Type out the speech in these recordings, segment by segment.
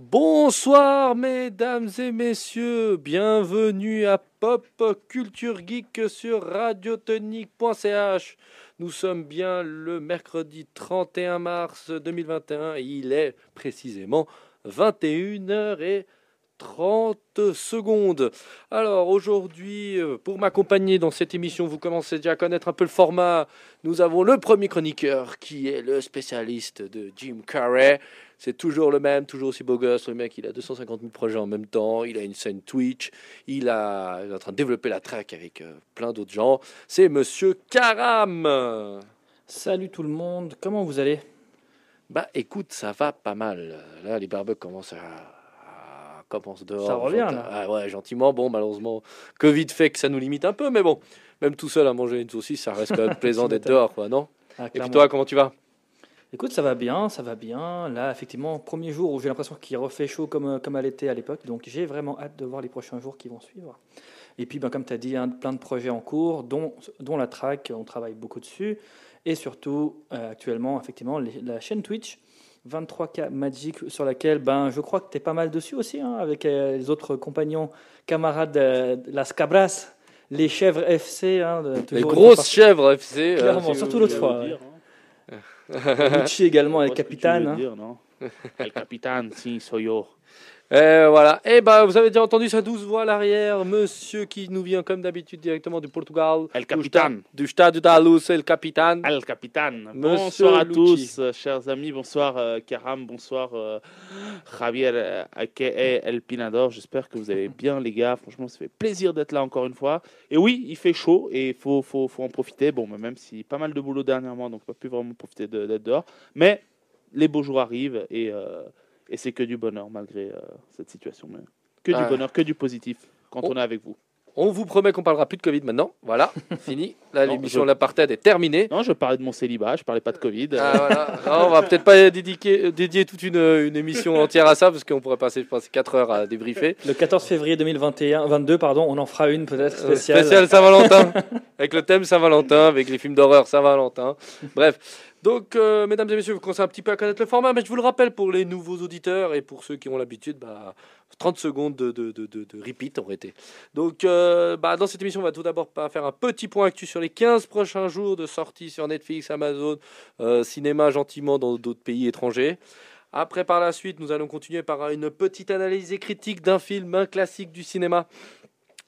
Bonsoir mesdames et messieurs, bienvenue à Pop Culture Geek sur radiotonique.ch. Nous sommes bien le mercredi 31 mars 2021 et il est précisément 21h et 30 secondes. Alors aujourd'hui, euh, pour m'accompagner dans cette émission, vous commencez déjà à connaître un peu le format. Nous avons le premier chroniqueur qui est le spécialiste de Jim Carrey. C'est toujours le même, toujours aussi beau gosse. Le mec, il a 250 000 projets en même temps. Il a une scène Twitch. Il, a, il est en train de développer la track avec euh, plein d'autres gens. C'est Monsieur Karam. Salut tout le monde, comment vous allez? Bah écoute, ça va pas mal. Là, les barbecues commencent à, dehors. Ça revient, là. Ah ouais, gentiment. Bon, malheureusement, Covid fait que ça nous limite un peu, mais bon, même tout seul à manger une saucisse, ça reste quand même plaisant d'être dehors, quoi, non? Ah, Et puis toi, comment tu vas? Écoute, ça va bien, ça va bien. Là, effectivement, premier jour où j'ai l'impression qu'il refait chaud comme, euh, comme à l'été à l'époque. Donc, j'ai vraiment hâte de voir les prochains jours qui vont suivre. Et puis, ben, comme tu as dit, hein, plein de projets en cours, dont, dont la track, on travaille beaucoup dessus. Et surtout, euh, actuellement, effectivement, les- la chaîne Twitch, 23K Magic, sur laquelle ben, je crois que tu es pas mal dessus aussi, hein, avec euh, les autres compagnons, camarades euh, de Las Cabras, les chèvres FC. hein, de- Les grosses chèvres FC. euh, Clairement, si surtout l'autre fois. Dire, hein. Gucci également, veux hein. dire, non? El capitaine, si, soy yo. Et voilà. Et ben, vous avez déjà entendu sa douce voix à l'arrière, monsieur qui nous vient comme d'habitude directement du Portugal. El stade- Du stade da Luz, el capitaine. El capitaine. Monsieur Bonsoir à Lucci. tous, euh, chers amis. Bonsoir, euh, Karam. Bonsoir, euh, Javier euh, aka El Pinador. J'espère que vous allez bien, les gars. Franchement, ça fait plaisir d'être là encore une fois. Et oui, il fait chaud et il faut, faut, faut en profiter. Bon, mais même si pas mal de boulot dernièrement, donc on peut plus vraiment profiter de- d'être dehors. Mais les beaux jours arrivent et, euh, et c'est que du bonheur malgré euh, cette situation. Mais que Ah. du bonheur, que du positif quand on est avec vous. On vous promet qu'on parlera plus de Covid maintenant. Voilà, fini. Là, l'émission je- de l'apartheid est terminée. Non, je parlais de mon célibat, je parlais pas de Covid. Ah, voilà. Non, on va peut-être pas dédier, dédier toute une, une émission entière à ça parce qu'on pourrait passer, je pense, 4 heures à débriefer. Le 14 février 2021, 22, pardon, on en fera une peut-être Euh, spéciale. Spécial Saint-Valentin. avec le thème Saint-Valentin, avec les films d'horreur Saint-Valentin. Bref. Donc, euh, mesdames et messieurs, vous commencez un petit peu à connaître le format, mais je vous le rappelle pour les nouveaux auditeurs et pour ceux qui ont l'habitude, bah, 30 secondes de, de, de, de- repeat aurait été. Donc, euh, bah, dans cette émission, on va tout d'abord faire un petit point actu sur les 15 prochains jours de sortie sur Netflix, Amazon, euh, cinéma gentiment dans d'autres pays étrangers. Après, par la suite, nous allons continuer par une petite analyse et critique d'un film, un classique du cinéma,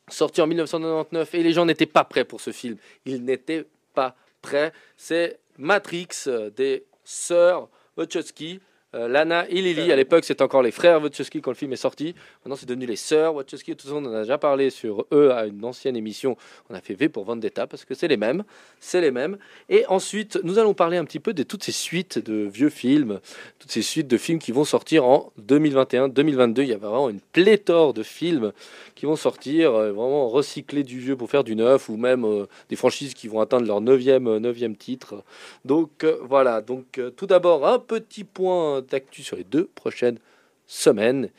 sorti en 1999, et les gens n'étaient pas prêts pour ce film. Ils n'étaient pas prêts. C'est Matrix euh, des sœurs Wachowski. Euh, Lana et Lily, à l'époque c'était encore les frères Wachowski quand le film est sorti. Maintenant c'est devenu les sœurs Wachowski. Tout ça, on en a déjà parlé sur eux à une ancienne émission. On a fait V pour Vendetta parce que c'est les mêmes. C'est les mêmes. Et ensuite, nous allons parler un petit peu de toutes ces suites de vieux films, toutes ces suites de films qui vont sortir en 2021, 2022. Il y a vraiment une pléthore de films qui vont sortir, euh, vraiment recycler du vieux pour faire du neuf, ou même euh, des franchises qui vont atteindre leur neuvième, titre. Donc voilà, donc tout d'abord un petit point d'actu sur les deux prochaines semaines,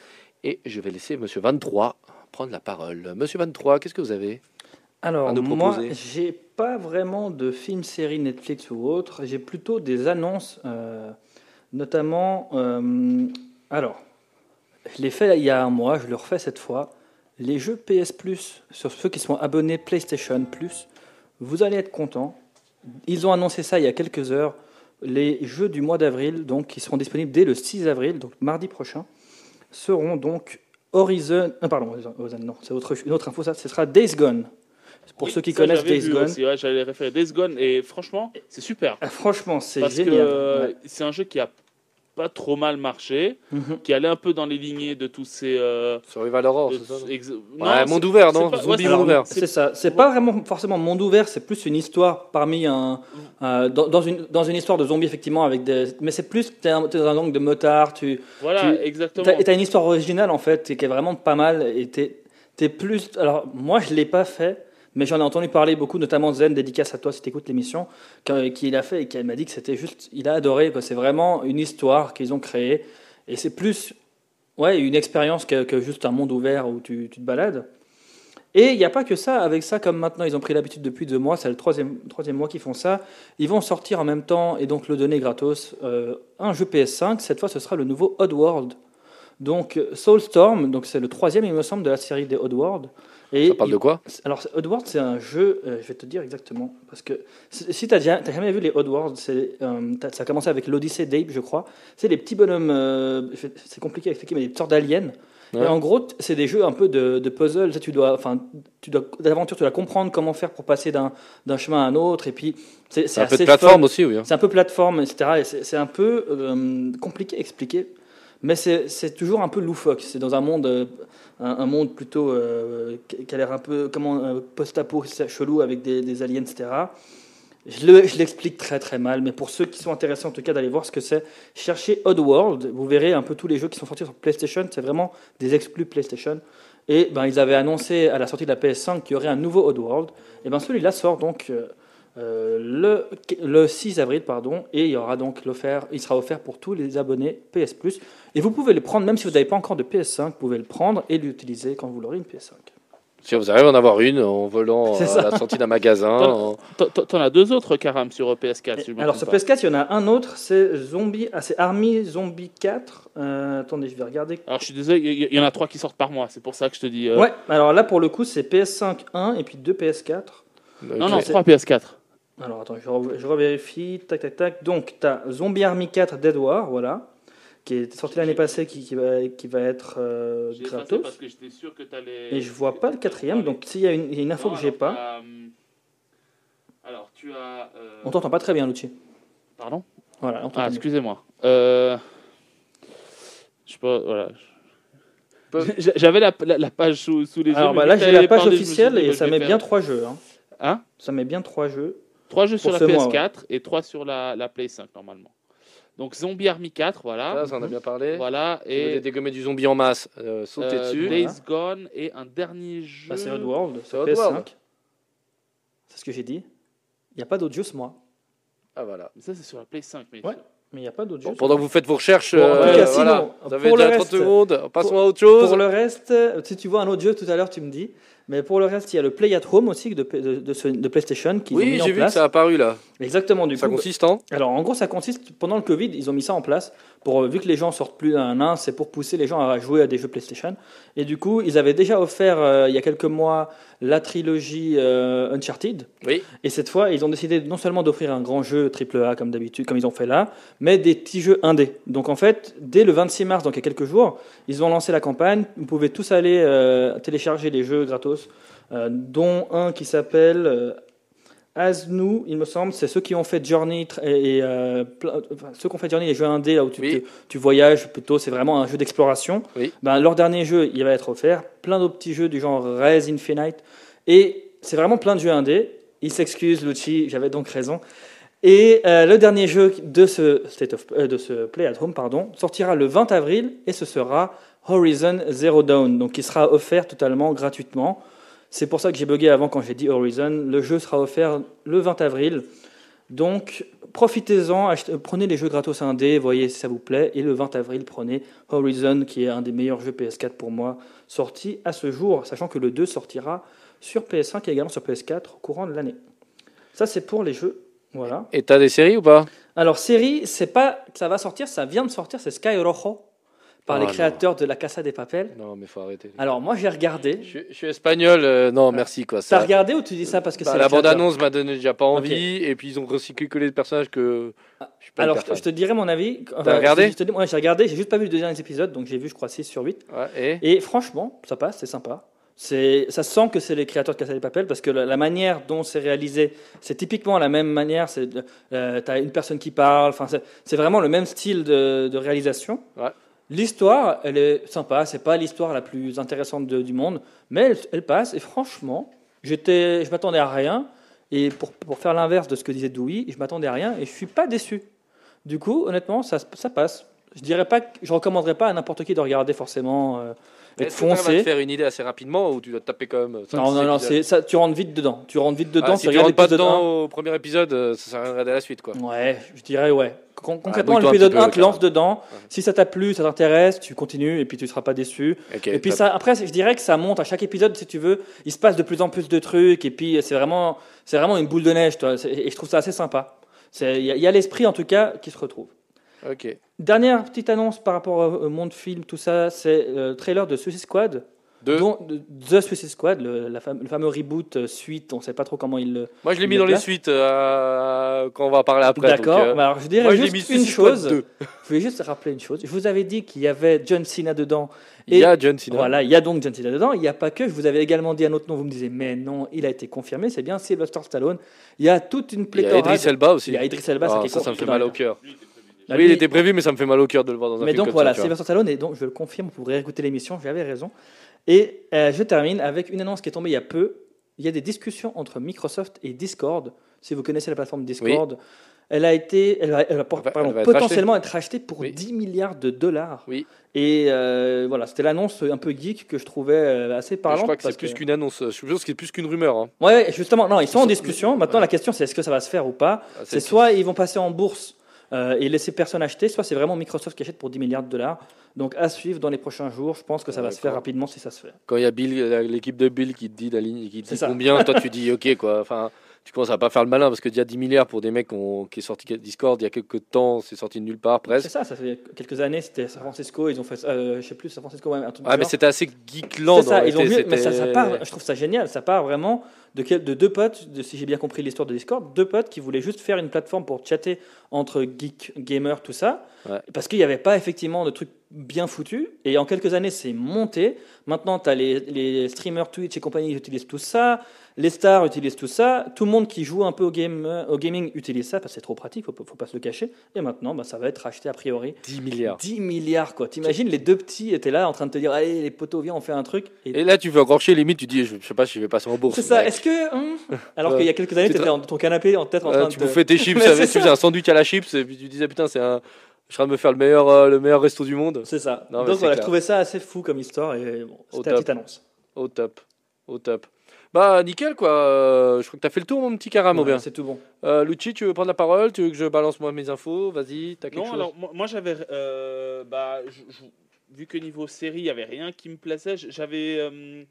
et je vais laisser Monsieur 23 prendre la parole. Monsieur 23, qu'est-ce que vous avez Alors, moi, j'ai pas vraiment de film, série Netflix ou autre. J'ai plutôt des annonces, euh, notamment. euh, alors, je l'ai fait il y a un mois, je le refais cette fois. Les jeux PS Plus, sur ceux qui sont abonnés PlayStation Plus, vous allez être contents. Ils ont annoncé ça il y a quelques heures. Les jeux du mois d'avril, donc qui seront disponibles dès le 6 avril, donc mardi prochain, seront donc Horizon. euh, pardon, Horizon, non, c'est autre, une autre info, ça. Ce sera Days Gone. Pour Oui, ceux qui ça, connaissent Days Gone. ouais, J'allais référer Days Gone et franchement, c'est super. Ah, franchement, c'est génial. Ouais. c'est un jeu qui a pas trop mal marché, Mhm. qui allait un peu dans les lignées de tous ces. euh, Survival Horror, de- c'est ça non ex- Ouais, non, monde ouvert, c'est non pas- Zombie ouais, c'est- monde ouvert. C'est ça. C'est pas vraiment forcément monde ouvert, c'est plus une histoire parmi un. euh, dans, dans une, dans une histoire de zombies, effectivement, avec des. Mais c'est plus. T'es un- t'es dans un gang de motards, tu. Voilà, tu- exactement. T'as, et t'as une histoire originale, en fait, qui est vraiment pas mal. Et t'es, t'es plus. Alors, moi, je l'ai pas fait, mais j'en ai entendu parler beaucoup, notamment Zen, dédicace à toi si t'écoutes l'émission, quand- qu'il a fait et qui m'a dit que c'était juste. Il a adoré, quoi. C'est vraiment une histoire qu'ils ont créée. Et c'est plus. Ouais, une expérience que, que juste un monde ouvert où tu, tu te balades. Et il n'y a pas que ça. Avec ça, comme maintenant ils ont pris l'habitude depuis deux mois, c'est le troisième, troisième mois qu'ils font ça, ils vont sortir en même temps et donc le donner gratos euh, un jeu PS5. Cette fois, ce sera le nouveau Oddworld. Donc Soulstorm, donc c'est le troisième, il me semble, de la série des Oddworld. Et Ça parle de quoi alors, Oddworld, c'est un jeu, euh, je vais te dire exactement, parce que si tu n'as jamais vu les Oddworld, c'est, euh, ça a commencé avec l'Odyssée d'Ape, je crois. C'est des petits bonhommes, euh, c'est compliqué à expliquer, mais des sortes d'aliens. Ouais. Et en gros, c'est des jeux un peu de, de puzzle. Tu sais, Tu dois, enfin, tu dois, d'aventure, tu dois comprendre comment faire pour passer d'un, d'un chemin à un autre. Et puis, c'est, C'est un peu de plateforme fun. aussi, oui. hein. C'est un peu plateforme, etc. Et c'est, c'est un peu compliqué à expliquer, mais c'est, toujours un peu loufoque. C'est dans un monde, euh, un, monde plutôt euh, qui a l'air un peu comment euh, post-apo, chelou avec des, aliens, etc. Je, le- je l'explique très très mal, mais pour ceux qui sont intéressés en tout cas d'aller voir ce que c'est, cherchez Oddworld. Vous verrez un peu tous les jeux qui sont sortis sur PlayStation. C'est vraiment des exclus PlayStation. Et ben, ils avaient annoncé à la sortie de la PS5 qu'il y aurait un nouveau Oddworld. Et ben celui-là sort donc euh, le, le 6 avril, pardon, et il y aura donc l'offert, il sera offert pour tous les abonnés PS Plus. Et vous pouvez le prendre, même si vous n'avez pas encore de PS5, vous pouvez le prendre et l'utiliser quand vous aurez une PS5. Si vous arrivez à en avoir une en volant à ça. la sortie d'un magasin. en- T'en- as deux autres, Karam, sur PS4. si je me Alors sur trompe pas. PS4, il y en a un autre, c'est Zombie, ah, c'est Army Zombie 4. Euh, attendez, je vais regarder. Alors, je suis désolé, il y, en a trois qui sortent par mois. C'est pour ça que je te dis. euh, Ouais, alors là pour le coup, c'est PS5 1 et puis 2 PS4. Non, Ok. non, trois PS4. Alors attends, je, re- je revérifie. Tac, tac, tac. Donc, tu as Zombie Army 4 Dead War, voilà, qui est sorti l'année passée, qui, qui, va, qui va être euh, gratos. parce que j'étais sûr que t'allais. Et je vois pas le quatrième, donc s'il y a une, il y a une info Non, que j'ai alors, pas. hum, Alors, tu as. euh, On t'entend pas très bien, Lucci. Pardon? Voilà, on t'entend Ah, excusez-moi. Euh... Je sais pas, voilà. J'avais la, la, la page sous, sous les yeux. Alors bah, là, j'ai la page officielle et bah, ça je vais met bien trois jeux. Hein. Hein? Ça met bien trois jeux. Trois jeux sur la ce mois, PS4 et trois sur la, la Play 5 normalement. Donc Zombie Army 4, voilà. Ça, ça en a bien parlé. Voilà, Et dégommer du zombie en masse, euh, sauter euh, dessus. Days Gone et un dernier jeu. Là, c'est Oddworld, C'est sur Oddworld. PS5. C'est ce que j'ai dit. Il n'y a pas d'autres jeux ce mois. Ah voilà. Mais ça, c'est sur la Play 5. Mais Ouais. Mais il n'y a pas d'autres jeux. Bon, ce pendant que vous faites vos recherches, Bon, en euh, tout cas, voilà. sinon, vous avez pour le déjà 30 reste- secondes. Passons pour- à autre chose. Pour le reste, si tu vois un autre jeu tout à l'heure, tu me dis. Mais pour le reste, il y a le Play at Home aussi de, de, de ce- de PlayStation qui Oui, mis en j'ai vu que place. ça a apparu là. Exactement. Du Ça coup, consiste en alors en gros, ça consiste pendant le Covid, ils ont mis ça en place pour euh, vu que les gens sortent plus d'un an, c'est pour pousser les gens à jouer à des jeux PlayStation. Et du coup, ils avaient déjà offert euh, il y a quelques mois la trilogie euh, Uncharted. Oui. Et cette fois, ils ont décidé non seulement d'offrir un grand jeu AAA comme d'habitude, comme ils ont fait là, mais des petits jeux indés. Donc en fait, dès le 26 mars, donc il y a quelques jours, ils ont lancé la campagne. Vous pouvez tous aller euh, télécharger les jeux gratos, euh, dont un qui s'appelle euh, As Nous, il me semble. C'est ceux qui ont fait Journey et, et, euh, enfin, ceux qui ont fait Journey, les jeux indés là où tu, Oui. tu- voyages plutôt. C'est vraiment un jeu d'exploration. Oui. Ben, leur dernier jeu, il va être offert. Plein d'autres petits jeux du genre Res Infinite. Et c'est vraiment plein de jeux indés. Il s'excuse, Lucci, j'avais donc raison. Et euh, le dernier jeu de ce, State of, euh, de ce Play at Home pardon, sortira le 20 avril et ce sera Horizon Zero Dawn, donc qui sera offert totalement gratuitement. C'est pour ça que j'ai bugué avant quand j'ai dit Horizon. Le jeu sera offert le 20 avril. Donc profitez-en, prenez les jeux gratos indés, voyez si ça vous plaît. Et le 20 avril, prenez Horizon, qui est un des meilleurs jeux PS4 pour moi, sorti à ce jour, sachant que le 2 sortira sur PS5 et également sur PS4 au courant de l'année. Ça, c'est pour les jeux. Voilà. Et t'as des séries ou pas? Alors, série, c'est pas que ça va sortir, ça vient de sortir, c'est Sky Rojo, par Oh les non. créateurs de la Casa des Papel. Non, mais faut arrêter. Alors, moi, j'ai regardé. Je, suis- je suis espagnol, euh, non, merci quoi. T'as regardé ou tu dis ça parce que Bah, c'est la bande-annonce m'a donné déjà pas envie, et puis ils ont recyclé que les personnages que je suis pas Alors, je te, fan. je te dirai mon avis. regardé je ouais, J'ai regardé, j'ai juste pas vu le deuxième épisode, donc j'ai vu, je crois, 6 sur 8. Ouais, et? Et franchement, ça passe, c'est sympa. Ça sent que c'est les créateurs de Casa des Papel parce que la, la manière dont c'est réalisé, c'est typiquement la même manière. C'est, euh, t'as une personne qui parle. Enfin, c'est, vraiment le même style de, de réalisation. Ouais. L'histoire, elle est sympa. C'est pas l'histoire la plus intéressante de- du monde, mais elle, elle passe. Et franchement, j'étais, je m'attendais à rien. Et pour, pour faire l'inverse de ce que disait Dewey, je m'attendais à rien et je suis pas déçu. Du coup, honnêtement, ça, ça passe. Je dirais pas, que- je recommanderais pas à n'importe qui de regarder forcément. euh, t'arrives à foncer. te faire une idée assez rapidement ou tu dois te taper quand même cinq, Non, non, non, c'est ça, tu rentres vite dedans. Tu rentres vite dedans. Ah, si tu rentres pas dedans au premier épisode, euh, ça sert à rien de regarder la suite quoi. 1. Ouais, je dirais ouais. Con- concrètement, Ah, un l'épisode petit peu, 1 te lance dedans. Si ça t'a plu, ça t'intéresse, tu continues et puis tu seras pas déçu. Et puis top. ça, après, je dirais que ça monte à chaque épisode, si tu veux. Il se passe de plus en plus de trucs et puis c'est vraiment, c'est vraiment une boule de neige. Toi. Et je trouve ça assez sympa. Il y a, il y a l'esprit en tout cas qui se retrouve. Dernière petite annonce par rapport au monde film, tout ça, c'est le trailer de Suicide Squad. Dont- de The Suicide Squad, le, la fam- le fameux reboot euh, suite, on ne sait pas trop comment il le. Moi, je l'ai mis dans les suites euh, quand on va en parler après. D'accord, euh, bah alors je dirais moi, juste une chose. 2. Je voulais juste rappeler une chose. Je vous avais dit qu'il y avait John Cena dedans. Il y a John Cena. Voilà, il y a donc John Cena dedans. Il n'y a pas que. Je vous avais également dit un autre nom. Vous me disiez, mais non, il a été confirmé. C'est bien Sylvester Stallone. Il y a toute une Il y pléthore. a Idris Elba aussi. Il y a Idris Elba, Ah, qui est ça, ça me fait mal au cœur. Oui, il était prévu, mais ça me fait mal au cœur de le voir dans un Mais film donc comme voilà. Sylvester Stallone, et donc je le confirme, vous pourrez écouter l'émission, j'avais raison. Et euh, je termine avec une annonce qui est tombée il y a peu. Il y a des discussions entre Microsoft et Discord. Si vous connaissez la plateforme Discord, elle a été, elle va, elle va por- Elle va- pardon, elle va être potentiellement être rachetée pour Oui. 10 milliards de dollars. Oui. Et euh, voilà, c'était l'annonce un peu geek que je trouvais euh, assez Mais parlante. Je crois que c'est plus qu'une annonce. Je pense que c'est plus qu'une rumeur. hein. Ouais, justement, non, ils sont en discussion. Maintenant, Ouais. la question, c'est est-ce que ça va se faire ou pas? Ah, C'est soit ils vont passer en bourse euh, et laisser personne acheter, soit c'est vraiment Microsoft qui achète pour 10 milliards de dollars. Donc à suivre dans les prochains jours. Je pense que ça va se faire rapidement si ça se fait. Quand il y a Bill, l'équipe de Bill qui te dit la ligne, qui te dit combien, toi tu dis ok quoi. Enfin, tu commences à pas faire le malin parce que déjà 10 milliards pour des mecs qui est sorti Discord il y a quelques temps, c'est sorti de nulle part C'est presque. ça, ça fait quelques années, c'était San Francisco, ils ont fait, euh, je sais plus, San Francisco, ouais, un truc Ah mais c'était assez geekland. C'est ça, ils ont vu, mais ça, part, je trouve ça génial, ça part vraiment de, quel- de deux potes, de, si j'ai bien compris l'histoire de Discord, deux potes qui voulaient juste faire une plateforme pour chatter entre geeks, gamers, tout ça, Ouais. parce qu'il n'y avait pas effectivement de trucs bien foutus, et en quelques années c'est monté, maintenant tu as les, les streamers Twitch et compagnie qui utilisent tout ça, les stars utilisent tout ça, tout le monde qui joue un peu au, game, au gaming utilise ça, parce que c'est trop pratique, faut, faut pas se le cacher, et maintenant bah, ça va être racheté a priori 10 milliards. 10 milliards quoi. T'imagines les deux petits étaient là en train de te dire allez les potos viens on fait un truc. Et Et là tu veux encore chier limite, tu dis je, je sais pas si je vais passer en bourse. c'est ça. Est-ce que hein alors qu'il y a quelques années Tu t'étais tra- dans ton canapé en tête en Euh, train tu de. bouffais tes chips, avec- tu faisais un sandwich à la chips et puis tu disais putain c'est un, je train de me faire le meilleur, euh, le meilleur resto du monde. C'est ça. Non, Donc voilà, je clair. trouvais ça assez fou comme histoire et bon, c'était la petite annonce. Au top, au top. Bah nickel quoi. Euh, je crois que t'as fait le tour mon petit caram, Ouais, bien. c'est tout bon. Euh, Lucci, tu veux prendre la parole? Tu veux que je balance moi mes infos? Vas-y, t'as quelque Non, chose? alors moi, moi, j'avais. euh, bah, je- je- vu que niveau série, il n'y avait rien qui me plaisait, j- j'avais. euh,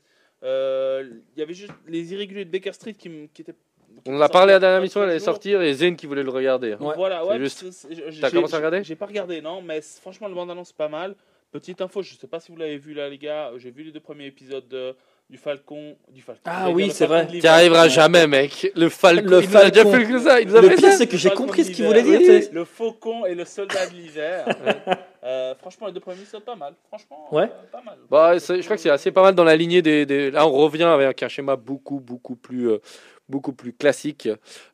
euh, Il y avait juste les irréguliers de Baker Street qui, me- qui étaient. On en a parlé à la dernière un émission, elle allait sortir et Zen qui voulait le regarder. Ouais, voilà, ouais. T'as commencé à regarder? J'ai pas regardé, non, mais franchement, le bande-annonce, c'est pas mal. Petite info, je sais pas si vous l'avez vu là, les gars. J'ai vu les deux premiers épisodes de- du Falcon. Du Falcon. Ah oui, c'est vrai. l'hiver. arriveras jamais, mec. Le Falcon. Le il nous a déjà Falcon. que ça. Il nous a Le pire c'est que j'ai compris ce qu'il voulait dire. Oui. tu. Le Faucon et le Soldat de l'hiver. Euh, franchement, les deux premiers épisodes, pas mal. Franchement, Ouais. euh, pas mal. Bah, je crois que c'est assez pas mal dans la lignée des, des- Là, on revient avec un schéma beaucoup, beaucoup plus, euh, beaucoup plus classique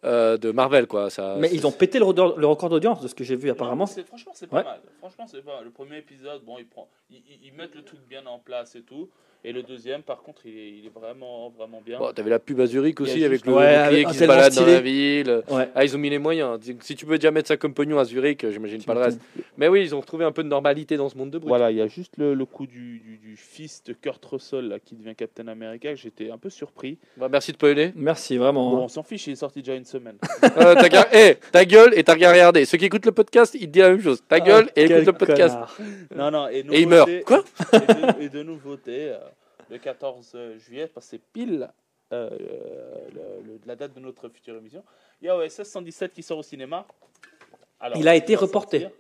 euh, de Marvel, quoi. Ça, Mais ils ont pété le record, le record d'audience de ce que j'ai vu Non, apparemment. c'est- franchement, c'est pas Ouais. mal. Franchement, c'est pas mal. Le premier épisode, bon, ils, prend, ils, ils- ils mettent le truc bien en place et tout. Et le deuxième, par contre, il est, il est vraiment, vraiment bien. Bon, t'avais la pub à Zurich aussi avec le Ouais, bouclier un qui se tellement balade dans la ville. Ouais. Ah, ils ont mis les moyens. Si tu peux déjà mettre ça comme pognon à Zurich, j'imagine pas le reste. Mais oui, ils ont retrouvé un peu de normalité dans ce monde de brut. Voilà, il y a juste le, le coup du, du, du fils de Kurt Russell là, qui devient Captain America. J'étais un peu surpris. Bah, merci de pas aider. Merci vraiment. Bon, on s'en fiche, il est sorti déjà une semaine. Euh, t'as gar- Eh, ta gueule et t'as regardé. Ceux qui écoutent le podcast, ils te disent la même chose. Ta gueule Ah, et écoute le podcast. connard. non, non, et, Et il meurt. Quoi et, de, et de euh, le 14 juillet, parce que c'est pile euh, le- le- la date de notre future émission. Il y a OSS 117 qui sort au cinéma. Alors, Il a été reporté. sortir.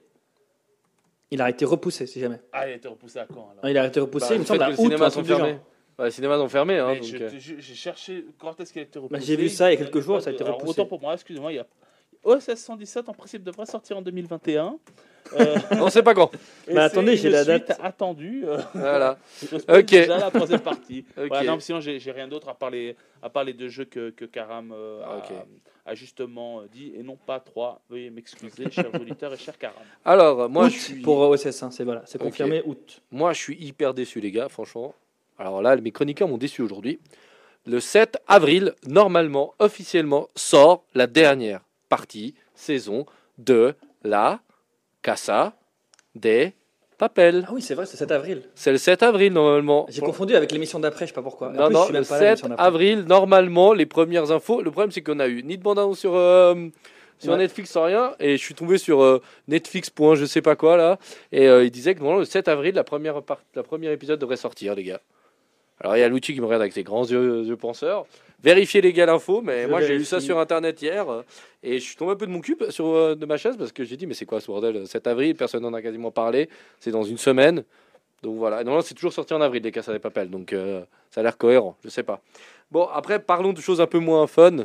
Il a été repoussé si jamais. Ah, il a été repoussé à quand alors Il a été repoussé, Bah, il me le semble à que août les ou cinémas un sont fermés. Bah, les cinémas sont fermés. Hein, euh, J'ai cherché quand est-ce qu'il a été repoussé. Bah, j'ai vu ça il y a quelques jours, ça a été alors, repoussé. Autant pour moi, excusez-moi, il y a OSS 117 en principe devrait sortir en 2021. Euh, On sait pas quand. c'est attendez, j'ai la suite date. attendue. euh, Voilà. Ok. déjà la troisième partie. Voilà, non, mais sinon, j'ai rien d'autre à parler, à part les deux jeux que, que Karam euh, a, Ok. a justement euh, dit, et non pas trois. Veuillez m'excuser, chers auditeurs et chers Karam. Alors, moi, Août je suis. pour OSS, hein, c'est voilà, c'est confirmé août. Moi, je suis hyper déçu, les gars, franchement. Alors là, mes chroniqueurs m'ont déçu aujourd'hui. Le 7 avril, normalement, officiellement, sort la dernière partie, saison de la Casa des Papel. Ah oui, c'est vrai, c'est 7 avril. C'est le 7 avril, normalement. J'ai confondu avec l'émission d'après, je sais pas pourquoi. En Non, plus, non, je suis le même pas là, l'émission 7 d'après. avril, normalement, les premières infos. Le problème, c'est qu'on a eu ni de bande sur, euh, sur Ouais. Netflix, sans rien. Et je suis tombé sur euh, Netflix. point je sais pas quoi, là. Et euh, il disait que normalement, le 7 avril, la première, part- la première épisode devrait sortir, les gars. Alors il y a Lucci qui me regarde avec ses grands yeux, yeux penseurs. Vérifiez les gars l'info, mais Je moi j'ai lu ça sur internet hier euh, et je suis tombé un peu de mon cul sur, euh, de ma chaise parce que j'ai dit mais c'est quoi ce bordel 7 avril, personne n'en a quasiment parlé, c'est dans une semaine. Donc voilà, non, c'est toujours sorti en avril les Casa des Papel, donc euh, ça a l'air cohérent, je sais pas. Bon, après parlons de choses un peu moins fun.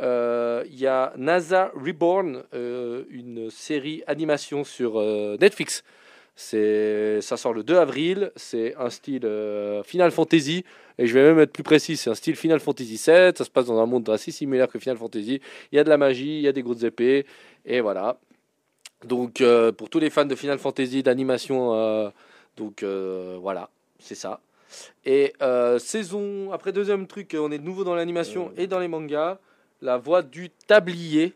Euh, Il y a NASA Reborn, euh, une série animation sur euh, Netflix. C'est, ça sort le 2 avril. C'est un style euh, Final Fantasy. Et je vais même être plus précis. C'est un style Final Fantasy 7. Ça se passe dans un monde assez similaire que Final Fantasy. Il y a de la magie, il y a des grosses épées. Et voilà. Donc, euh, pour tous les fans de Final Fantasy, d'animation, euh, donc euh, voilà, c'est ça. Et saison, après deuxième truc, on est de nouveau dans l'animation et dans les mangas. La voix du tablier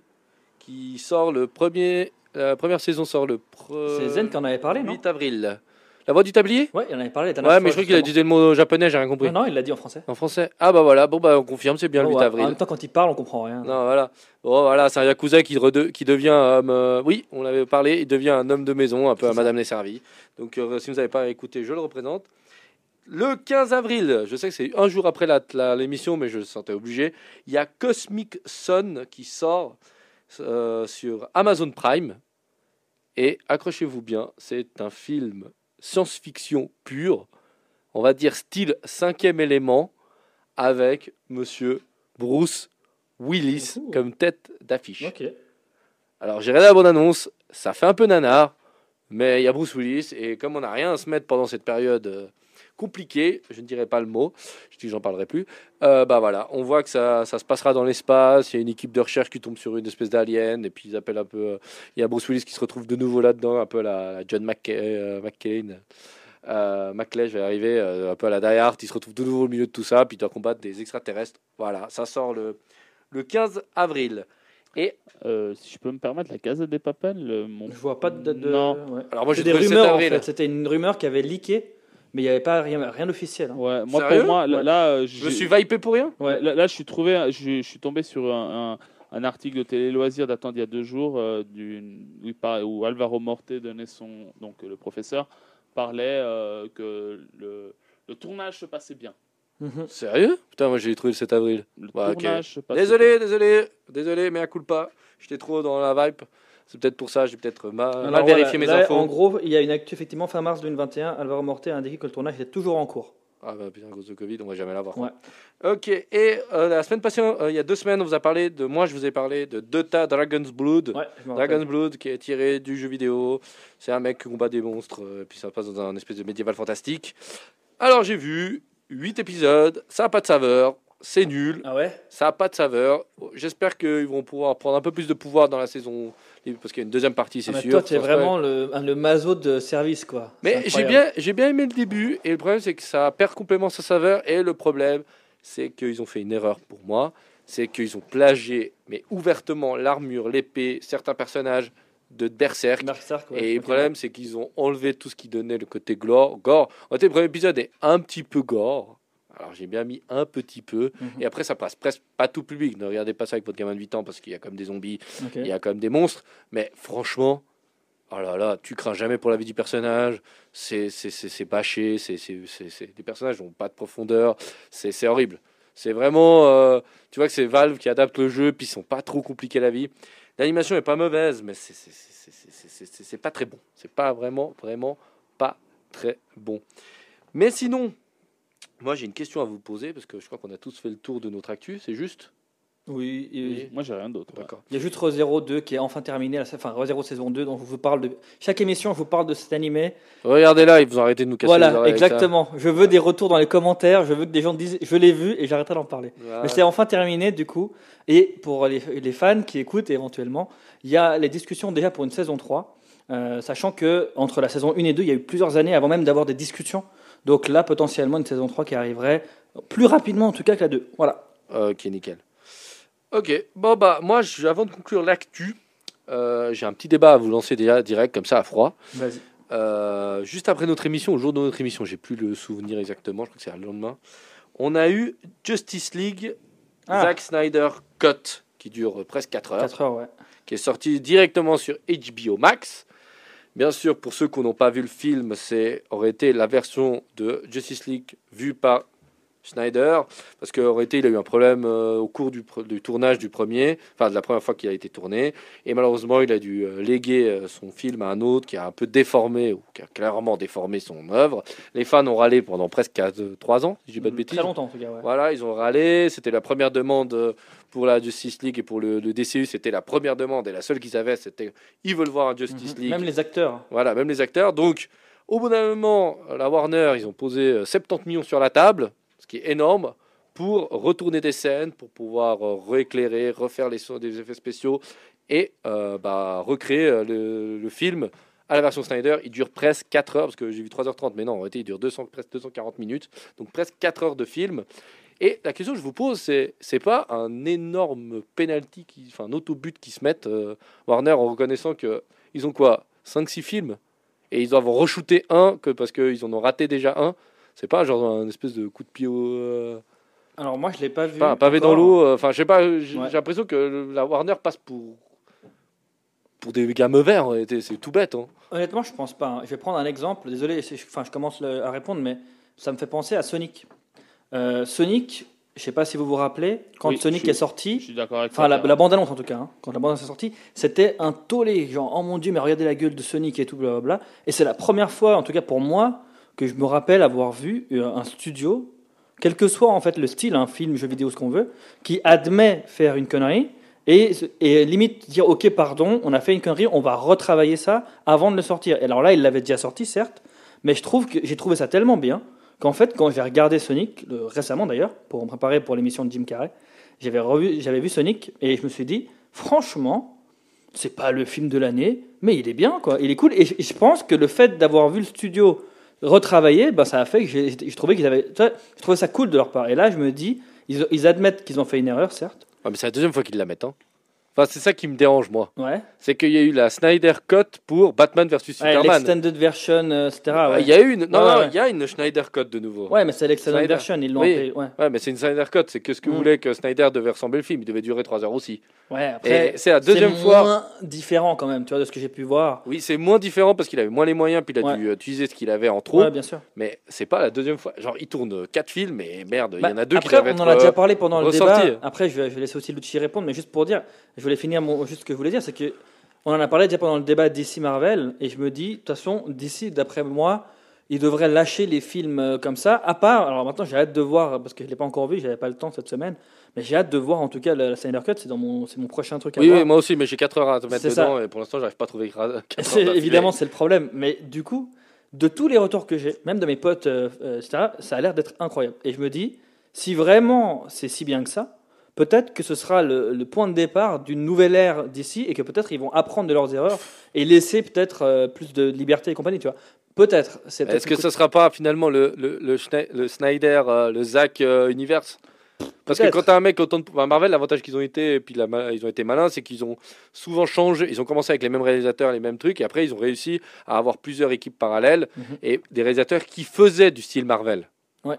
qui sort le premier. La première saison sort le pre- C'est Zen qui en avait parlé, non? 8 avril. La voix du tablier Ouais, il en avait parlé Ouais, mais je crois qu'il a dit le mot japonais, j'ai rien compris. Non, non, il l'a dit en français. En français Ah bah voilà, bon bah on confirme, c'est bien le Bon, 8 ouais, avril. En même temps, quand il parle, on comprend rien. Non, voilà. Bon, voilà, c'est un Yakuza qui, rede- qui devient euh, oui, on l'avait parlé, il devient un homme de maison, un peu à. Madame Nesservi. Donc, euh, si vous n'avez pas écouté, je le représente. Le 15 avril, je sais que c'est un jour après l'émission, mais je me sentais obligé. Il y a Cosmic Sun qui sort euh, sur Amazon Prime. Et accrochez-vous bien, c'est un film science-fiction pur, on va dire style cinquième élément, avec monsieur Bruce Willis Ouh. comme tête d'affiche. Alors j'ai regardé la bonne annonce, ça fait un peu nanar, mais il y a Bruce Willis, et comme on n'a rien à se mettre pendant cette période compliquée, je ne dirais pas le mot, je dis que j'en parlerai plus, euh, bah voilà, on voit que ça, ça se passera dans l'espace, il y a une équipe de recherche qui tombe sur une espèce d'alien, et puis ils appellent un peu, euh, il y a Bruce Willis qui se retrouve de nouveau là-dedans, un peu la, la John McCa- euh, McCain. Euh, Maclay, je vais arriver euh, un peu à la Die Hard, il se retrouve de nouveau au milieu de tout ça, puis il doit combattre des extraterrestres. Voilà, ça sort le, le 15 avril. Euh, si je peux me permettre, la Casa des Papel, euh, mon... Je vois pas de date de. Non. ouais. Alors moi j'ai des trouvé le 7 rumeurs en fait. C'était une rumeur qui avait leaké, mais il n'y avait pas rien, rien d'officiel. hein. Ouais, moi Sérieux? pour moi, là, Ouais. là, euh, Je me suis vipé pour rien? Ouais. Là, là, je suis trouvé, je, je suis tombé sur un, un, un article de Télé Loisirs datant d'il y a deux jours, euh, où, Alvaro Morte donnait son, donc euh, le professeur parlait euh, que le, le tournage se passait bien. Mhm. Sérieux? Putain, moi j'ai trouvé le 7 avril. Le tournage se passait Désolé, désolé, désolé, mais à coup pas. J'étais trop dans la vibe. C'est peut-être pour ça, j'ai peut-être mal, mal Alors, vérifié voilà, mes là, infos. En gros, il y a une actu effectivement fin mars 2021. Alvaro Morte a indiqué que le tournage était toujours en cours. Ah bah putain, cause de Covid, on va jamais l'avoir. Ouais. Ok, et euh, la semaine passée, euh, il y a deux semaines, on vous a parlé de. Moi, je vous ai parlé de Dota Dragon's Blood. Ouais. Dragon's Blood qui est tiré du jeu vidéo. C'est un mec qui combat des monstres, euh, et puis ça se passe dans un espèce de médiéval fantastique. Alors j'ai vu 8 épisodes, ça n'a pas de saveur, c'est nul, Ah ouais? Ça n'a pas de saveur. J'espère qu'ils vont pouvoir prendre un peu plus de pouvoir dans la saison, parce qu'il y a une deuxième partie, c'est Ah, sûr. Toi, tu es vraiment le, le maso de service, quoi. Mais j'ai bien, j'ai bien aimé le début, et le problème c'est que ça perd complètement sa saveur, et le problème c'est qu'ils ont fait une erreur pour moi, c'est qu'ils ont plagié, mais ouvertement, l'armure, l'épée, certains personnages de Berserk. Berserk, ouais. Et le problème, c'est qu'ils ont enlevé tout ce qui donnait le côté gore. gore. En fait, le premier épisode est un petit peu gore. Alors, j'ai bien mis un petit peu. Mhm. Et après, ça passe presque pas tout public. Ne regardez pas ça avec votre gamin de 8 ans parce qu'il y a comme des zombies, il y a quand même des monstres. Mais franchement, oh là là, tu crains jamais pour la vie du personnage. C'est bâché. c'est des personnages n'ont pas de profondeur. C'est horrible. C'est vraiment. euh, tu vois que c'est Valve qui adapte le jeu, puis ils sont pas trop compliqués la vie. L'animation est pas mauvaise, mais c'est pas très bon. C'est pas vraiment, vraiment pas très bon. Mais sinon, moi j'ai une question à vous poser, parce que je crois qu'on a tous fait le tour de notre actu, c'est juste? Oui, et- Oui. Moi, j'ai rien d'autre. ouais. D'accord. il y a juste ReZero 2 qui est enfin terminé, la- enfin ReZero saison 2, dont je vous parle de. Chaque émission, je vous parle de cet animé. Regardez là, ils vous ont arrêté de nous casser les Voilà, oreilles avec ça. exactement. Je veux des retours dans les commentaires, je veux que des gens disent je l'ai vu et j'arrêterai d'en parler. Mais c'est enfin terminé du coup. Et pour les, les fans qui écoutent éventuellement, il y a les discussions déjà pour une saison 3. euh, sachant que entre la saison 1 et 2, il y a eu plusieurs années avant même d'avoir des discussions. Donc là, potentiellement, une saison 3 qui arriverait plus rapidement en tout cas que la 2. Voilà. Ok, nickel. Ok, bon bah moi, je- avant de conclure l'actu, euh, j'ai un petit débat à vous lancer déjà direct comme ça à froid. Vas-y. Euh, juste après notre émission, au jour de notre émission, j'ai plus le souvenir exactement, je crois que c'est le lendemain. On a eu Justice League, Ah. Zack Snyder Cut, qui dure presque 4 heures, 4 heures, ouais. qui est sorti directement sur HBO Max. Bien sûr, pour ceux qui n'ont pas vu le film, c'est aurait été la version de Justice League vue par Schneider, parce qu'en réalité, il a eu un problème euh, au cours du, tournage du premier, enfin de la première fois qu'il a été tourné, et malheureusement, il a dû euh, léguer euh, son film à un autre qui a un peu déformé, ou qui a clairement déformé son œuvre. Les fans ont râlé pendant presque 3 ans, si je dis pas de bêtises. Très longtemps en tout cas. Ouais. Voilà, ils ont râlé. C'était la première demande pour la Justice League et pour le, le DCU. C'était la première demande et la seule qu'ils avaient, c'était ils veulent voir un Justice Mhm. League. Même les acteurs. Voilà, même les acteurs. Donc, au bout d'un moment, la Warner, ils ont posé euh, 70 millions sur la table, ce qui est énorme, pour retourner des scènes, pour pouvoir euh, rééclairer, refaire les sons, des effets spéciaux et euh, bah, recréer euh, le, le film à la version Snyder. Il dure presque 4 heures, parce que j'ai vu 3h30, mais non, en réalité, il dure 200, presque 240 minutes, donc presque 4 heures de film. Et la question que je vous pose, c'est c'est pas un énorme penalty, qui, enfin un autobut qui se mettent euh, Warner en reconnaissant que ils ont quoi 5-6 films et ils doivent en re-shooter un que parce qu'ils en ont raté déjà un. C'est pas genre un espèce de coup de pied au. euh, Alors moi je l'ai pas vu. pas un pavé dans l'eau. euh, Enfin, je sais pas, j'ai Ouais. l'impression que la Warner passe pour. pour des en réalité. C'est tout bête. Hein. Honnêtement, je pense pas. hein. Je vais prendre un exemple. Désolé, enfin, je commence le- à répondre, mais ça me fait penser à Sonic. Euh, Sonic, je sais pas si vous vous rappelez, quand Oui, Sonic je- est Je sorti, suis d'accord avec enfin la, la bande-annonce en tout cas, hein, quand la bande-annonce est sortie, c'était un tollé, genre oh mon dieu, mais regardez la gueule de Sonic et tout, blablabla. Et c'est la première fois, en tout cas pour moi, que je me rappelle avoir vu euh, un studio, quel que soit en fait le style, un film, jeu vidéo, ce qu'on veut, qui admet faire une connerie. Et, et limite dire ok pardon on a fait une connerie on va retravailler ça avant de le sortir et alors là il l'avait déjà sorti certes mais je trouve que j'ai trouvé ça tellement bien qu'en fait quand j'ai regardé Sonic le- récemment d'ailleurs pour me préparer pour l'émission de Jim Carrey j'avais revu j'avais vu Sonic et je me suis dit franchement c'est pas le film de l'année mais il est bien quoi il est cool et je, pense que le fait d'avoir vu le studio retravailler bah, ça a fait que j'ai je trouvais qu'ils avaient je trouvais ça cool de leur part et là je me dis ils, admettent qu'ils ont fait une erreur certes mais c'est la deuxième fois qu'ils la mettent. Hein. Enfin, c'est ça qui me dérange, moi. ouais C'est qu'il y a eu la Snyder Cut pour Batman Ouais, Superman. l'extended version euh, etc ouais. Il y a eu une. Non, Ouais, non, ouais. il y a une Snyder Cut de nouveau. Ouais, mais c'est l'extended version, ils l'ont Oui. Ouais, Ouais, mais c'est une Snyder Cut. C'est que ce que Mm. voulait que Snyder devait ressembler le film. Il devait durer 3 heures aussi. ouais après, c'est la deuxième c'est fois. moins différent quand même, tu vois, de ce que j'ai pu voir. Oui, c'est moins différent parce qu'il avait moins les moyens, puis il a Ouais. dû euh, utiliser ce qu'il avait en trop. Ouais, bien sûr. Mais c'est pas la deuxième fois. Genre, il tourne 4 films, et merde, il Bah, y en a deux qui après, doivent on être. en a euh, déjà parlé pendant le ressortis. débat. Après, je vais, je vais laisser aussi Lucci répondre, mais juste pour dire, je voulais finir mon, juste ce que je voulais dire, c'est que on en a parlé déjà pendant le débat DC Marvel, et je me dis, de toute façon, DC, d'après moi, ils devraient lâcher les films euh, comme ça. À part, alors maintenant, j'ai hâte de voir parce que je l'ai pas encore vu, j'avais pas le temps cette semaine, mais j'ai hâte de voir en tout cas la, la Snyder Cut. C'est mon, mon prochain truc à Oui, voir. oui, moi aussi, mais j'ai 4 heures à te mettre ça. dedans, et pour l'instant, j'arrive pas à trouver 4 heures. Évidemment, c'est le problème. Mais du coup, de tous les retours que j'ai, même de mes potes, euh, euh, etc., ça a l'air d'être incroyable. Et je me dis, si vraiment c'est si bien que ça, peut-être que ce sera le, le point de départ d'une nouvelle ère d'ici et que peut-être ils vont apprendre de leurs erreurs et laisser peut-être euh, plus de liberté et compagnie, tu vois. Peut-être. Est-ce que ce sera pas finalement le, le, le, Schne- le Snyder, euh, le Zack euh, Universe? Parce que quand tu as un mec autant de. Marvel, l'avantage qu'ils ont été, et puis la ils ont été malins, c'est qu'ils ont souvent changé. Ils ont commencé avec les mêmes réalisateurs, les mêmes trucs, et après ils ont réussi à avoir plusieurs équipes parallèles Mhm. et des réalisateurs qui faisaient du style Marvel. Ouais.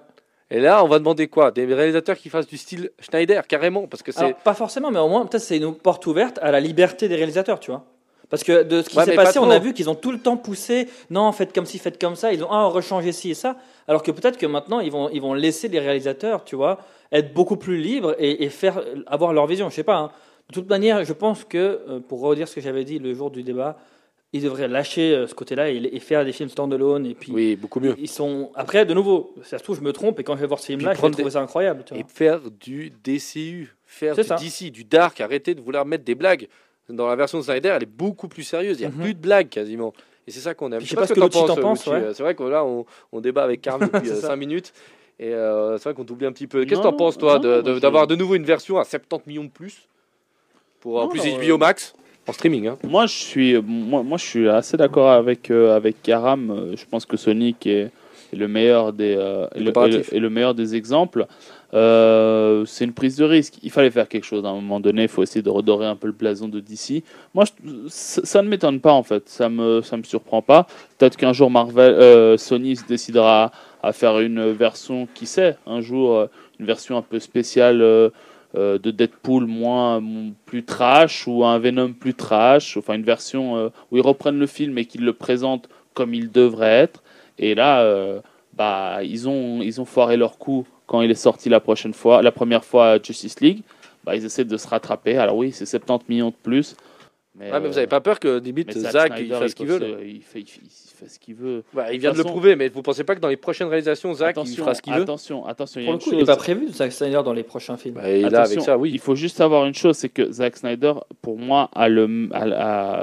Et là, on va demander quoi? Des réalisateurs qui fassent du style Schneider, carrément, parce que c'est. Pas forcément, mais au moins, peut-être c'est une porte ouverte à la liberté des réalisateurs, tu vois. Parce que de ce qui Ouais, s'est pas passé, on a vu qu'ils ont tout le temps poussé, non, faites comme ci, faites comme ça, ils ont ah, rechangé ci et ça. Alors que peut-être que maintenant, ils vont, ils vont laisser les réalisateurs, tu vois, être beaucoup plus libres et, et faire avoir leur vision. Je sais pas. hein. De toute manière, je pense que, euh, pour redire ce que j'avais dit le jour du débat, ils devraient lâcher euh, ce côté-là et, et faire des films standalone. Et puis, Oui, beaucoup mieux. ils sont. Après, de nouveau, ça se trouve, je me trompe, et quand je vais voir ce film-là, je vais trouver des- ça incroyable. Tu vois. Et faire du DCU, faire du ça. DC, du Dark, arrêter de vouloir mettre des blagues. Dans la version de Snyder, elle est beaucoup plus sérieuse. Il n'y a Mhm. plus de blagues quasiment. Et c'est ça qu'on aime. Puis je sais pas ce que t'en Lucci t'en pense, Lucci. ouais. Euh, C'est vrai que là, on, on débat avec Carl depuis C'est ça. 5 minutes. Et euh, c'est vrai qu'on t'oublie un petit peu. Qu'est-ce que Non, t'en penses, toi, de- de- d'avoir de nouveau une version à 70 millions de plus Pour en plus HBO euh, Max? En streaming, hein. Moi, je suis, moi, moi, je suis assez d'accord avec, euh, avec Karam. Euh, Je pense que Sonic est, est le meilleur des, euh, est le, est le- comparatif. est le meilleur des exemples. Euh, c'est une prise de risque. Il fallait faire quelque chose à un moment donné. Il faut essayer de redorer un peu le blason de DC. Moi, je- ça, ça ne m'étonne pas en fait. Ça me, ça me surprend pas. Peut-être qu'un jour Marvel, Sony se décidera à faire une version, qui sait, un jour une version un peu spéciale. Euh, de Deadpool moins plus trash ou un Venom plus trash, enfin une version euh, où ils reprennent le film et qu'ils le présentent comme il devrait être. Et là, euh, bah ils ont ils ont foiré leur coup quand il est sorti la prochaine fois, la première fois à Justice League. Bah, ils essaient de se rattraper. Alors oui, c'est 70 millions de plus. Mais, Ouais, mais vous euh, avez pas peur que limite Zack il fasse ce qu'il veut il fait, il, fait, il fait ce qu'il veut. Bah, Il vient de le prouver, mais vous pensez pas que dans les prochaines réalisations, Zach il attention, fera ce qu'il veut? attention, attention, il y a Pour le une coup, il n'est pas prévu Zack Snyder dans les prochains films. Bah, Et là, avec Attention, ça, oui. Il faut juste savoir une chose, c'est que Zack Snyder, pour moi, a le, a-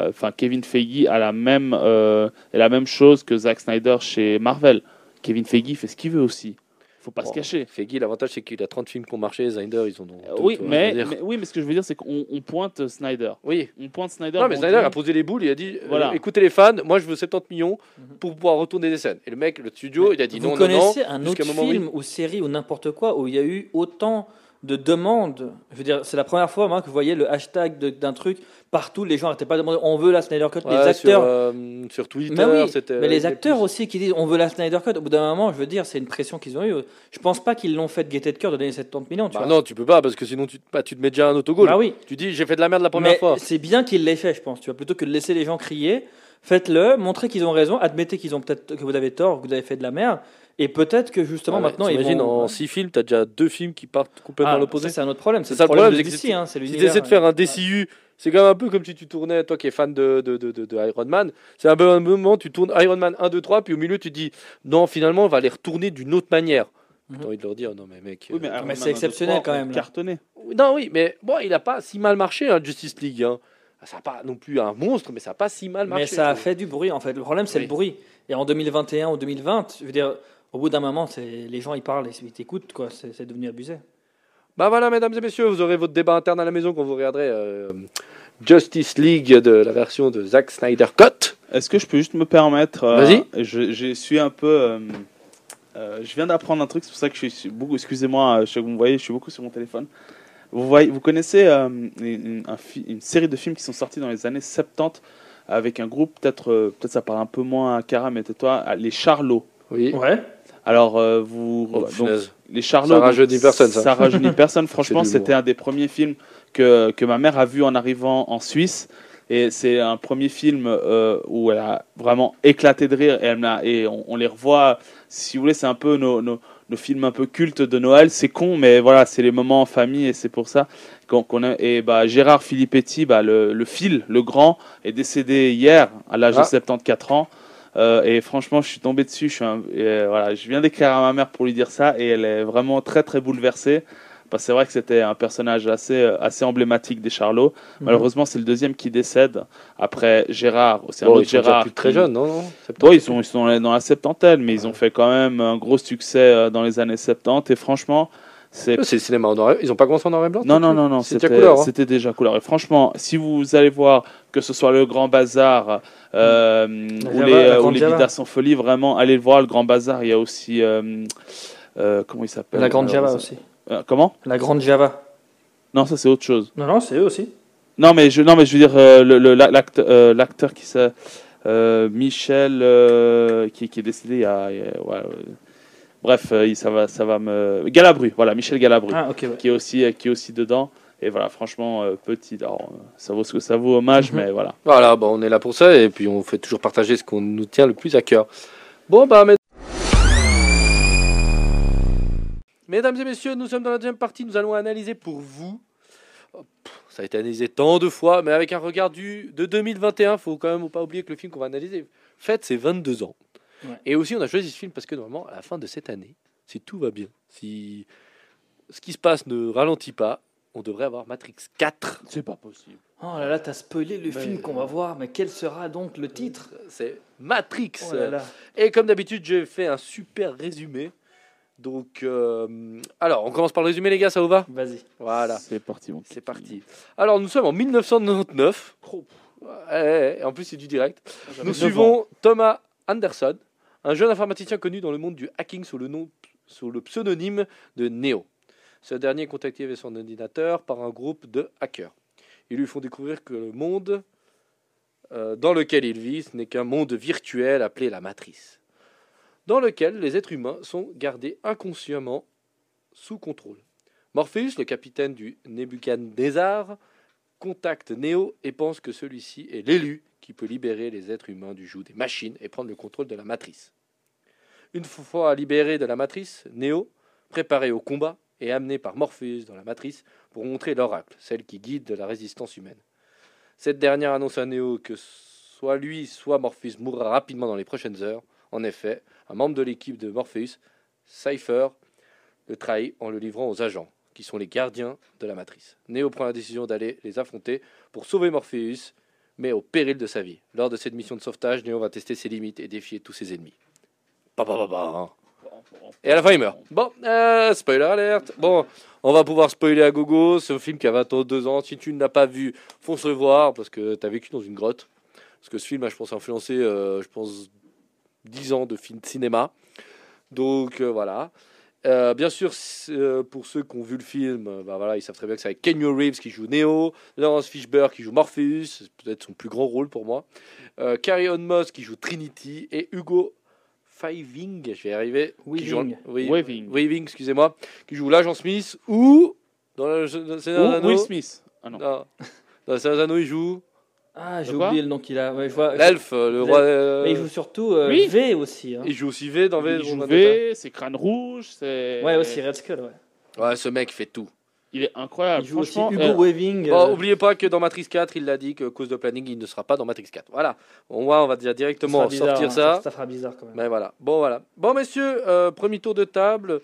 a- enfin Kevin Feige a la même, euh, la même chose que Zack Snyder chez Marvel. Kevin Feige fait ce qu'il veut aussi. Faut pas se cacher. Feige, l'avantage c'est qu'il a 30 films qui ont marché, Snyder ils en ont. Euh, oui, mais, oui, mais ce que je veux dire, c'est qu'on on pointe Snyder. Oui. On pointe Snyder. Non, mais Snyder dit- a posé les boules, il a dit euh, Voilà. écoutez les fans, moi je veux 70 millions Mhm. pour pouvoir retourner des scènes. Et le mec, le studio, il a dit Vous non, non, non. connaissez un autre un moment, oui. film ou série ou n'importe quoi où il y a eu autant de demandes Je veux dire, c'est la première fois moi, que vous voyez le hashtag d'un truc partout. Les gens n'arrêtaient pas de demander on veut la Snyder Cut. les acteurs. Sur, euh, sur Twitter, Mais oui, mais les c'était acteurs plus- aussi qui disent on veut la Snyder Cut, au bout d'un moment, je veux dire, c'est une pression qu'ils ont eue. Je pense pas qu'ils l'ont fait de gaieté de cœur de donner 70 millions. Tu Bah vois. non, tu peux pas parce que sinon tu, bah, tu te mets déjà un autogol. Bah oui. Tu dis j'ai fait de la merde la première Mais fois. c'est bien qu'ils l'aient fait, je pense. Tu vois, plutôt que de laisser les gens crier, faites-le, montrez qu'ils ont raison, admettez qu'ils ont peut-être que vous avez tort, que vous avez fait de la merde, et peut-être que justement Ouais, maintenant ils t'imagines, vont. en 6 films, t'as déjà deux films qui partent complètement Ah, à l'opposé. c'est un autre problème. C'est ça le problème, problème, DC, hein, c'est Si de faire un DCU, c'est quand même un peu comme si tu tournais, toi qui es fan de, de, de, de- de Iron Man, c'est un peu un moment, tu tournes Iron Man 1, 2, 3, puis au milieu tu dis non, finalement on va les retourner d'une autre manière. Mhm. J'ai envie de leur dire non, mais mec. Oui, mais, euh, Iron mais Man c'est 1, 2, exceptionnel 3, quand même, là. Cartonné. Non, oui, mais bon, il a pas si mal marché, hein, Justice League. Hein. Ça n'a pas non plus un monstre, mais ça n'a pas si mal marché. Mais ça a fait du bruit en fait. Le problème c'est Oui. le bruit. Et en 2021 ou 2020, je veux dire, au bout d'un moment, c'est les gens ils parlent et ils t'écoutent quoi. C'est c'est devenu abusé. Bah voilà, mesdames et messieurs, vous aurez votre débat interne à la maison quand vous regarderez euh, Justice League de la version de Zack Snyder Cut. Est-ce que je peux juste me permettre euh, Vas-y. Je, je suis un peu. euh, euh, je viens d'apprendre un truc, c'est pour ça que je suis beaucoup. Excusez-moi, je sais que vous me voyez, je suis beaucoup sur mon téléphone. Vous, voyez, vous connaissez euh, une, série de films qui sont sortis dans les années 70 avec un groupe, peut-être euh, peut-être ça parle un peu moins à Cara, mais tais-toi, les Charlots. Oui. Ouais. Alors, euh, vous. Oh, donc, punaise. les Charlots. Ça rajeunit personne, ça. Ça rajeunit personne. Franchement, c'était un des premiers films que, que ma mère a vu en arrivant en Suisse. Et c'est un premier film euh, où elle a vraiment éclaté de rire. Et, elle et on, on les revoit. Si vous voulez, c'est un peu nos, nos, nos films un peu cultes de Noël. C'est con, mais voilà, c'est les moments en famille. Et c'est pour ça qu'on a. Et bah, Gérard Filippetti, bah, le, le fil, le grand, est décédé hier à l'âge Ah. de 74 ans. Euh, et franchement, je suis tombé dessus. Je, suis un- et, euh, voilà, je viens d'écrire à ma mère pour lui dire ça et elle est vraiment très très bouleversée. Parce que c'est vrai que c'était un personnage assez, euh, assez emblématique des Charlots. Mhm. Malheureusement, c'est le deuxième qui décède. Après Gérard, c'est un Bon, autre ils sont Gérard. plus très jeunes, non, ils sont, ils sont dans la septantaine, mais ils ont fait quand même un gros succès dans les années 70. Et franchement, c'est C'est le cinéma en noir et- Ils n'ont pas commencé en noir et blanc non, non, non, non, C'était déjà couleur. hein. c'était déjà couleur. Et franchement, si vous allez voir que ce soit le Grand Bazar euh, ou Java, les, euh, Grande les Java. Vidas sans folie, vraiment, allez le voir. Le Grand Bazar, il y a aussi. euh, euh, comment il s'appelle? La grande Java aussi. Euh, comment? La grande Java. Non, ça c'est autre chose. Non, non, c'est eux aussi. Non, mais je, non, mais je veux dire, euh, le- le- l'acte- euh, l'acteur qui euh, Michel, euh, qui, qui est décédé il y a. il y a- ouais, euh, bref, euh, ça, va, ça va me. Galabru, voilà, Michel Galabru. Ah, ouais. qui est aussi qui est aussi dedans et voilà franchement euh, petit alors, euh, ça vaut ce que ça vaut hommage Mhm. mais voilà Voilà, bon, on est là pour ça et puis on fait toujours partager ce qu'on nous tient le plus à cœur. Bon, bah, mes- mesdames et messieurs, nous sommes dans la deuxième partie. Nous allons analyser pour vous. Oh, Ça a été analysé tant de fois, mais avec un regard du, de 2021, faut quand même pas oublier que le film qu'on va analyser fête ses 22 ans. Ouais. Et aussi, on a choisi ce film parce que normalement, à la fin de cette année, si tout va bien, si ce qui se passe ne ralentit pas, on devrait avoir Matrix 4. c'est pas possible Oh là là, t'as spoilé le Mais- film qu'on va voir, mais quel sera donc le titre? C'est Matrix. Oh là là. Et comme d'habitude, j'ai fait un super résumé. Donc, euh, alors, on commence par le résumé, les gars, ça vous va? Vas-y. Voilà, c'est parti mon c'est parti. Alors, nous sommes en 1999. Ouais, ouais, et en plus, c'est du direct. Nous neuf suivons Thomas Anderson, un jeune informaticien connu dans le monde du hacking sous le, pseudonyme de Neo. Ce dernier est contacté avec son ordinateur par un groupe de hackers. Ils lui font découvrir que le monde euh, dans lequel il vit ce n'est qu'un monde virtuel appelé la matrice, dans lequel les êtres humains sont gardés inconsciemment sous contrôle. Morpheus, le capitaine du Nebuchadnezzar, contacte Neo et pense que celui-ci est l'élu qui peut libérer les êtres humains du joug des machines et prendre le contrôle de la matrice. Une fois libéré de la matrice, Neo préparés au combat et amenés par Morpheus dans la matrice pour montrer l'oracle, celle qui guide la résistance humaine. Cette dernière annonce à Neo que soit lui, soit Morpheus mourra rapidement dans les prochaines heures. En effet, un membre de l'équipe de Morpheus, Cypher, le trahit en le livrant aux agents, qui sont les gardiens de la matrice. Neo prend la décision d'aller les affronter pour sauver Morpheus, mais au péril de sa vie. Lors de cette mission de sauvetage, Neo va tester ses limites et défier tous ses ennemis. Ba. Et à la fin, il meurt. Bon, euh, spoiler alerte. Bon, on va pouvoir spoiler à gogo. C'est un film qui a 22 ans. Si tu ne l'as pas vu, fonce le voir parce que tu as vécu dans une grotte. Parce que ce film a, je pense, influencé, euh, je pense, 10 ans de film de cinéma. Donc, euh, voilà. Euh, bien sûr, euh, pour ceux qui ont vu le film, euh, bah voilà, ils savent très bien que c'est avec Kenny Reeves qui joue Neo, Lawrence Fishburne qui joue Morpheus, c'est peut-être son plus grand rôle pour moi, Carrie Ann Moss qui joue Trinity et Hugo Fiving, je vais y arriver, qui joue- Weaving. oui, Weaving. Weaving, excusez-moi, qui joue l'agent Smith ou dans le dans le Ou Anneaux, Will Smith. Ah non. non, dans le Anneaux, il joue Ah, j'ai oublié le nom qu'il a. Ouais, je vois. l'elfe, euh, le roi. euh, Mais il joue surtout euh, Oui. V aussi. Hein. il joue aussi V dans V. Il joue Vendetta. V, c'est Crâne Rouge, c'est. Ouais, aussi Red Skull. Ouais. Ouais, ce mec fait tout. Il est incroyable. Il joue aussi Franchement, Hugo euh, Weaving. Bon, euh, oubliez pas que dans Matrix 4, il l'a dit que cause de planning, il ne sera pas dans Matrix 4. Voilà. Au moins, on va déjà ça directement fera bizarre, sortir hein. ça. Ça fera bizarre quand même. Mais voilà. Bon, voilà. Bon, messieurs, euh, premier tour de table.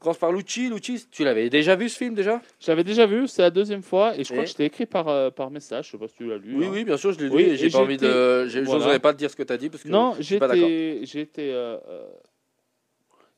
Commence par Lucci. Lucci, tu l'avais déjà vu ce film déjà? J'avais déjà vu, c'est la deuxième fois, et je crois Et que je t'ai écrit par, euh, par message, je sais pas si tu l'as lu. Oui, hein. oui, bien sûr, je l'ai lu Oui, et j'ai pas envie de. j'ai- voilà. Pas te dire ce que tu as dit parce que Non, je suis pas d'accord. j'étais. j'étais, euh, euh,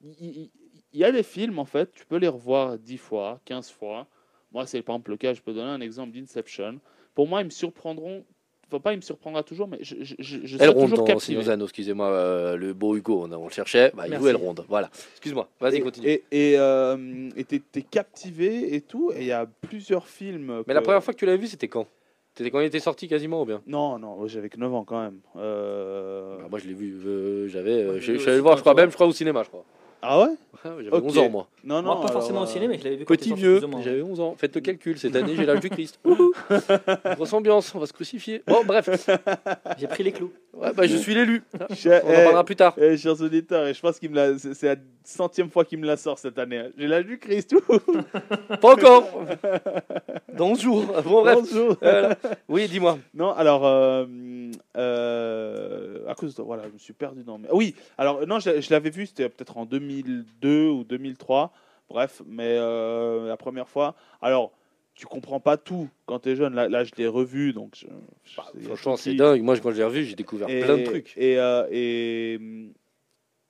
il y a des films, en fait, tu peux les revoir 10 fois, 15 fois. Moi, c'est par exemple le cas, je peux donner un exemple d'Inception. Pour moi, ils me surprendront. Enfin, pas, il me surprendra toujours, mais je, je, je, je Elle toujours dans captivé. Excusez-moi, euh, le beau Hugo, on, on le cherchait. Bah, il joue Elle ronde. Voilà. Excuse-moi, vas-y, continue. Et et, euh, t'es captivé et tout. Et il y a plusieurs films. Mais que- la première fois que tu l'as vu, c'était quand? C'était quand il était sorti quasiment ou bien? Non, non, j'avais que 9 ans quand même. Euh, Bah, Moi, je l'ai vu. euh, J'avais. euh, je suis allé le voir, je crois, même, je crois, au cinéma, je crois. Ah ouais Ouais, J'avais Ok. 11 ans, moi. Non, non. Moi, pas alors, forcément au euh, ciné, mais je l'avais vu Petit vieux, j'avais 11 ans. Faites le calcul, cette année j'ai l'âge du Christ. Wouhou Grosse ambiance, on va se crucifier. Bon, bref, J'ai pris les clous. ouais, bah, je suis l'élu. On en eh, parlera plus tard. eh, chers auditeurs, et je pense l'a. C'est la centième fois qu'il me la sort cette année. J'ai l'âge du Christ. Pas encore. Dans 11 jours. Bon, bref. Bonjour. Voilà. Oui, dis-moi. Non, alors, euh, euh, à cause de toi, voilà, je me suis perdu dans. mes- Ah Oui, alors, non, je, je l'avais vu, c'était peut-être en 2002 ou 2003, bref, mais euh, la première fois. Alors, tu comprends pas tout quand tu es jeune, là, là je l'ai revu, donc. je- je- Bah, franchement, c'est dingue. Moi, quand je l'ai revu, j'ai découvert et, plein de trucs. Et, euh, et,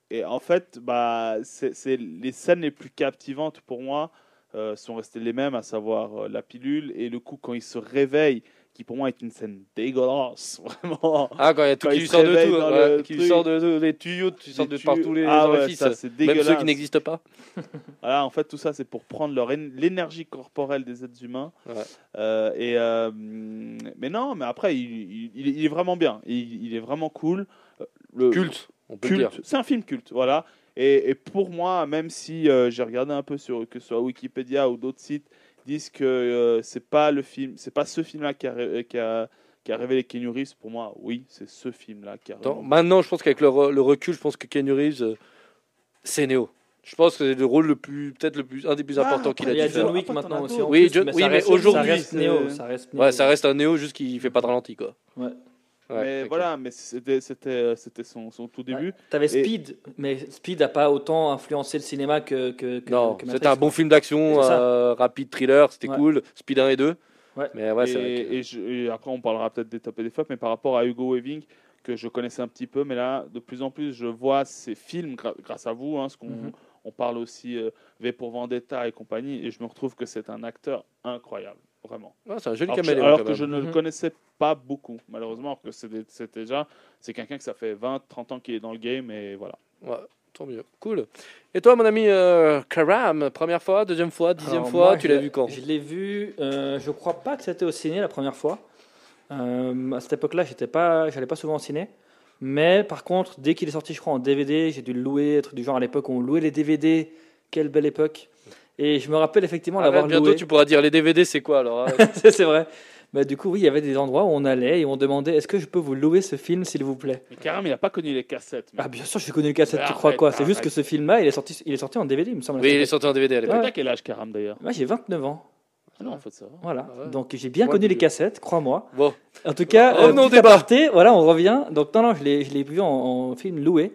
et en fait, bah, c'est les scènes les plus captivantes pour moi euh, sont restées les mêmes, à savoir la pilule et le coup quand il se réveille, qui pour moi est une scène dégueulasse, vraiment. Ah, quand il y a tout qui lui se sort de tout. ouais, le qui sort de, de- les tuyaux, tu sors de partout les Ah ouais, orifices. ça, c'est Même ceux qui n'existent pas. Voilà, en fait, tout ça, c'est pour prendre leur l'énergie corporelle des êtres humains. Ouais. Euh, et euh, mais non, mais après, il, il- il est- vraiment bien. Il, il est vraiment cool. Euh, Le, Culte, on peut dire. C'est un film culte, voilà. Et, et pour moi, même si euh, j'ai regardé un peu sur que ce soit Wikipédia ou d'autres sites disent que euh, c'est pas le film, c'est pas ce film-là qui a, ré- qui a qui a révélé Keanu Reeves. Pour moi, oui, c'est ce film-là qui a. Attends, vraiment- maintenant, je pense qu'avec le, re- le recul, je pense que Keanu Reeves, euh, c'est Néo. Je pense que c'est le rôle le plus, peut-être le plus, un des plus Ah, importants qu'il a Il y a. John Wick maintenant aussi. Oui, plus, John- mais oui, ça mais reste- aujourd'hui, ça reste Néo. Ça reste Ouais, ça reste un Néo juste qu'il fait pas de ralenti, quoi. Ouais. Ouais, mais voilà, mais c'était c'était c'était son, son tout début. T'avais Et- Speed, mais Speed n'a pas autant influencé le cinéma que. que, que Non, que c'était un bon film d'action, euh, rapide thriller, c'était Ouais. cool. Speed 1 et 2. Ouais. Mais ouais, c'est vrai et, que- et je- et après, on parlera peut-être des top et des flops, mais par rapport à Hugo Weaving, que je connaissais un petit peu, mais là, de plus en plus, je vois ses films gra- grâce à vous, hein, ce qu'on Mhm. on parle aussi euh, V pour Vendetta et compagnie, et je me retrouve que c'est un acteur incroyable, vraiment. Ouais, c'est un joli Alors, que je, caméléon. alors quand que même. je ne le Mhm. connaissais pas beaucoup, malheureusement, alors que c'est déjà, c'est quelqu'un que ça fait 20, 30 ans qu'il est dans le game, et voilà. Ouais, tant mieux. Cool. Et toi, mon ami euh, Karam, première fois, deuxième fois, dixième Alors, fois, moi, tu l'as vu quand? Je l'ai vu, euh, je crois pas que c'était au ciné la première fois. Euh, à cette époque-là, j'étais pas, j'allais pas souvent au ciné. Mais par contre, dès qu'il est sorti, je crois en DVD, j'ai dû le louer, truc du genre à l'époque où on louait les DVD. Quelle belle époque. Et je me rappelle effectivement Arrête, l'avoir bientôt loué. tu pourras dire les DVD, c'est quoi alors hein c'est vrai. Bah, du coup, oui, il y avait des endroits où on allait et on demandait est-ce que je peux vous louer ce film, s'il vous plaît? Mais Karam, il n'a pas connu les cassettes. mais- Ah, bien sûr, je connais le cassette, Mais tu crois arrête, quoi? C'est juste que ce film-là, il, est sorti- il est sorti en DVD, il me semble. Oui, il est sorti en DVD à l'époque. T'as quel âge, Karam, d'ailleurs? Moi, j'ai 29 ans. Ah non, en fait, ça va. Voilà. Ah ouais. Donc, j'ai bien connu les cassettes, crois-moi. Bon, En tout cas, Revenons euh, aparté, voilà, on revient. Donc, non, non, je l'ai je l'ai vu en, en film loué.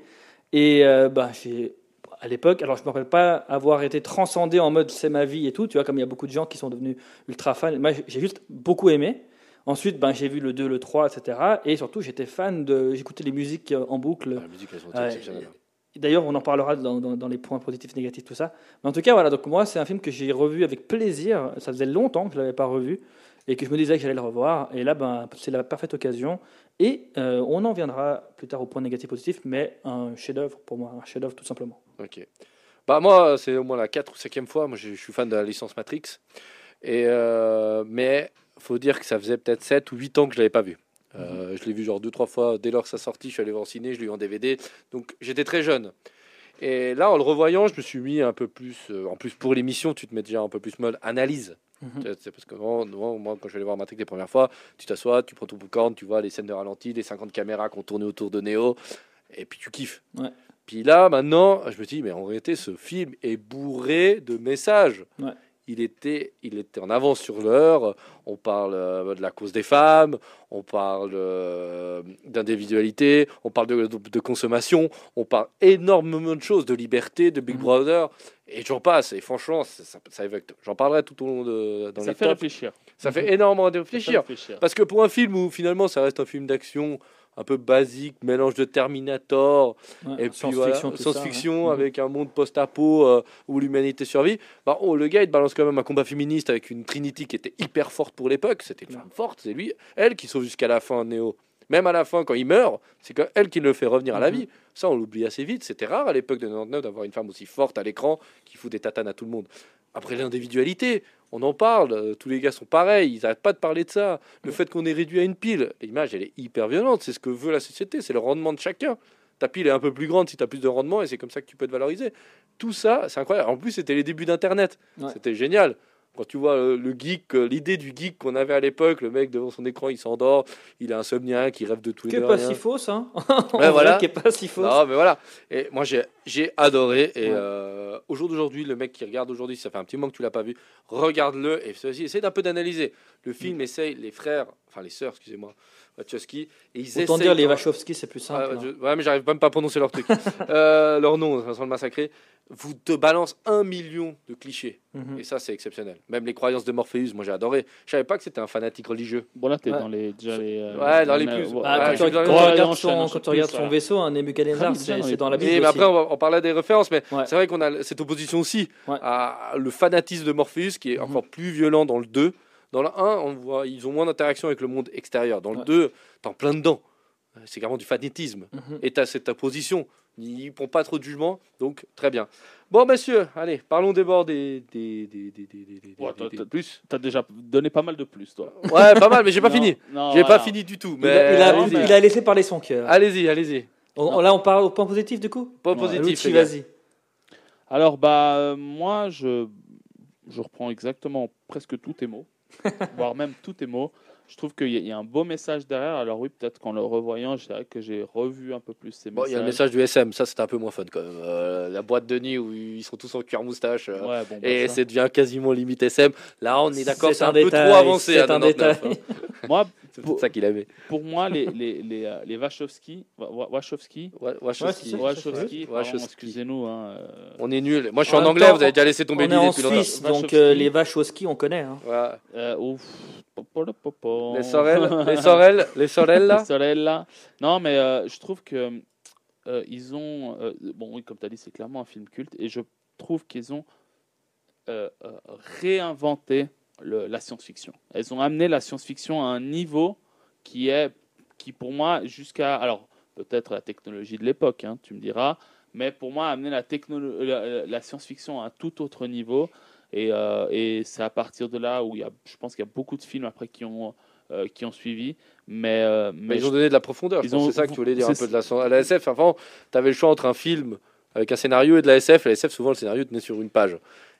Et euh, bah, j'ai- à l'époque, alors je ne me rappelle pas avoir été transcendé en mode c'est ma vie et tout, tu vois, comme il y a beaucoup de gens qui sont devenus ultra fans. Moi, j'ai juste beaucoup aimé. Ensuite, ben, j'ai vu le 2, le 3, etc. Et surtout, j'étais fan de. J'écoutais les musiques euh, en boucle. la musique, elles sont Ouais, exceptionnelles. D'ailleurs, on en parlera dans, dans- dans les points positifs, négatifs, tout ça. Mais en tout cas, voilà. Donc moi, c'est un film que j'ai revu avec plaisir. Ça faisait longtemps que je l'avais pas revu et que je me disais que j'allais le revoir. Et là, ben, c'est la parfaite occasion. Et euh, on en viendra plus tard au point négatif, positif, mais un chef-d'œuvre pour moi, un chef-d'œuvre tout simplement. Ok. Bah moi, c'est au moins la 4 ou 5e fois. Moi, je je suis fan de la licence Matrix. Et euh, mais faut dire que ça faisait peut-être 7 ou 8 ans que je l'avais pas vu. Euh, Je l'ai vu genre deux trois fois dès lors que ça sortit. Je suis allé voir au ciné, je l'ai eu en DVD. Donc j'étais très jeune. Et là, en le revoyant, je me suis mis un peu plus. euh, en plus, pour l'émission, tu te mets déjà un peu plus mode analyse. Mhm. C'est parce que moi, moi, moi, quand je vais aller voir Matrix les premières fois, tu t'assois, tu prends ton popcorn, tu vois les scènes de ralenti, les 50 caméras qui ont tourné autour de Neo, et puis tu kiffes. Ouais. Puis là, maintenant, je me dis, mais en réalité, ce film est bourré de messages. Ouais. Il était, il était en avance sur l'heure. On parle euh, de la cause des femmes, on parle euh, d'individualité, on parle de, de- de consommation, on parle énormément de choses, de liberté, de Big Mhm. Brother, et j'en passe. Et franchement, ça, ça. J'en parlerai tout au long de dans Ça les fait tops. réfléchir. Ça fait énormément réfléchir. réfléchir. Parce que pour un film où finalement ça reste un film d'action un peu basique, mélange de Terminator Ouais, et voilà, science-fiction, science-fiction ouais. avec un monde post-apo euh, où l'humanité survit. Bah, oh, le gars il balance quand même un combat féministe avec une Trinity qui était hyper forte pour l'époque. C'était une femme forte, c'est lui, elle qui sauve jusqu'à la fin Néo. Même à la fin, quand il meurt, c'est elle qui le fait revenir à la Mhm. vie. Ça, on l'oublie assez vite. C'était rare à l'époque de 99 d'avoir une femme aussi forte à l'écran qui fout des tatanes à tout le monde. Après l'individualité, on en parle. euh, tous les gars sont pareils. Ils n'arrêtent pas de parler de ça. Le fait qu'on est réduit à une pile, l'image, elle est hyper violente. C'est ce que veut la société. C'est le rendement de chacun. Ta pile est un peu plus grande si tu as plus de rendement et c'est comme ça que tu peux te valoriser. Tout ça, c'est incroyable. En plus, c'était les débuts d'Internet. Ouais. C'était génial. Quand tu vois euh, le geek, euh, l'idée du geek qu'on avait à l'époque, le mec devant son écran, il s'endort, il est insomniaque, il rêve de tout et Qui de est pas si fausse, hein Ouais, voilà. Qui est pas si fausse. Non, mais voilà. Et moi, j'ai, adoré. Et Ouais. euh, au jour d'aujourd'hui, le mec qui regarde aujourd'hui, ça fait un petit moment que tu l'as pas vu, regarde-le et essaye d'un peu d'analyser. Le film essaye, les frères, enfin les sœurs, excusez-moi, Wachowski, et ils Autant dire les Wachowski, c'est plus simple. Ouais, hein. je- ouais, mais j'arrive même pas à prononcer leur truc. Euh, leur nom, sans le massacrer. Vous te balance un million de clichés. Mhm. Et ça, c'est exceptionnel. Même les croyances de Morpheus, moi j'ai adoré. Je savais pas que c'était un fanatique religieux. Bon, là, t'es Ouais. dans les. Déjà les euh, Ouais, dans les plus. Ah, quand tu, quand regardes son, enchaîne quand tu plus, regardes voilà. son vaisseau, un Nebuchadnezzar, Ah c'est dans la Bible après, on, parlait des références, mais c'est vrai qu'on a cette opposition aussi à le fanatisme de Morpheus, qui est Mhm. encore plus violent dans le 2. Dans le 1, on voit, ils ont moins d'interaction avec le monde extérieur. Dans le Ouais. 2, t'es en plein dedans. C'est carrément du fanatisme. Mhm. Et t'as cette opposition. Ils ne prennent pas trop de jugement, donc très bien. Bon, messieurs, allez, parlons des bords des, des, des, des, des, des- des- Ouais, des- des t'as- plus. T'as déjà donné pas mal de plus, toi. Ouais, pas mal, mais j'ai pas Non, fini. J'ai voilà. pas fini du tout. Il, Mais a, il a- il laissé parler son cœur. allez-y, allez-y. On- là, on parle au point positif du coup Pas Ouais. positif. Vas-y. Alors, bah, euh, moi, je, je reprends exactement presque tous tes mots, voire même tous tes mots. Je trouve qu'il y, a- il y a un beau message derrière. Alors, oui, peut-être qu'en le revoyant, je dirais que j'ai revu un peu plus ces Bon, il y a le messages. message du SM, ça c'était un peu moins fun quand même. Euh, la boîte de nuit où ils sont tous en cuir moustache. euh, Ouais, bon, bah, Et ça. devient quasiment limite SM. Là, on est d'accord, C'est un un, peu détail, trop avancé c'est à un 99. détail. hein. Moi, C'est Pour- ça qu'il avait. pour moi, les, les, les, euh, les Wachowski, Wa- Wa- Wachowski, Wa- Wachowski. Wachowski, Wachowski. excusez-nous. Hein, euh, On est nul. Moi, je suis En anglais. temps, vous avez déjà laissé tomber On est l'idée en depuis longtemps. Suisse, donc Wachowski. euh, les Wachowski, on connaît. hein. Euh, ouf. Les sorelles, les sorelles, les sorelles là. Les sorelles, là. Non, mais euh, je trouve que euh, ils ont. euh, bon, oui, comme tu as dit, c'est clairement un film culte. Et je trouve qu'ils ont réinventé le- la science-fiction. Elles ont amené la science-fiction à un niveau qui est. qui pour moi, jusqu'à. Alors, peut-être la technologie de l'époque, hein, tu me diras. Mais pour moi, amener la, la, la science-fiction à un tout autre niveau. Et, euh, et c'est à partir de là où il y a, je pense qu'il y a beaucoup de films après qui ont, euh, qui ont suivi. Mais, euh, mais Mais ils ont donné de la profondeur. Ils ont- C'est ça que tu voulais dire un peu de la, à la SF. Avant, tu avais le choix entre un film avec un scénario et de la SF. La SF, souvent, le scénario tenait sur une page.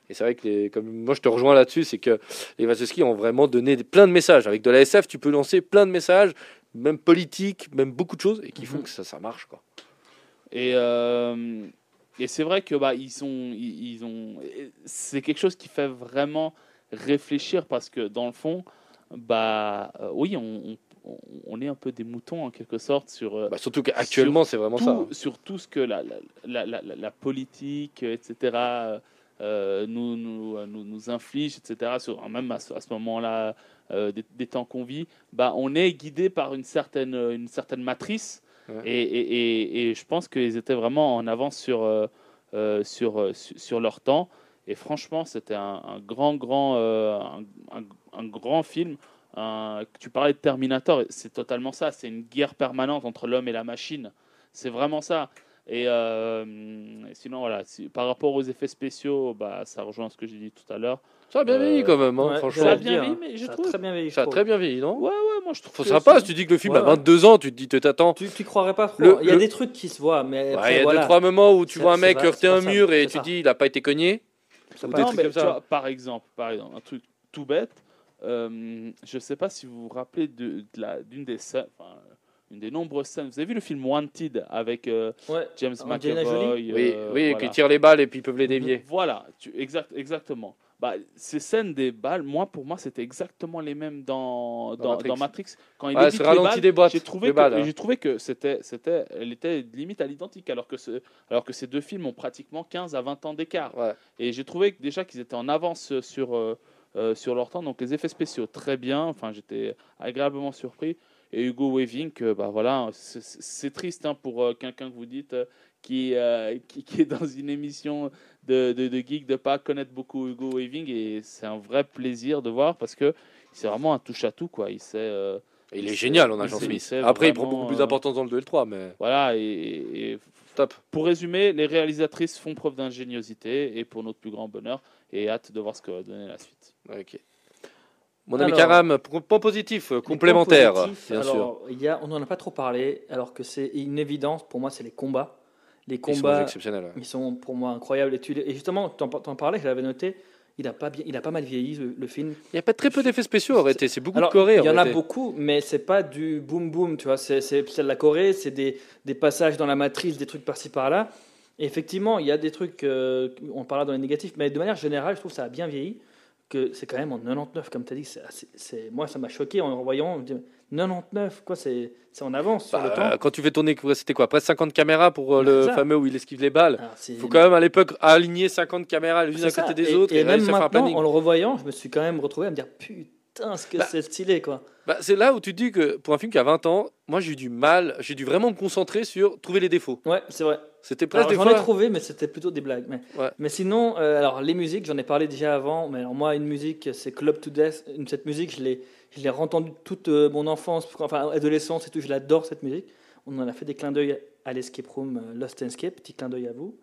Et c'est vrai que les, comme moi je te rejoins là-dessus, c'est que les Wachowski ont vraiment donné plein de messages. Avec de la SF, tu peux lancer plein de messages, même politiques, même beaucoup de choses, et qui font Mhm. que ça, ça marche. Quoi. Et, euh, et c'est vrai que bah, ils sont, ils, ils ont, c'est quelque chose qui fait vraiment réfléchir parce que dans le fond, bah euh, oui, on, on, on est un peu des moutons en quelque sorte sur euh, Bah, surtout qu'actuellement, c'est vraiment tout, ça. hein. sur tout ce que la, la, la, la, politique, etc., euh, nous, nous, nous, nous inflige, etc., sur, même à ce, ce moment-là des, des temps qu'on vit, bah, on est guidé par une certaine, une certaine matrice. Et, et, et, je pense qu'ils étaient vraiment en avance sur, euh, euh, sur, euh, su- sur leur temps. Et franchement, c'était un, grand, grand, un, grand film. Tu parlais de Terminator, c'est totalement ça. C'est une guerre permanente entre l'homme et la machine. C'est vraiment ça. Et, sinon, voilà, par rapport aux effets spéciaux, bah, ça rejoint ce que j'ai dit tout à l'heure. Ça a bien Euh, vieilli quand même, hein, Ouais, franchement. ça a bien vieilli, hein. mais je ça a trouve- très bien vieilli. Ça a très bien vieilli, non Ouais, ouais, moi je trouve Faut sympa, si tu dis que le film Ouais, a ouais. 22 ans, tu te dis, tu t'attends. Tu, tu croirais pas trop. Le- il y a le- des trucs qui se voient, mais Ouais, il y a voilà. deux, trois moments où tu vois un mec vrai, heurter un ça, mur et tu ça. dis, il a pas été cogné. Ça Ou passe. des Non, trucs mais comme tu ça. vois, par exemple, par exemple, un truc tout bête. euh, je sais pas si vous vous rappelez de, de la- d'une des scènes, enfin, une des nombreuses scènes. Vous avez vu le film Wanted avec euh, Ouais. James McAvoy Oui, euh, oui, voilà. qui tire les balles et puis ils peuvent les dévier. Voilà, tu, exact, exactement. Bah, ces scènes des balles, moi, pour moi, c'était exactement les mêmes dans, dans, Matrix. dans Matrix. Quand il Ouais, évite c'est les ralenti balles, des boîtes, j'ai trouvé hein. j'ai trouvé que c'était, c'était, elle était limite à l'identique, alors que, ce, alors que ces deux films ont pratiquement 15 à 20 ans d'écart. Ouais. Et j'ai trouvé que déjà qu'ils étaient en avance sur, euh, euh, sur leur temps. Donc les effets spéciaux, très bien. Enfin, j'étais agréablement surpris. Et Hugo Weaving, euh, bah voilà, c'est- triste hein, pour euh, quelqu'un que vous dites euh, qui, euh, qui, qui est dans une émission de, de, de geek de pas connaître beaucoup Hugo Weaving. Et c'est un vrai plaisir de voir parce que c'est vraiment un touche-à-tout. quoi. Il sait. euh, Il est génial en agent Smith. Après, il prend beaucoup plus euh, d'importance dans le 2 et le 3, mais voilà, et, et- top. pour résumer, les réalisatrices font preuve d'ingéniosité et pour notre plus grand bonheur, et hâte de voir ce que va donner la suite. Ok. Mon ami Alors, Karam, point positif, euh, complémentaire, bien sûr. alors, Il y a, on n'en a pas trop parlé, alors que c'est une évidence. Pour moi, c'est les combats. Les Ils sont combats, exceptionnels. ouais. ils sont pour moi incroyables. Et, tu les- et justement, tu en parlais, je l'avais noté. Il a pas bien, il a pas mal vieilli le, le film. Il n'y a pas très peu d'effets spéciaux en réalité, c'est beaucoup Alors, de Corée. il y en a beaucoup, mais c'est pas du boom boom, tu vois. C'est de la Corée, c'est des, des passages dans la matrice, des trucs par-ci par-là. Effectivement, il y a des trucs, euh, on parlera dans les négatifs, mais de manière générale, je trouve que ça a bien vieilli. Que c'est quand même en 99, comme tu as dit. c'est- moi, ça m'a choqué en voyant. je me dis, 99, quoi, c'est en avance sur Bah, le temps. quand tu fais tourner, c'était quoi Presque 50 caméras pour euh, le ça. fameux où il esquive les balles. Il faut quand même à l'époque aligner 50 caméras les unes à côté des et, autres et et, même maintenant, en le revoyant, je me suis quand même retrouvé à me dire putain, ce que Bah, c'est stylé, quoi. Bah, c'est là où tu te dis que pour un film qui a 20 ans, moi j'ai eu du mal, j'ai dû vraiment me concentrer sur trouver les défauts. Ouais, c'est vrai. C'était presque j'en ai trouvé, mais c'était plutôt des blagues. Mais, Ouais. mais sinon, euh, alors les musiques, j'en ai parlé déjà avant. Mais alors moi, une musique, c'est Club to Death. Cette musique, je l'ai, je l'ai entendue toute euh, mon enfance, enfin adolescence et tout. Je l'adore cette musique. On en a fait des clins d'œil à l'Escape Room euh, Lost Escape. Petit clin d'œil à vous.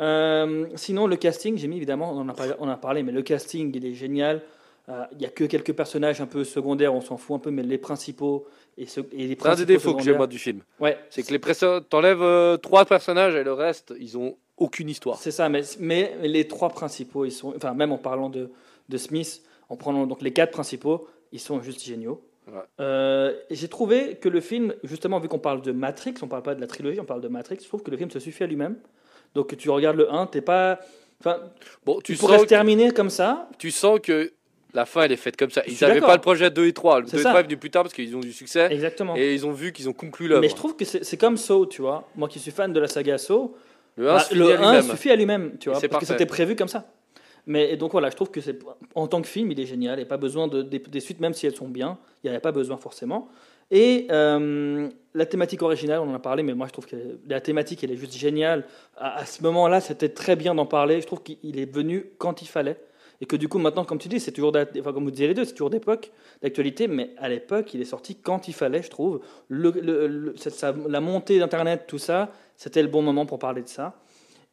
Euh, sinon, le casting, j'ai mis évidemment, on en a parlé, on en a parlé, mais le casting, il est génial. Euh, Il y a que quelques personnages un peu secondaires, on s'en fout un peu, mais les principaux et, ce- et les C'est un des principaux défauts que j'ai secondaires- moi du film. Ouais, C'est que les t'enlèves euh, trois personnages et le reste, ils ont aucune histoire. C'est ça, mais, mais les trois principaux, ils sont, enfin même en parlant de, de Smith, en prenant donc les quatre principaux, ils sont juste géniaux. Ouais. Euh, J'ai trouvé que le film, justement, vu qu'on parle de Matrix, on parle pas de la trilogie, on parle de Matrix, je trouve que le film se suffit à lui-même. Donc tu regardes le 1, t'es pas, enfin, Bon, tu tu pourrais se terminer comme ça. tu sens que la fin elle est faite comme ça. Ils n'avaient pas le projet 2 et 3. Le C'est 2 et ça. 3 est venu plus tard parce qu'ils ont du succès Exactement. et ils ont vu qu'ils ont conclu l'œuvre. Mais je trouve que c'est comme Saw, tu vois. Moi qui suis fan de la saga Saw, Le 1 bah, suffit le à 1 lui-même. suffit à lui-même, tu vois, parce que c'était prévu comme ça. Mais donc voilà, je trouve que c'est en tant que film, il est génial. Il n'y a pas besoin de, des, suites, même si elles sont bien. Il n'y avait pas besoin forcément. Et euh, la thématique originale, on en a parlé, mais moi je trouve que la thématique, elle est juste géniale. À, ce moment-là, c'était très bien d'en parler. Je trouve qu'il est venu quand il fallait. Et que du coup, maintenant, comme tu dis, c'est toujours, enfin, comme vous disiez les deux, c'est toujours d'époque, d'actualité, mais à l'époque, il est sorti quand il fallait, je trouve. La montée d'Internet, tout ça, c'était le bon moment pour parler de ça.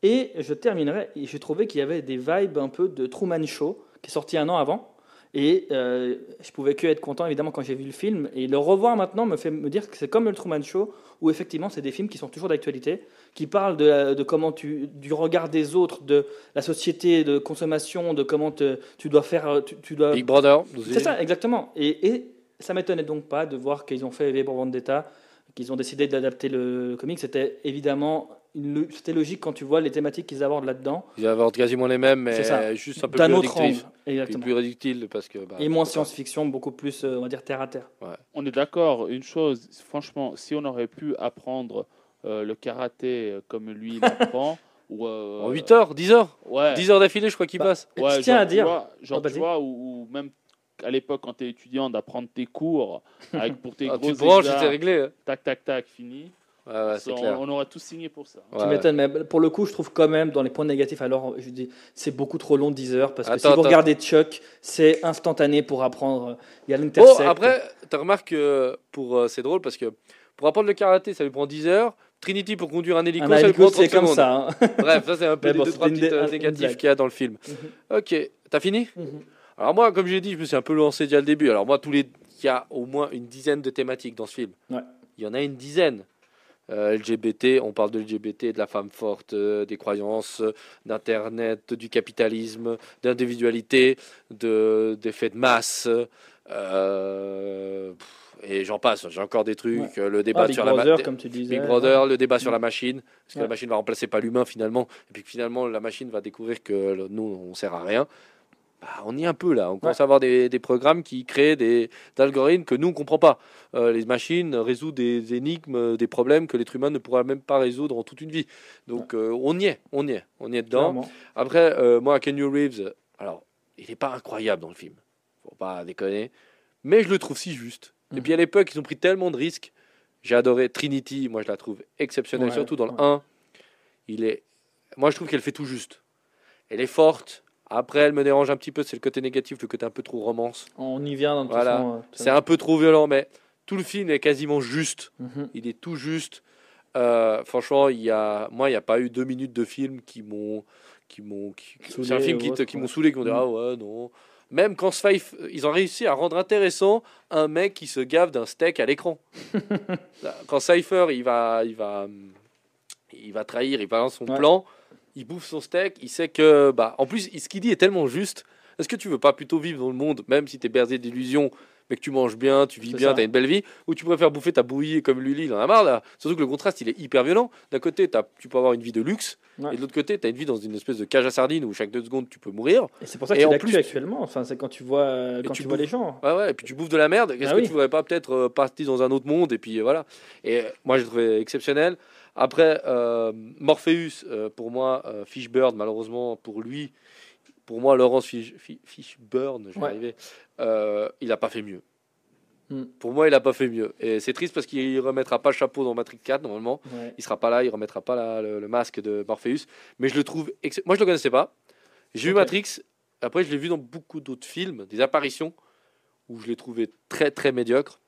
Et je terminerai, et j'ai trouvé qu'il y avait des vibes un peu de Truman Show, qui est sorti un an avant. Et euh, je pouvais que être content, évidemment, quand j'ai vu le film. Et le revoir maintenant me fait me dire que c'est comme le Truman Show, où effectivement, c'est des films qui sont toujours d'actualité, qui parlent de, la- de comment tu, du regard des autres, de la société de consommation, de comment te- tu dois faire. Tu, tu dois... Big Brother. C'est ça, exactement. Et, et ça m'étonnait donc pas de voir qu'ils ont fait V pour Vendetta, qu'ils ont décidé d'adapter le comic. C'était évidemment c'était logique quand tu vois les thématiques qu'ils abordent là-dedans, Ils abordent quasiment les mêmes, mais C'est ça. juste un peu plus autre angle. Exactement. plus réductible parce que. bah, Et moins science-fiction, beaucoup plus, euh, on va dire, terre à terre. On est d'accord, une chose, franchement, si on aurait pu apprendre euh, le karaté euh, comme lui il apprend, ou, euh, En 8 heures, 10 heures ouais, 10 heures d'affilée, je crois qu'il Bah, passe. Ouais, je tiens genre, à tu dire, vois, genre, Oh, tu vois, ou, ou même à l'époque quand tu es étudiant d'apprendre tes cours avec pour tes Ah, gros tu te branches, réglé. hein. tac tac tac fini Ouais, ouais, c'est on, clair. on aurait tous signé pour ça Ouais, tu ouais. m'étonnes, mais pour le coup, je trouve quand même, dans les points négatifs, alors je dis, c'est beaucoup trop long, 10 heures, parce que si Attends, vous attends. regardez Chuck, c'est instantané pour apprendre. Il y a Oh, l'intercept. après, tu remarques que pour, euh, c'est drôle parce que pour apprendre le karaté, ça lui prend 10 heures. Trinity pour conduire un hélico, un ça lui prend 30 c'est comme secondes. ça. hein. Bref, ça c'est un peu les bon, deux, trois petites euh, qu'il y a dans le film. Ok, t'as fini Mhm. Alors moi, comme j'ai dit, je me suis un peu lancé déjà le début. Alors moi, tous les, il y a au moins une dizaine de thématiques dans ce film. Ouais. Il y en a une dizaine. Euh, LGBT, on parle de LGBT, de la femme forte, euh, des croyances, d'internet, du capitalisme, d'individualité, de d'effets de masse, euh, et j'en passe. J'ai encore des trucs. Le débat Ah, sur la ma- comme tu disais. Big Brother, le débat sur la machine, parce que la machine va remplacer pas l'humain finalement, et puis finalement la machine va découvrir que le- nous on sert à rien. Bah, on y est un peu là, on commence à avoir des, des programmes qui créent des des algorithmes que nous on comprend pas. Euh, les machines résoudent des énigmes, des problèmes que l'être humain ne pourra même pas résoudre en toute une vie. Donc euh, on y est, on y est, on y est dedans. Clairement. Après, euh, moi, Kenny Reeves, alors, il n'est pas incroyable dans le film. Faut pas déconner. Mais je le trouve si juste. Et Mhm. puis à l'époque, ils ont pris tellement de risques. J'ai adoré Trinity. Moi, je la trouve exceptionnelle, Ouais, surtout dans le 1. Il est... Moi, je trouve qu'elle fait tout juste. Elle est forte. Après, elle me dérange un petit peu. C'est le côté négatif, le côté un peu trop romance. On y vient dans Voilà. euh, C'est un peu trop violent, mais tout le film est quasiment juste. Mhm. Il est tout juste. Euh, franchement, il y a, moi, il n'y a pas eu deux minutes de film qui m'ont, qui m'ont, c'est un film qui, qui m'ont saoulé, qui m'ont dit Mm. ah ouais non. Même quand Spike, ils ont réussi à rendre intéressant un mec qui se gave d'un steak à l'écran. quand Cypher, il va, il va, il va trahir, il balance son Ouais. plan, il bouffe son steak, il sait que, bah, en plus, ce qu'il dit est tellement juste. Est-ce que tu veux pas plutôt vivre dans le monde, même si tu es bercé d'illusions, mais que tu manges bien, tu vis bien, tu as une belle vie, ou tu préfères bouffer ta bouillie comme Lully, il en a marre là. Surtout que le contraste, il est hyper violent. D'un côté, t'as- tu peux avoir une vie de luxe, Ouais. et de l'autre côté, tu as une vie dans une espèce de cage à sardines où chaque deux secondes, tu peux mourir. Et c'est pour ça Et que c'est plus, actuellement. Enfin, c'est quand tu vois, euh, quand tu tu vois les gens. Ouais, ouais, et puis tu bouffes de la merde. Est-ce Ah que oui. tu voudrais pas peut-être euh, partir dans un autre monde Et puis euh, voilà. Et euh, moi, j'ai trouvé exceptionnel. Après, euh, Morpheus, euh, pour moi, euh, Fishburne, malheureusement, pour lui, pour moi, Laurence Fish, Fi- Fishburne, je vais Ouais. arriver, euh, il n'a pas fait mieux. Hmm. Pour moi, il n'a pas fait mieux. Et c'est triste parce qu'il remettra pas le chapeau dans Matrix 4, normalement. Ouais. Il sera pas là, il remettra pas la- le, le masque de Morpheus. Mais je le trouve. ex- Moi, je le connaissais pas. J'ai vu Ok. Matrix. Après, je l'ai vu dans beaucoup d'autres films, des apparitions où je l'ai trouvé très très médiocre.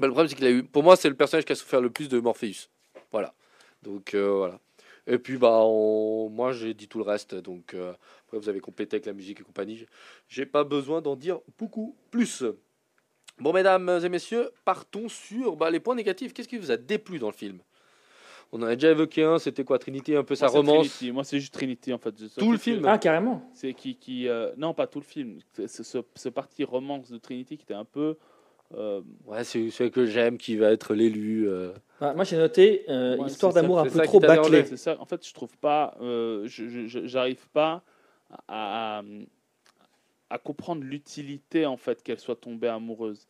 Mais le problème, c'est qu'il a eu. Pour moi, c'est le personnage qui a souffert le plus de Morpheus. Voilà. Donc euh, voilà. Et puis bah, on- moi, j'ai dit tout le reste. Donc euh, après, vous avez complété avec la musique et compagnie. J'ai pas besoin d'en dire beaucoup plus. Bon, mesdames et messieurs, partons sur bah, les points négatifs. Qu'est-ce qui vous a déplu dans le film? On en a déjà évoqué un, c'était quoi Trinity, un peu sa Moi, romance? Trinity. Moi, c'est juste Trinity en fait. Tout le film? Ah, carrément. C'est qui, qui euh, non pas tout le film. C'est ce, ce, ce parti romance de Trinity qui était un peu. euh, Ouais, c'est celui que j'aime qui va être l'élu. Euh. Ah, moi, j'ai noté euh, Ouais, histoire d'amour un peu trop bâclée. dérangé. C'est ça. En fait, je trouve pas. euh, J'arrive pas à, à, comprendre l'utilité en fait qu'elle soit tombée amoureuse.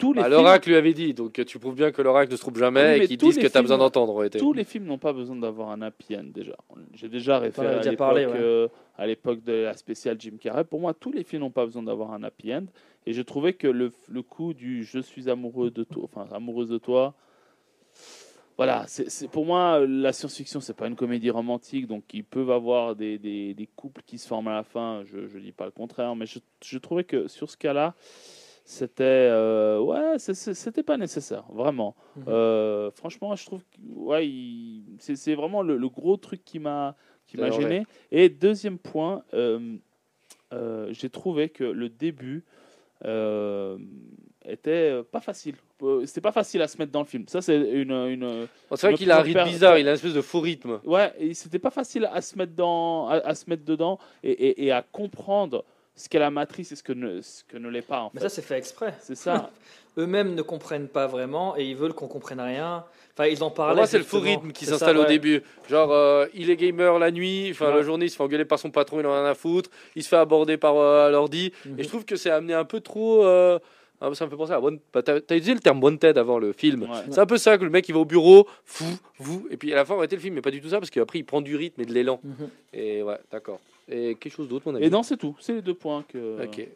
Les Bah, films, L'oracle lui avait dit, donc tu prouves bien que l'oracle ne se trompe jamais Oui, mais et qu'ils disent que tu as besoin d'entendre. tous les films n'ont pas besoin d'avoir un happy end déjà. J'ai déjà référé à l'époque ouais. euh, à l'époque de la spéciale Jim Carrey. Pour moi, tous les films n'ont pas besoin d'avoir un happy end. Et je trouvais que le, le coup du je suis amoureux de toi, enfin amoureuse de toi, voilà, c'est pour moi la science-fiction c'est pas une comédie romantique, donc ils peuvent avoir des, des, des couples qui se forment à la fin. Je ne dis pas le contraire, mais je, je trouvais que sur ce cas-là, c'était euh, ouais, c'était pas nécessaire, vraiment. Mhm. Euh, franchement, je trouve que ouais, c'est vraiment le, le gros truc qui m'a qui m'a gêné. Et deuxième point, euh, euh, j'ai trouvé que le début euh, était euh, pas facile. Euh, C'était pas facile à se mettre dans le film. Ça, c'est une. une Bon, c'est vrai qu'il a un rythme bizarre, il a une espèce de faux rythme. Ouais, c'était pas facile à se mettre, dans, à, à se mettre dedans et, et- et à comprendre ce qu'est la matrice et ce que ne, ce que ne l'est pas. En Mais fait. ça, c'est fait exprès. C'est ça. Eux-mêmes ne comprennent pas vraiment et ils veulent qu'on comprenne rien. Enfin, ils en Pour parlaient. moi, c'est le faux rythme qui s'installe au début. Genre, euh, il est gamer la nuit, enfin Ouais. la journée, il se fait engueuler par son patron, il en a rien à foutre, il se fait aborder par euh, l'ordi. Mhm. Et je trouve que c'est amené un peu trop. euh, ah, ça me fait penser à. One... bah, T'as t'as utilisé le terme wanted avant le film. Ouais. C'est un peu ça que le mec il va au bureau, fou, vous, et puis à la fin on arrêter le film, mais pas du tout ça parce qu'après il prend du rythme et de l'élan. Mhm. Et ouais, d'accord. Et quelque chose d'autre, mon ami. Et non, c'est tout. C'est les deux points que. Ok.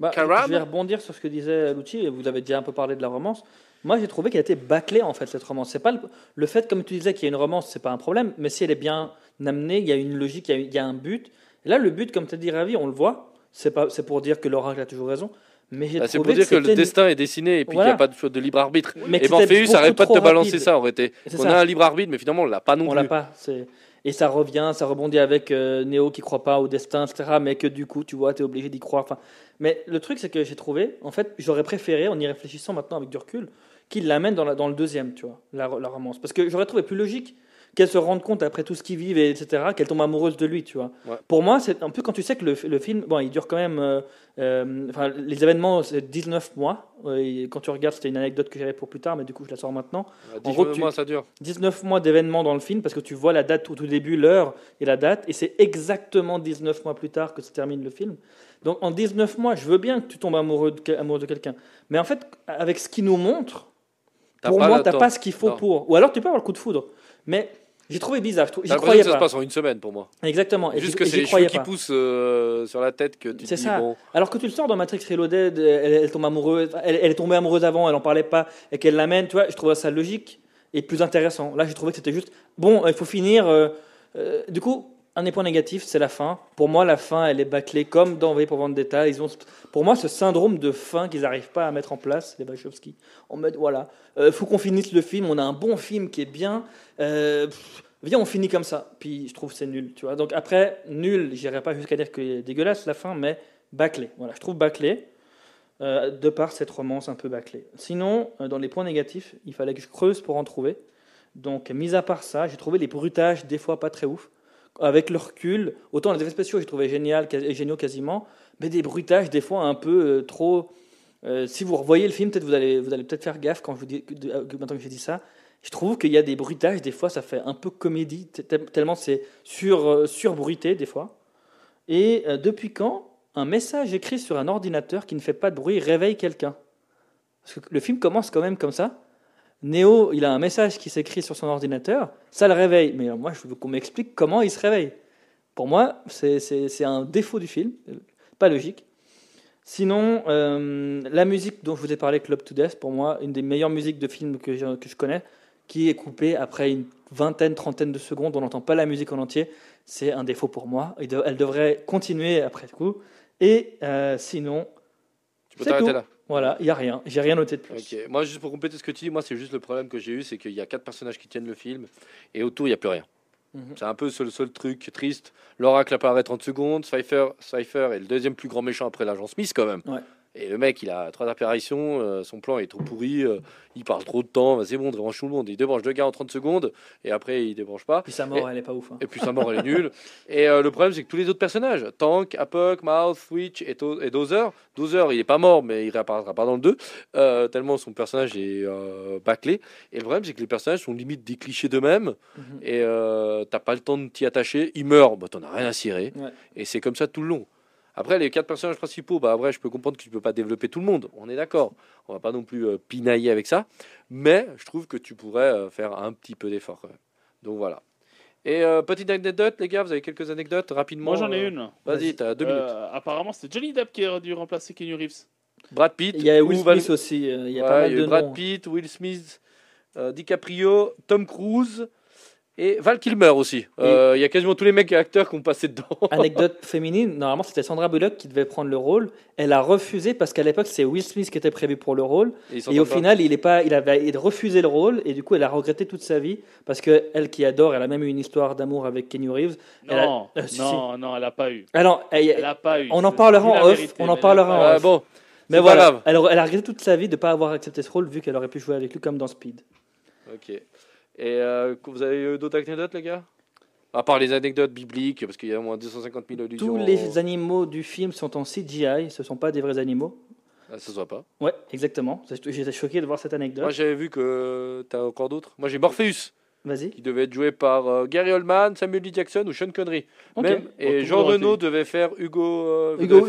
Bah, Karam je vais rebondir sur ce que disait et vous avez déjà un peu parlé de la romance. Moi, j'ai trouvé qu'elle était bâclée, en fait, cette romance. C'est pas le, le fait, comme tu disais, qu'il y a une romance, c'est pas un problème, mais si elle est bien amenée, il y a une logique, il y a, il y a un but. Et là, le but, comme tu as dit, Ravi, on le voit, c'est pas, c'est pour dire que l'oracle a toujours raison, mais j'ai Bah, c'est pour dire que, le destin est dessiné et puis qu'il n'y a pas de choix de libre arbitre. mais Et c'était Morpheus beaucoup arrête pas de te balancer rapide. ça, aurait été. On ça. a un libre arbitre, mais finalement on l'a pas non On plus. l'a pas. Et ça revient, ça rebondit avec euh, Néo qui croit pas au destin, etc. Mais que du coup, tu vois, tu es obligé d'y croire. Enfin, mais le truc, c'est que j'ai trouvé, en fait, j'aurais préféré, en y réfléchissant maintenant avec du recul, qu'il l'amène dans, la- dans le deuxième, tu vois, la, la romance. Parce que j'aurais trouvé plus logique qu'elle se rende compte après tout ce qu'ils vivent, et etc., qu'elle tombe amoureuse de lui, tu vois. Ouais. Pour moi, c'est un peu quand tu sais que le, le film, bon, il dure quand même, euh, euh, enfin, les événements, c'est 19 mois. Euh, quand tu regardes, c'était une anecdote que j'avais pour plus tard, mais du coup, je la sors maintenant. En gros, tu- mois, ça dure. 19 mois d'événements dans le film parce que tu vois la date au tout début, l'heure et la date, et c'est exactement 19 mois plus tard que se termine le film. Donc en 19 mois, je veux bien que tu tombes amoureux de, quel- amoureux de quelqu'un, mais en fait, avec ce qu'il nous montre, pour moi, t'as temps. pas ce qu'il faut Non. pour. Ou alors tu peux avoir le coup de foudre, mais j'ai trouvé bizarre, j'y croyais que ça se pas. passe en une semaine pour moi. Exactement, et Juste que c'est les cheveux qui poussent euh, sur la tête que tu te C'est dis ça. bon. Alors que tu le sors dans Matrix Reloaded, elle, elle tombe amoureuse, elle, elle est tombée amoureuse avant, elle en parlait pas, et qu'elle l'amène, tu vois, je trouvais ça logique et plus intéressant. Là, j'ai trouvé que c'était juste, bon, il faut finir. euh, euh, du coup, un des points négatifs, c'est la fin. Pour moi, la fin, elle est bâclée comme dans V pour Vendetta. Ils ont, pour moi, ce syndrome de fin qu'ils n'arrivent pas à mettre en place, les Wachowski. En mode, voilà, euh, faut qu'on finisse le film, on a un bon film qui est bien. euh, Viens, on finit comme ça. Puis je trouve c'est nul, tu vois. Donc après, nul, j'irai pas jusqu'à dire que c'est dégueulasse la fin, mais bâclé. Voilà, je trouve bâclé, euh, de par cette romance un peu bâclée. Sinon, euh, dans les points négatifs, il fallait que je creuse pour en trouver. Donc, mis à part ça, j'ai trouvé les bruitages des fois pas très ouf. Avec le recul, autant les effets spéciaux, j'ai trouvé génial, géniaux quasiment, mais des bruitages des fois un peu euh, trop. euh, si vous revoyez le film, peut-être vous allez, vous allez peut-être faire gaffe quand je vous dis, maintenant que j'ai dit ça. Je trouve qu'il y a des bruitages, des fois, ça fait un peu comédie, tellement c'est sur, euh, surbruité, des fois. Et depuis quand un message écrit sur un ordinateur qui ne fait pas de bruit réveille quelqu'un? Parce que le film commence quand même comme ça. Néo, il a un message qui s'écrit sur son ordinateur, ça le réveille. Mais moi, je veux qu'on m'explique comment il se réveille. Pour moi, c'est- un défaut du film, pas logique. Sinon, euh, la musique dont je vous ai parlé, Club to Death, pour moi, une des meilleures musiques de film que je, que je connais, qui est coupée après une vingtaine, trentaine de secondes, on n'entend pas la musique en entier, c'est un défaut pour moi. Elle devrait continuer après coup. Et euh, sinon, Tu peux t'arrêter là. Voilà, il n'y a rien. J'ai rien noté de plus. Moi, juste pour compléter ce que tu dis, moi, c'est juste le problème que j'ai eu, c'est qu'il y a quatre personnages qui tiennent le film et autour, il n'y a plus rien. Mhm. C'est un peu le seul, seul truc triste. L'oracle apparaît 30 secondes. Cypher, Cypher est le deuxième plus grand méchant après l'agent Smith, quand même. Ouais. Et le mec, il a trois apparitions. euh, son plan est trop pourri. euh, il parle trop de temps. c'est bon, débranche tout le monde. Il débranche deux gars en 30 secondes et après, il débranche pas. Puis sa mort, elle est pas ouf. hein. Et puis sa mort, elle est nulle. Et euh, le problème, c'est que tous les autres personnages, Tank, Apoc, Mouth, Switch et, et Dozer, Dozer, il est pas mort, mais il réapparaîtra pas dans le 2, euh, tellement son personnage est bâclé. Et le problème, c'est que les personnages sont limite des clichés d'eux-mêmes, Mhm. et t'as pas le temps de t'y attacher. Il meurt, bah, t'en as rien à cirer. Ouais. Et c'est comme ça tout le long. Après, les quatre personnages principaux, bah, après, je peux comprendre que tu peux pas développer tout le monde. On est d'accord. On va pas non plus euh, pinailler avec ça. Mais je trouve que tu pourrais euh, faire un petit peu d'effort quand même. Donc voilà. Et euh, petite anecdote, les gars, vous avez quelques anecdotes rapidement Moi, j'en ai euh, une. Vas-y, t'as deux minutes. Apparemment, c'était Johnny Depp qui aurait dû remplacer Keanu Reeves. Brad Pitt. Il y a Will Val- Smith aussi. Il y a Ouais, pas mal y a de Brad noms. Pitt, Will Smith, euh, DiCaprio, Tom Cruise Et Val Kilmer aussi. Euh, Il y a quasiment tous les mecs et acteurs qui ont passé dedans. Anecdote féminine, normalement c'était Sandra Bullock qui devait prendre le rôle. Elle a refusé parce qu'à l'époque c'est Will Smith qui était prévu pour le rôle. Et au pas. final, il, est pas, il avait refusé le rôle et du coup elle a regretté toute sa vie parce que elle qui adore, elle a même eu une histoire d'amour avec Kenny Reeves. Elle a- Non, Euh, si, non, non, elle a pas eu. Alors, elle- Elle a pas eu. On en parlera en off, vérité, on mais en elle a parlera en bon, mais voilà, elle, elle a regretté toute sa vie de ne pas avoir accepté ce rôle vu qu'elle aurait pu jouer avec lui comme dans Speed. Ok. Et euh, vous avez eu d'autres anecdotes, les gars? À part les anecdotes bibliques, parce qu'il y a au moins 250 000 allusions. Tous les animaux du film sont en CGI, ce sont pas des vrais animaux. Ah, ça se voit pas. Ouais, exactement. J'étais choqué de voir cette anecdote. Moi, j'avais vu que t'as encore d'autres? Moi, j'ai Morpheus, Vas-y. qui devait être joué par euh, Gary Oldman, Samuel L. Jackson ou Sean Connery. Ok. Même, Bon, et Jean Reno devait faire Hugo. euh, Hugo,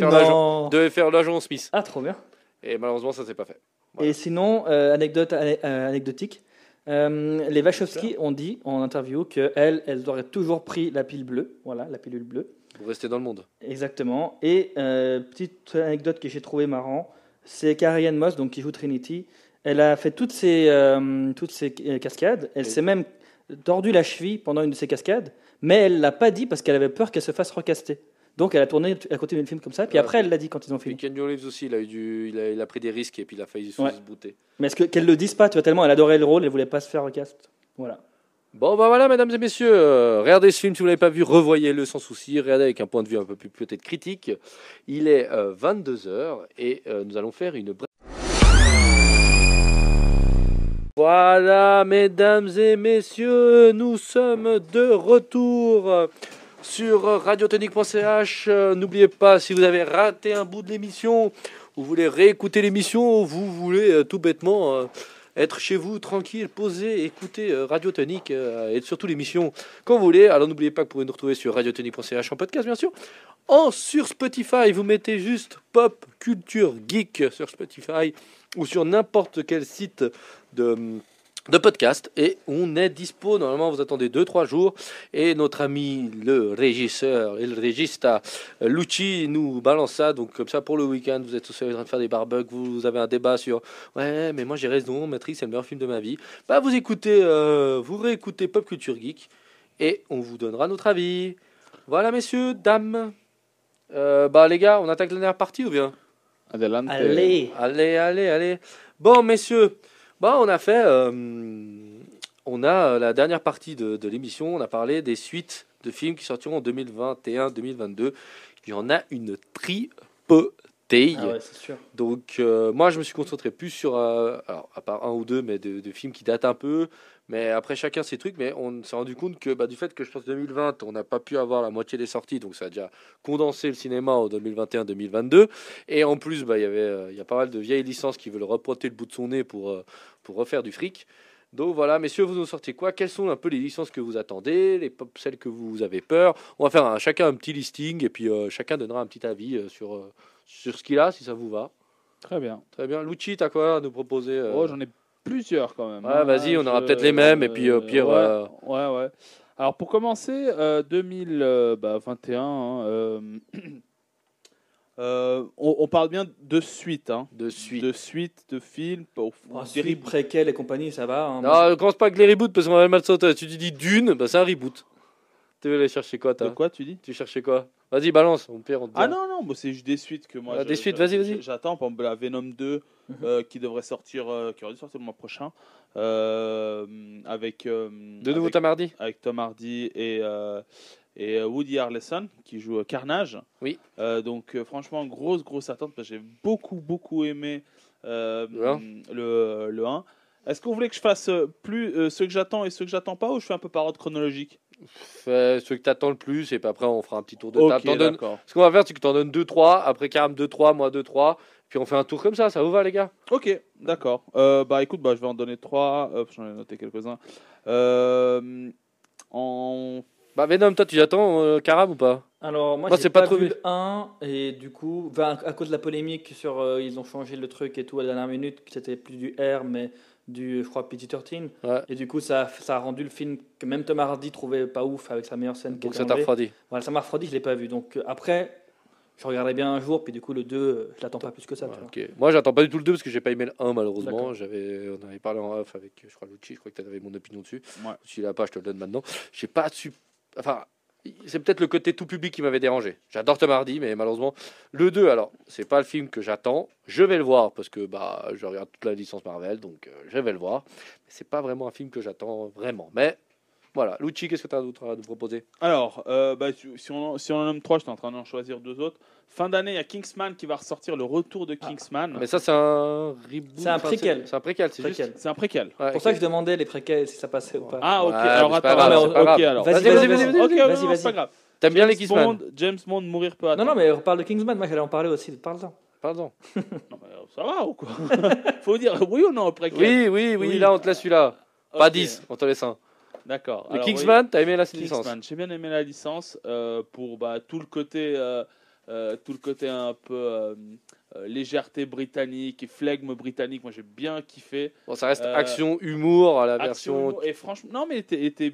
devait faire l'agent- Smith. Ah, trop bien. Et malheureusement, ça s'est pas fait. Voilà. Et sinon, euh, anecdote euh, anecdotique, euh, les Wachowski ont dit en interview qu'elles, elles auraient toujours pris la pile bleue, voilà, la pilule bleue, Pour rester dans le monde. exactement. Et euh, petite anecdote que j'ai trouvé marrant, c'est Ann Moss, donc qui joue Trinity. Elle a fait toutes ces, euh, toutes ces cascades. Elle s'est même tordu la cheville pendant une de ces cascades, mais elle l'a pas dit parce qu'elle avait peur qu'elle se fasse recaster. Donc elle a tourné, elle a continué le film comme ça. Puis Ah, après, elle l'a dit quand ils ont fini. Kenny Reeves aussi, il a, eu du, il, a, il a pris des risques et puis il a failli se Ouais. se booter. Mais est-ce que- qu'elle le dise pas, tu vois, tellement elle adorait le rôle, elle voulait pas se faire recast. Voilà. Bon, bah voilà, mesdames et messieurs, euh, regardez ce film si vous ne l'avez pas vu, revoyez-le sans souci, regardez avec un point de vue un peu plus peut-être critique. Il est 22h et euh, nous allons faire une brève. Voilà, mesdames et messieurs, nous sommes de retour sur radiotonique.ch. Euh, N'oubliez pas, si vous avez raté un bout de l'émission, vous voulez réécouter l'émission, ou vous voulez euh, tout bêtement euh, être chez vous tranquille, posé, écouter Radio Tonique euh, et surtout l'émission quand vous voulez. Alors n'oubliez pas que vous pouvez nous retrouver sur radiotonique.ch en podcast bien sûr. En sur Spotify, vous mettez juste Pop Culture Geek sur Spotify ou sur n'importe quel site de de podcast et on est dispo normalement vous attendez 2-3 jours et notre ami le régisseur et le régista Lucci nous balance ça donc comme ça pour le week-end vous êtes tous en train de faire des barbecues vous avez un débat sur Ouais, mais moi j'ai raison, Matrix c'est le meilleur film de ma vie. Bah vous écoutez, euh, vous réécoutez Pop Culture Geek et on vous donnera notre avis. Voilà messieurs, dames. Euh, bah les gars, on attaque la dernière partie ou bien? Adelante. Allez. Allez, allez, allez. Bon messieurs, bah on a fait, euh, on a euh, la dernière partie de, de l'émission, on a parlé des suites de films qui sortiront en 2021-2022. Il y en a une tripotée. Ah ouais, c'est sûr. Donc euh, moi je me suis concentré plus sur, euh, alors à part un ou deux, mais de, de films qui datent un peu. Mais après chacun ses trucs, mais on s'est rendu compte que bah, du fait que je pense 2020, on n'a pas pu avoir la moitié des sorties, donc ça a déjà condensé le cinéma en 2021-2022. Et en plus, bah, il y avait, euh, y a pas mal de vieilles licences qui veulent repoter le bout de son nez pour, euh, pour refaire du fric. Donc voilà, messieurs, vous nous sortez quoi? Quelles sont un peu les licences que vous attendez, les pop, celles que vous avez peur? On va faire un- chacun un petit listing et puis euh, chacun donnera un petit avis euh, sur, euh, sur ce qu'il a, si ça vous va. Très bien. Très bien. Lucci, t'as quoi à nous proposer Oh, j'en ai plusieurs quand même. Ouais, hein. vas-y, on aura Je- peut-être les mêmes, et puis, au pire, Ouais, euh, ouais, ouais. Alors pour commencer, euh, 2021, hein, euh, euh, on, on parle bien de suite, hein. De suite. de suite, de films, pour, Oh, des suite, reboots. préquel et compagnie, ça va. hein. Non, commence pas avec les reboots parce qu'on va mal sauter. Tu dis Dune, bah, c'est un reboot. Tu veux aller chercher quoi, De toi quoi tu dis Tu cherchais quoi? Vas-y, balance, on pire, on te Ah non, non, moi, c'est juste des suites que moi. Ah, je- des suites, vas-y, vas-y. J'attends, par exemple, la Venom 2 Mhm. euh, qui devrait sortir, euh, qui aurait dû sortir le mois prochain, euh, avec. euh, De nouveau, avec, t'as mardi avec Tom Hardy et, euh, et Woody Harrelson qui joue euh, Carnage. Oui. Euh, donc, euh, franchement, grosse, grosse attente parce que j'ai beaucoup, beaucoup aimé euh, Le un. le, le 1. Est-ce que vous voulez que je fasse plus euh, ceux que j'attends et ceux que j'attends pas ou je fais un peu par ordre chronologique? Fais ceux que t'attends le plus, et puis après, on fera un petit tour de Ok, table. Donnes- d'accord. Ce qu'on va faire, c'est que t'en donnes 2-3, après Karam 2-3, moi 2-3, puis on fait un tour comme ça, ça vous va, les gars? Ok, d'accord. Euh, bah écoute, bah, je vais en donner trois. Hop, J'en ai noté quelques-uns. Euh, en... Bah, Venom, toi, tu attends euh, Karam ou pas? Alors, moi, Moi, j'ai pas pas, trop vu 1, et du coup, à cause de la polémique sur euh, ils ont changé le truc et tout à la dernière minute, que c'était plus du R, mais du, je crois, PG-13. Ouais. Et du coup, ça, a- ça a rendu le film que même Tom Hardy trouvait pas ouf avec sa meilleure scène. Donc ça t'a refroidi. Voilà, ça m'a refroidi, je l'ai pas vu. Donc après, je regarderai bien un jour, puis du coup, le 2, euh, je l'attends pas plus que ça. tu Ouais, vois. ok. Moi, j'attends pas du tout le 2 parce que j'ai pas aimé le 1 malheureusement. J'avais, on avait parlé en off avec, je crois, Lucci. Je crois que tu avais mon opinion dessus. Ouais. Si l'as pas, je te le donne maintenant. J'ai pas su. Enfin, c'est peut-être le côté tout public qui m'avait dérangé. J'adore Tom Hardy, mais malheureusement, le 2, alors, c'est pas le film que j'attends. Je vais le voir parce que bah, je regarde toute la licence Marvel, donc euh, je vais le voir. Mais c'est pas vraiment un film que j'attends vraiment. Mais voilà, Lucci, qu'est-ce que tu as d'autre à nous proposer? Alors, euh, bah, si on, si on en nomme trois, j'étais en train d'en choisir deux autres. Fin d'année, il y a Kingsman qui va ressortir le retour de Kingsman. Mais ça, c'est un reboot. C'est un enfin, préquel. C'est un préquel, c'est Préquel. juste. C'est un préquel. Ouais, C'est pour ça que je demandais les préquels, si ça passait ou pas. Ah, ok. Ouais, alors attends, grave, ok. Vas-y, Vas-y, vas-y, vas-y, vas-y. vas-y, Ok, vas-y. non, vas-y, non, vas-y. c'est pas grave. T'aimes bien les James Kingsman Bond, James Bond mourir peu Non, attendre. non, mais on parle de Kingsman, moi j'allais en parler aussi, parle-en. Pardon. Non, mais euh, ça va ou quoi? Faut dire oui ou non au préquel Oui, oui, oui, là, on te laisse celui-là. Pas Ok, 10, on te laisse un. D'accord. Le Alors, oui. Kingsman, t'as aimé la licence Kingsman, j'ai bien aimé la licence euh, pour bah, tout le côté, euh, euh, tout le côté un peu légèreté britannique et flegme britannique. Moi, j'ai bien kiffé. Bon, ça reste action, humour, à la Action, version. et franchement, non, mais était, était-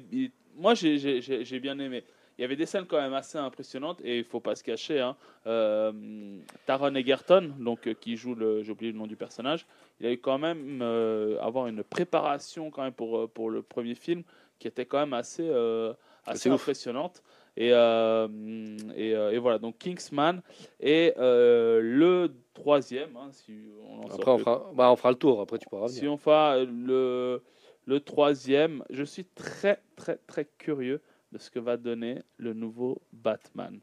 moi, j'ai- j'ai- j'ai bien aimé. Il y avait des scènes quand même assez impressionnantes et il faut pas se cacher. Hein. Euh, Taron Egerton, donc euh, qui joue le, j'ai oublié le nom du personnage, il a eu quand même euh, avoir une préparation quand même pour pour le premier film qui était quand même assez assez impressionnante. Et, et, et voilà, donc Kingsman et le troisième, hein, si on en Après, on fera... Bah, on fera le tour, après tu pourras si revenir. on fait le, le troisième, je suis très très très curieux de ce que va donner le nouveau Batman.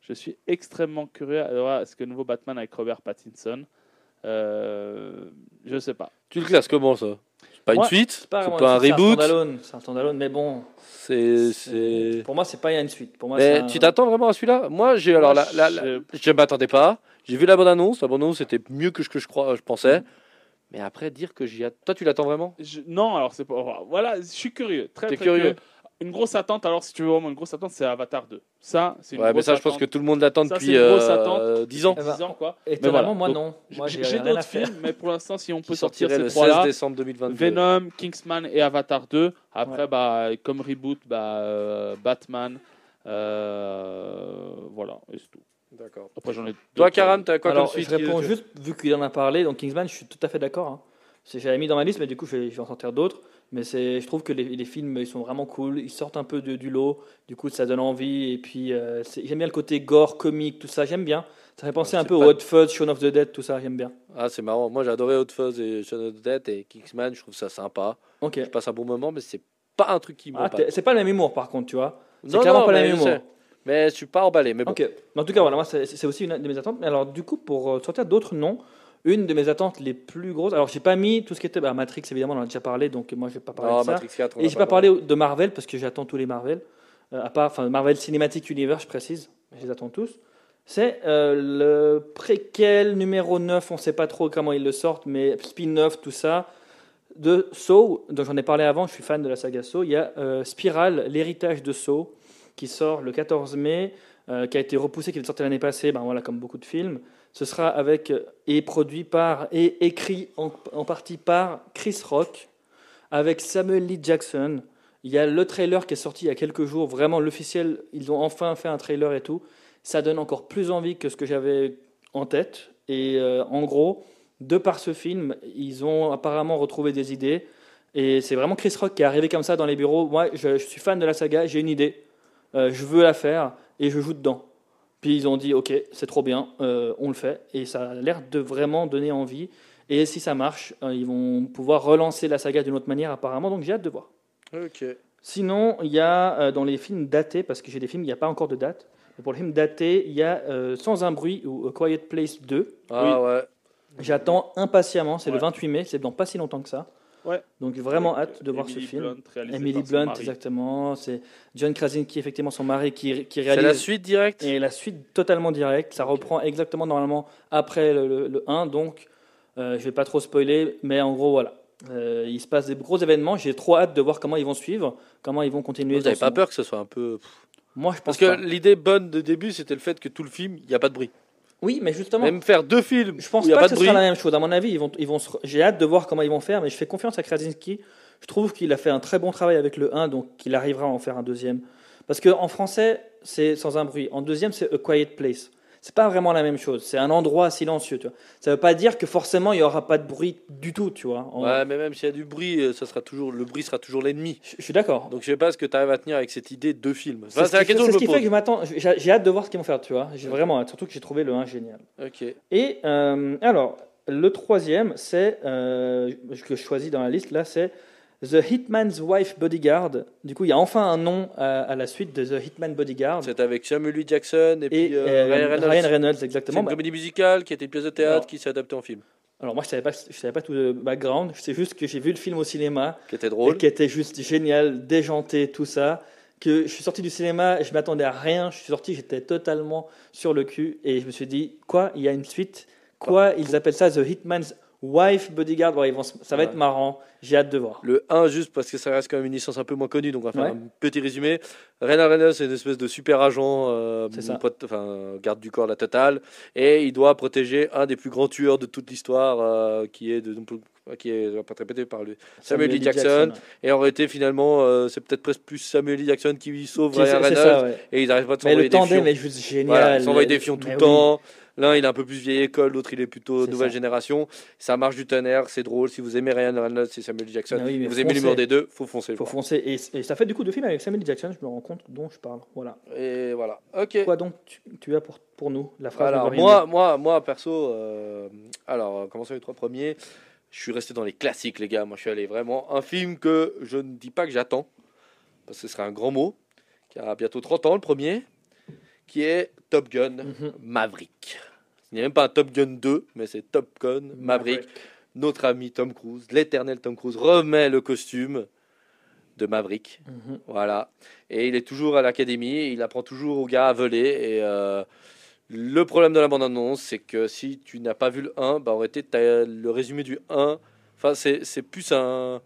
Je suis extrêmement curieux de voir ce que le nouveau Batman avec Robert Pattinson. Euh, je sais pas. Tu le classes comment ça? C'est pas Moi, une suite? C'est pas, pas un reboot? C'est un standalone, mais bon. C'est. Pour moi, c'est pas une suite. Pour moi, c'est Mais un- tu t'attends vraiment à celui-là? Moi, j'ai. Alors, Moi, la, la- la- je- m'attendais pas. J'ai vu la bande-annonce. La bande-annonce était mieux que ce que je, crois, je pensais. Mais après, dire que j'y attends. Toi, tu l'attends vraiment? Je- non, alors c'est pas. Voilà, je suis curieux. Très, T'es très curieux. Une grosse attente, alors si tu veux vraiment une grosse attente, c'est Avatar 2. Ça, c'est une Ouais, mais grosse ça, je pense attente. que tout le monde l'attend depuis c'est une grosse euh, attente. 10 ans. Eh ben, 10 ans, quoi. Étonnamment, voilà. moi, non. Moi, J'ai d'autres films, mais pour l'instant, si on peut sortir ces le 16 trois-là, décembre 2022. Venom, Kingsman et Avatar 2. Après, Ouais. bah, comme reboot, bah, euh, Batman. euh, voilà, et c'est tout. D'accord. Après, j'en ai Toi. Karam, t'as quoi Alors, comme suite je réponds juste, vu qu'il en a parlé, donc Kingsman, je suis tout à fait d'accord. hein. C'est- J'avais mis dans ma liste, mais du coup, je vais, je vais en sortir d'autres. Mais c'est, je trouve que les, les films, ils sont vraiment cool. Ils sortent un peu de- du lot. Du coup, ça donne envie. Et puis, euh, j'aime bien le côté gore, comique, tout ça. J'aime bien. Ça fait penser un peu pas- au Hot Fuzz, Shaun of the Dead, tout ça. J'aime bien. Ah, c'est marrant. Moi, adoré Hot Fuzz et Shaun of the Dead et Kingsman. Je trouve ça sympa. Ok. Je passe un bon moment, mais c'est pas un truc qui Ah, m'empale. t'es- c'est pas le même humour, par contre, tu vois. C'est clairement non, pas le même humour. Mais je suis pas emballé. Mais bon. Ok. Mais en tout cas, voilà, moi, c'est c'est aussi une de mes attentes. Mais alors, du coup, pour euh, sortir d'autres noms, une de mes attentes les plus grosses. Alors, j'ai pas mis tout ce qui était bah, Matrix, évidemment, on en a déjà parlé, donc moi, je vais pas parler Non, de ça. Matrix 4. on Et a j'ai pas parlé de Marvel parce que j'attends tous les Marvel, Euh, à part, enfin, Marvel Cinematic Universe, je précise, je les attends tous. C'est euh, le préquel numéro 9, on sait pas trop comment ils le sortent, mais spin-off, tout ça, de Saw, dont j'en ai parlé avant, je suis fan de la saga Saw. Il y a euh, Spiral, l'héritage de Saw, qui sort le 14 mai, euh, qui a été repoussé, qui est sorti l'année passée, ben voilà, comme beaucoup de films. Ce sera avec, et produit par, et écrit en, en partie par Chris Rock, avec Samuel Lee Jackson. Il y a le trailer qui est sorti il y a quelques jours, vraiment l'officiel, ils ont enfin fait un trailer et tout. Ça donne encore plus envie que ce que j'avais en tête. Et euh, en gros, de par ce film, ils ont apparemment retrouvé des idées. Et c'est vraiment Chris Rock qui est arrivé comme ça dans les bureaux. Moi, je, je suis fan de la saga, j'ai une idée, euh, je veux la faire et je joue dedans. Puis ils ont dit, ok, c'est trop bien, euh, on le fait. Et ça a l'air de vraiment donner envie. Et si ça marche, euh, ils vont pouvoir relancer la saga d'une autre manière apparemment. Donc j'ai hâte de voir. Ok. Sinon, il y a euh, dans les films datés, parce que j'ai des films, il n'y a pas encore de date. Mais pour les films datés, il y a euh, Sans un bruit ou A Quiet Place 2. Ah ouais. J'attends impatiemment, c'est le Ouais. 28 mai, c'est dans pas si longtemps que ça. Ouais. Donc vraiment Avec, hâte de euh, voir ce Emily film. Blunt, Emily Blunt, mari. exactement. C'est John Krasinski, effectivement, son mari, qui, qui C'est réalise. la suite directe? Et la suite totalement directe. Ça reprend exactement normalement après le, le- le 1. Donc, euh, je vais pas trop spoiler, mais en gros, voilà. Euh, il se passe des gros événements. J'ai trop hâte de voir comment ils vont suivre, comment ils vont continuer. Vous n'avez pas peur que ce soit un peu. Moi, je pense Parce que l'idée bonne de début, c'était le fait que tout le film, il n'y a pas de bruit. Oui, mais justement, Même faire deux films je pense où n'y a pas pas que de ce bruit. sera la même chose. À mon avis, ils vont, ils vont se- j'ai hâte de voir comment ils vont faire, mais je fais confiance à Krasinski. Je trouve qu'il a fait un très bon travail avec le 1, donc qu'il arrivera à en faire un deuxième. Parce qu'en français, c'est sans un bruit. En deuxième, c'est A Quiet Place. C'est pas vraiment la même chose. C'est un endroit silencieux. Tu vois. Ça veut pas dire que forcément il y aura pas de bruit du tout. Tu vois. Ouais, mais même s'il y a du bruit, euh, ça sera toujours, le bruit sera toujours l'ennemi. Je, je suis d'accord. Donc je sais pas ce que tu arrives à tenir avec cette idée de film. C'est Enfin, ce c'est la qui fait- question c'est que ce je qui me fait que je. J'ai j'ai hâte de voir ce qu'ils vont faire. Tu vois. J'ai vraiment. Surtout que j'ai trouvé le 1 génial. Ok. Et euh, alors, le troisième, c'est euh, que je choisis dans la liste là, c'est The Hitman's Wife Bodyguard. Du coup, il y a enfin un nom à, à la suite de The Hitman Bodyguard. C'est avec Samuel L. Jackson et, Et puis euh, euh, Ryan Reynolds. Ryan Reynolds, C'est exactement. une Bah, comédie musicale qui était une pièce de théâtre Alors- qui s'est adaptée en film. alors moi, je savais pas, je savais pas tout le background. Je sais juste que j'ai vu le film au cinéma Qui était et drôle. qui était juste génial, déjanté, tout ça. Que je suis sorti du cinéma, je m'attendais à rien. Je suis sorti, j'étais totalement sur le cul et je me suis dit quoi? Il y a une suite? Quoi? Ils appellent ça The Hitman's Wife Bodyguard. Ils vont ça va Ouais. être marrant. J'ai hâte de voir. Le 1, juste parce que ça reste quand même une licence un peu moins connue, donc on va faire Ouais. un petit résumé. Ryan Reynolds, c'est une espèce de super agent, euh, C'est ça. pot- enfin, garde du corps la totale, et il doit protéger un des plus grands tueurs de toute l'histoire, euh, qui est de, qui est interprété par lui. Samuel. Jackson. Et en réalité, finalement, euh, c'est peut-être presque plus Samuel L. Jackson qui sauve Ryan Reynolds, ça, ouais. et ils n'arrivent pas à Mais s'envoyer le des tandem fions. est juste génial. Voilà, ils s'envoient des fions tout Mais le oui. temps. L'un, il est un peu plus vieille école, l'autre, il est plutôt nouvelle ça. génération. Ça marche du tonnerre, c'est drôle. Si vous aimez Ryan Reynolds et Samuel. Jackson, Ah oui, vous aimez numéro des deux, faut foncer. faut foncer. Et, et ça fait du coup deux films avec Samuel. Jackson, je me rends compte dont je parle. Voilà. Et voilà. Ok. Quoi donc tu, tu as pour, pour nous la phrase Alors moi, moi, moi, perso, euh, alors euh, commençons les trois premiers. Je suis resté dans les classiques, les gars. Moi, je suis allé vraiment un film que je ne dis pas que j'attends, parce que ce serait un grand mot, qui a bientôt 30 ans, le premier, qui est Top Gun Mhm. Maverick. Ce n'est même pas un Top Gun 2, mais c'est Top Gun Maverick. Notre ami Tom Cruise, l'éternel Tom Cruise, remet le costume de Maverick. Mhm. Voilà. Et il est toujours à l'académie, il apprend toujours aux gars à voler. Et euh, le problème de la bande-annonce, c'est que si tu n'as pas vu le 1, bah, en réalité, t'as le résumé du 1. Enfin, c'est c'est plus un.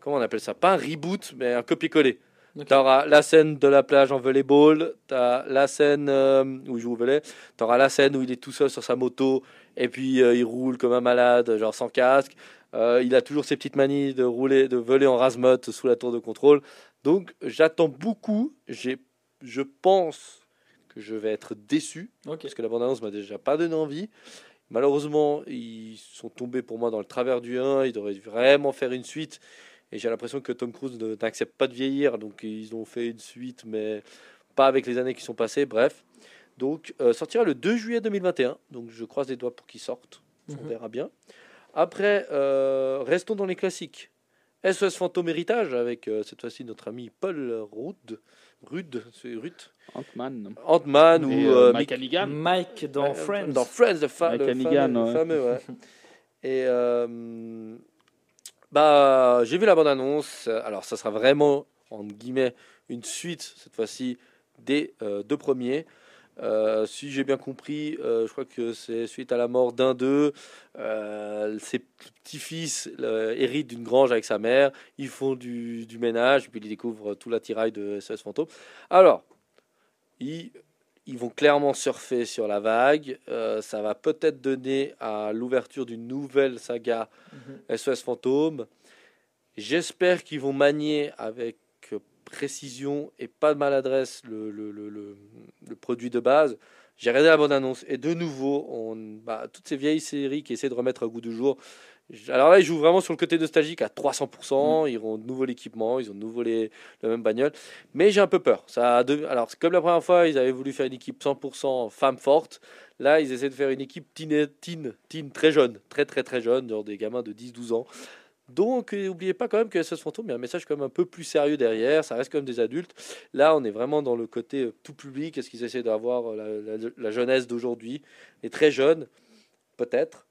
Comment on appelle ça? Pas un reboot, mais un copier-coller. Ok. Tu auras la scène de la plage en volleyball, tu as la scène euh, où il joue au volley, tu auras la scène où il est tout seul sur sa moto et puis euh, il roule comme un malade, genre sans casque. Euh, il a toujours ses petites manies de rouler, de voler en rasemotte sous la tour de contrôle. Donc j'attends beaucoup. J'ai, je pense que je vais être déçu parce que la bande-annonce m'a déjà pas donné envie. Malheureusement, ils sont tombés pour moi dans le travers du 1. Ils devraient vraiment faire une suite. Et j'ai l'impression que Tom Cruise n'accepte pas de vieillir. Donc ils ont fait une suite, mais pas avec les années qui sont passées. Bref. Donc euh, sortira le 2 juillet 2021. Donc je croise les doigts pour qu'il sorte. On Mhm. verra bien. Après, euh, restons dans les classiques. SOS Fantôme Héritage avec euh, cette fois-ci notre ami Paul Rudd. Rudd, c'est Ruth. Ant-Man. Ant-Man ou euh, Mike Hannigan. Mike dans Friends. Dans Friends, le, fa- Mike le Hannigan, fameux, le fameux, ouais. Et euh, bah, j'ai vu la bande-annonce. Alors, ça sera vraiment, entre guillemets, une suite, cette fois-ci, des euh, deux premiers. Euh, si j'ai bien compris, euh, je crois que c'est suite à la mort d'un d'eux. Ses petits-fils héritent d'une grange avec sa mère. Ils font du, du ménage, puis ils découvrent tout l'attirail de SOS Fantôme. Alors, ils, ils vont clairement surfer sur la vague. Euh, ça va peut-être donner à l'ouverture d'une nouvelle saga Mhm. SOS Fantôme. J'espère qu'ils vont manier avec précision et pas de maladresse le, le, le, le- le produit de base. J'ai regardé la bonne annonce et de nouveau, on, bah, toutes ces vieilles séries qui essaient de remettre un goût du jour. Alors là, ils jouent vraiment sur le côté nostalgique à 300%. Ils ont de nouveau l'équipement, ils ont de nouveau les, la même bagnole. Mais j'ai un peu peur. Ça a de- Alors, comme la première fois, ils avaient voulu faire une équipe 100% femme forte. Là, ils essaient de faire une équipe teen, teen, teen très jeune, très très très jeune, genre des gamins de 10-12 ans. Donc, euh, n'oubliez pas quand même que SOS Fantôme, il y a un message quand même un peu plus sérieux derrière. Ça reste quand même des adultes. Là, on est vraiment dans le côté euh, tout public. Est-ce qu'ils essaient d'avoir euh, la, la- la jeunesse d'aujourd'hui? Les très jeunes, peut-être.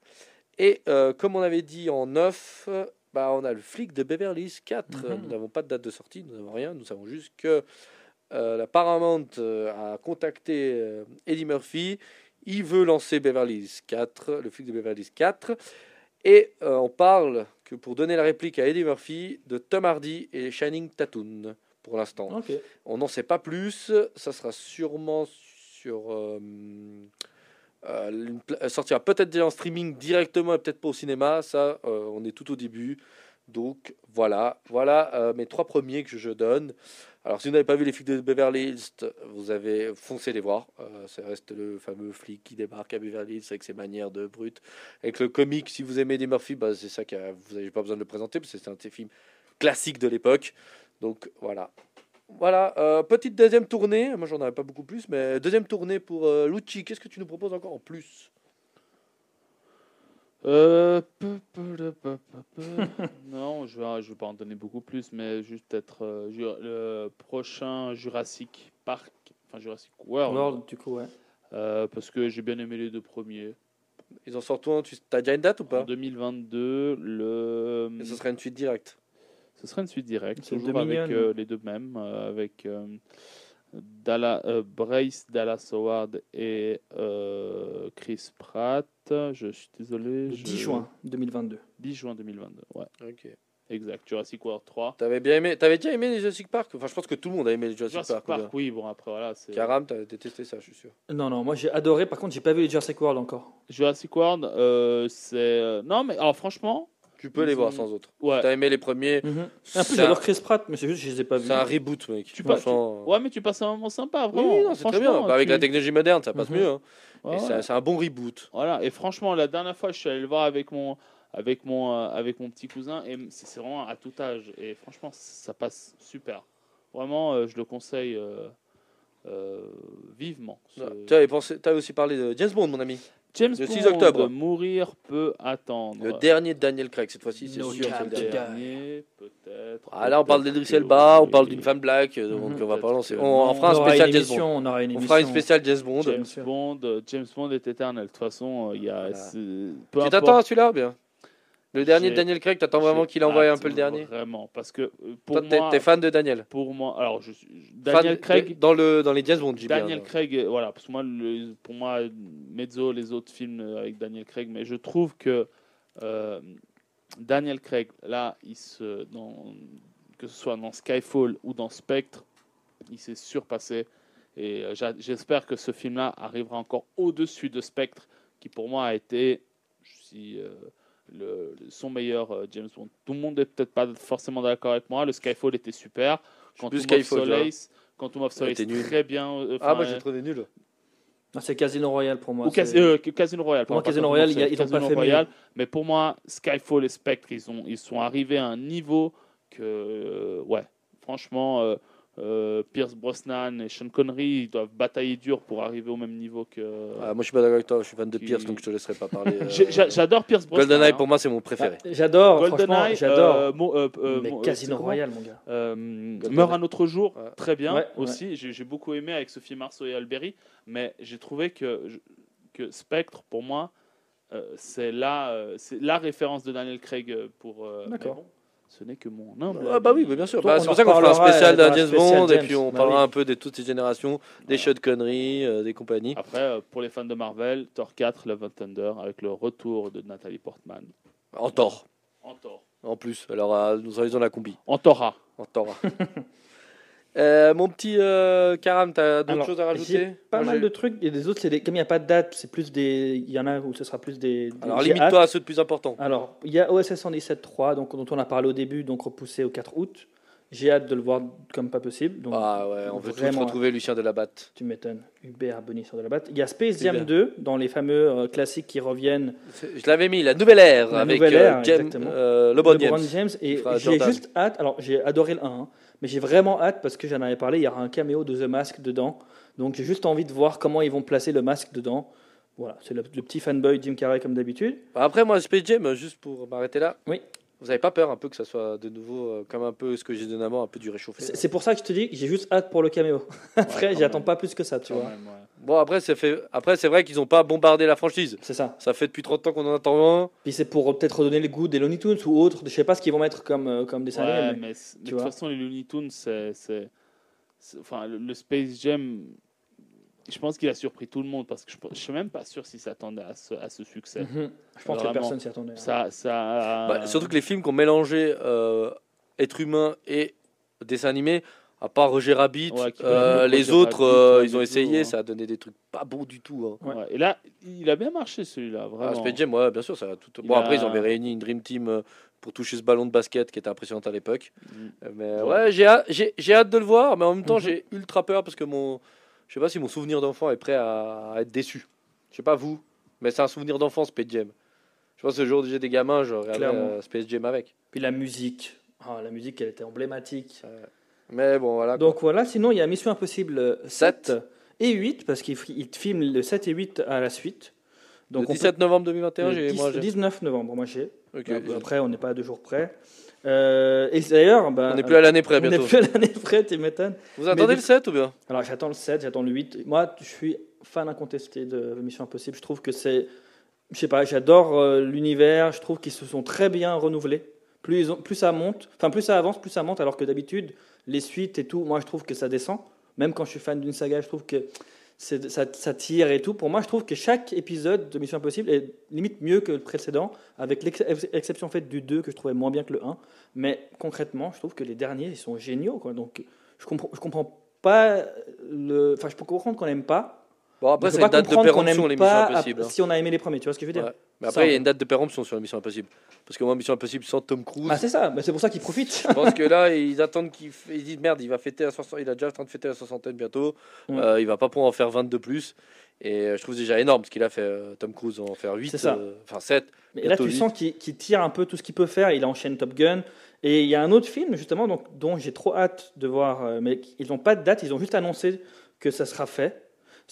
Et euh, comme on avait dit en 9, bah, on a le flic de Beverly Hills 4. Euh, Mhm. Nous n'avons pas de date de sortie, nous n'avons rien. Nous savons juste que euh, la Paramount euh, a contacté euh, Eddie Murphy. Il veut lancer Beverly Hills 4, le flic de Beverly Hills 4. Et on parle que pour donner la réplique à Eddie Murphy, de Tom Hardy et Shining Tatum pour l'instant. On n'en sait pas plus. Ça sera sûrement sur. Euh, sortira peut-être déjà en streaming directement et peut-être pas au cinéma. Ça, euh, on est tout au début. Donc voilà, voilà euh, mes trois premiers que je donne. Alors, si vous n'avez pas vu les flics de Beverly Hills, vous avez foncé les voir. Euh, ça reste le fameux flic qui débarque à Beverly Hills avec ses manières de brute. Avec le comique, si vous aimez Eddie Murphy, bah, c'est ça que vous n'avez pas besoin de le présenter parce que c'est un de films classiques de l'époque. Donc, voilà. Voilà, euh, petite deuxième tournée. Moi, j'en avais pas beaucoup plus, mais deuxième tournée pour euh, Lucci. Qu'est-ce que tu nous proposes encore en plus? Euh, non, je vais, je vais pas en donner beaucoup plus, mais juste peut-être euh, le prochain Jurassic Park, enfin Jurassic World, World, du coup, ouais. euh, parce que j'ai bien aimé les deux premiers. Ils en sortent un Tu as déjà une date ou En pas 2022, le, Et Ce serait une suite directe. Ce serait une suite directe, toujours avec euh, les deux mêmes, euh, avec euh, Dalla- euh, Bryce Dallas Howard et euh, Chris Pratt. Je suis désolé. Le je- 10 juin 2022. 10 juin 2022, ouais, Ok. exact. Jurassic World 3. T'avais bien aimé, t'avais déjà aimé les Jurassic Park? Enfin, je pense que tout le monde a aimé les Jurassic, Jurassic Park. Park, oui, bon après voilà, Karam, t'as détesté ça, je suis sûr. Non, non, moi j'ai adoré. Par contre, j'ai pas vu les Jurassic World encore. Jurassic World, euh, c'est non mais alors franchement, Tu peux les voir ont- sans autre. ouais, T'as aimé les premiers En plus, C'est j'adore un- Chris Pratt, mais c'est juste que je les ai pas vus. C'est un reboot, mec. Tu passes- Franchement, ouais, mais tu passes un moment sympa, vraiment. oui, non, c'est très bien. Bah, avec tu- la technologie moderne, ça passe Mhm. mieux. hein. Ouais, Et ouais. c'est un bon reboot. Voilà. Et franchement, la dernière fois, je suis allé le voir avec mon avec mon euh, avec mon petit cousin et c'est vraiment à tout âge et franchement, ça passe super. Vraiment, euh, je le conseille euh, euh, vivement. Ce- Tu avais, pensé, tu avais aussi parlé de James Bond, mon ami. James le 6 Bond, octobre. Mourir peut attendre. Le dernier de Daniel Craig, cette fois-ci, c'est No sûr. le dernier. peut-être. Ah, là, on parle que Elba, on parle d'une femme black, euh, donc Mhm. on va pas lancer. que On, on non. fera un spécial une James Bond. on aura une On émission. fera une spéciale James Bond. James sûr. Bond, euh, James Bond est éternel. De toute façon, euh, il y a. Voilà. c'est- peu Tu t'attends à celui-là bien? Le dernier de Daniel Craig, t'attends vraiment qu'il envoie un peu le dernier Vraiment, parce que euh, pour Toi, moi, t'es fan de Daniel pour moi, alors je Fan Daniel de- Craig. dans, le, dans les James Bond, bien. Daniel Craig, euh, voilà, parce que moi, le- pour moi, Mezzo, les autres films euh, avec Daniel Craig, mais je trouve que euh, Daniel Craig, là, il se, dans, que ce soit dans Skyfall ou dans Spectre, il s'est surpassé. Et j'espère que ce film-là arrivera encore au-dessus de Spectre, qui pour moi a été si, euh, le, son meilleur euh, James Bond. Tout le monde n'est peut-être pas forcément d'accord avec moi. Le Skyfall était super. Là. Solace, Quantum of Solace, très bien. euh, Ah, moi j'ai trouvé nul. Non, c'est Casino Royale pour moi. ou Cas- c'est- euh, Casino Royale. Pour moi, Casino Royale, ils ont Solace, pas Casino fait mieux. Mais pour moi, Skyfall et Spectre, ils, ont, ils sont arrivés à un niveau que, euh, ouais, franchement, euh, Pierce Brosnan et Sean Connery, ils doivent batailler dur pour arriver au même niveau que. Ah, moi je suis pas d'accord avec toi, je suis fan de Qui- Pierce donc je te laisserai pas parler. euh, J'adore Pierce Brosnan. GoldenEye hein. pour moi c'est mon préféré. Ah, J'adore, franchement, GoldenEye, j'adore. euh, euh, euh, mais euh, Casino Royale, mon gars. Euh. Meurt un autre jour, Ouais. très bien Ouais, aussi. J'ai beaucoup aimé avec Sophie Marceau et Alberi, mais j'ai trouvé que, que Spectre, pour moi, euh, c'est la, euh, c'est la référence de Daniel Craig pour. euh, D'accord. bon, ce n'est que mon humble. Ah bah oui, bah, bien sûr. Bah, c'est pour ça qu'on fera un spécial spéciale Bond et puis on Bah parlera oui. un peu de toutes ces générations, des shots de conneries, euh, des compagnies. Après, euh, pour les fans de Marvel, Thor 4, Love and Thunder, avec le retour de Nathalie Portman. En tort, En Thor. en plus. Alors euh, nous réalisons la combi. En Thora. En tort. Euh, mon petit euh, Karam, t'as d'autres Alors, choses à rajouter pas Moi, mal j'ai- de trucs. Et des autres, c'est des... comme il n'y a pas de date, c'est plus des. Il y en a où ce sera plus des. des- Alors j'ai limite-toi hâte. à ceux de plus importants. Alors, il y a OSS 117.3, donc, dont on a parlé au début, donc repoussé au 4 août. J'ai hâte de le voir comme pas possible. Donc, Ah ouais, on veut tous Vraiment. retrouver Lucien Delabatte. tu m'étonnes. Hubert Bonny sur de la batte. Il y a Space Jam bien. 2, dans les fameux euh, classiques qui reviennent. C'est- Je l'avais mis, la nouvelle ère La avec nouvelle euh, ère, James, exactement. euh, LeBron LeBron James. James. Et j'ai Jordan. juste hâte. Alors, j'ai adoré le 1, hein, mais j'ai vraiment hâte parce que j'en avais parlé. Il y aura un caméo de The Mask dedans. Donc, j'ai juste envie de voir comment ils vont placer le masque dedans. Voilà, c'est le, le petit fanboy Jim Carrey comme d'habitude. Après, moi, Space Jam, juste pour m'arrêter là. Oui. Vous avez pas peur un peu que ça soit de nouveau euh, comme un peu ce que j'ai donné avant, un peu du réchauffé C'est là c'est pour ça que je te dis que j'ai juste hâte pour le caméo. Après, quand j'attends pas plus que ça, tu Quand vois. même, ouais. Bon, après, c'est fait... après, c'est vrai qu'ils n'ont pas bombardé la franchise. C'est ça. Ça fait depuis 30 ans qu'on en attend un. Puis c'est pour peut-être redonner le goût des Looney Tunes ou autres. Je sais pas ce qu'ils vont mettre comme, euh, comme dessin Ouais, mais- mais, de toute façon, les Looney Tunes, c'est. Enfin, le, le Space Jam, je pense qu'il a surpris tout le monde parce que je ne suis même pas sûr s'il s'attendait à ce, à ce succès. Mhm. Je pense que personne s'y attendait. hein. Ça, ça, Bah, surtout que les films qui ont mélangé euh, être humain et dessin animé, À part Roger Rabbit, Ouais, euh, les Roger autres, Rabbit, euh, ils ont essayé, tout, hein. ça a donné des trucs pas bons du tout. hein. Ouais. Ouais, Et là, il a bien marché celui-là, Ah, vraiment. Space Jam, ouais, bien sûr, ça a tout. Il Bon, après, ils avaient réuni une Dream Team euh, pour toucher ce ballon de basket qui était impressionnant à l'époque. Mm. Mais Ouais. ouais, j'ai hâte, j'ai- j'ai hâte de le voir, mais en même temps, Mhm. j'ai ultra peur parce que mon. Je sais pas si mon souvenir d'enfant est prêt à, à être déçu. Je sais pas vous, mais c'est un souvenir d'enfant, Space Jam. Je pense que le jour où j'ai des gamins, je Clairement. euh, Space Jam avec. Puis la musique. Ah, la musique, elle était emblématique. Mais bon, voilà. quoi. Donc voilà, sinon il y a Mission Impossible 7 Sept. et 8, parce qu'ils filment le 7 et 8 à la suite. Donc le on 17 novembre 2021, peut- j'ai. le 10 moi, j'ai- 19 novembre, moi j'ai. Ok. Bah, Après, on n'est pas à deux jours près. Euh, et d'ailleurs, bah, On n'est plus à l'année près on n'est bientôt. plus à l'année près, tu m'étonnes. Vous attendez le 7 ou bien? Alors j'attends le 7, j'attends le 8. Moi, je suis fan incontesté de Mission Impossible. Je trouve que c'est. Je sais pas, j'adore euh, l'univers. Je trouve qu'ils se sont très bien renouvelés. Plus, ils ont, plus ça monte, enfin plus ça avance, plus ça monte. Alors que d'habitude, les suites et tout, moi je trouve que ça descend. Même quand je suis fan d'une saga, je trouve que ça, ça tire et tout. Pour moi, je trouve que chaque épisode de Mission Impossible est limite mieux que le précédent, avec l'exception faite du 2 que je trouvais moins bien que le 1. Mais concrètement, je trouve que les derniers, ils sont géniaux. Donc je comprends, comprends pas le. Enfin, je peux comprendre qu'on n'aime pas. Bon, après, c'est une date de péremption, impossibles. ap- hein. si on a aimé les premiers. Tu vois ce que je veux dire Ouais. Mais après, il y a une date de péremption sur la mission impossible. Parce que moi, mission impossible sans Tom Cruise. Bah, c'est ça, mais c'est pour ça qu'ils profitent. Je pense que là, ils attendent qu'il f- ils disent merde, il va fêter la soixante- il a déjà en train de fêter la soixantaine bientôt. Mm. Euh, il va pas pouvoir en faire 22 plus. Et euh, je trouve déjà énorme ce qu'il a fait euh, Tom Cruise en faire 8, C'est ça. euh, enfin 7. Mais là, tu sens qu'il qu'il tire un peu tout ce qu'il peut faire. Il enchaîne Top Gun. Et il y a un autre film, justement, donc, dont j'ai trop hâte de voir. euh, mais ils n'ont pas de date, ils ont juste annoncé que ça sera fait.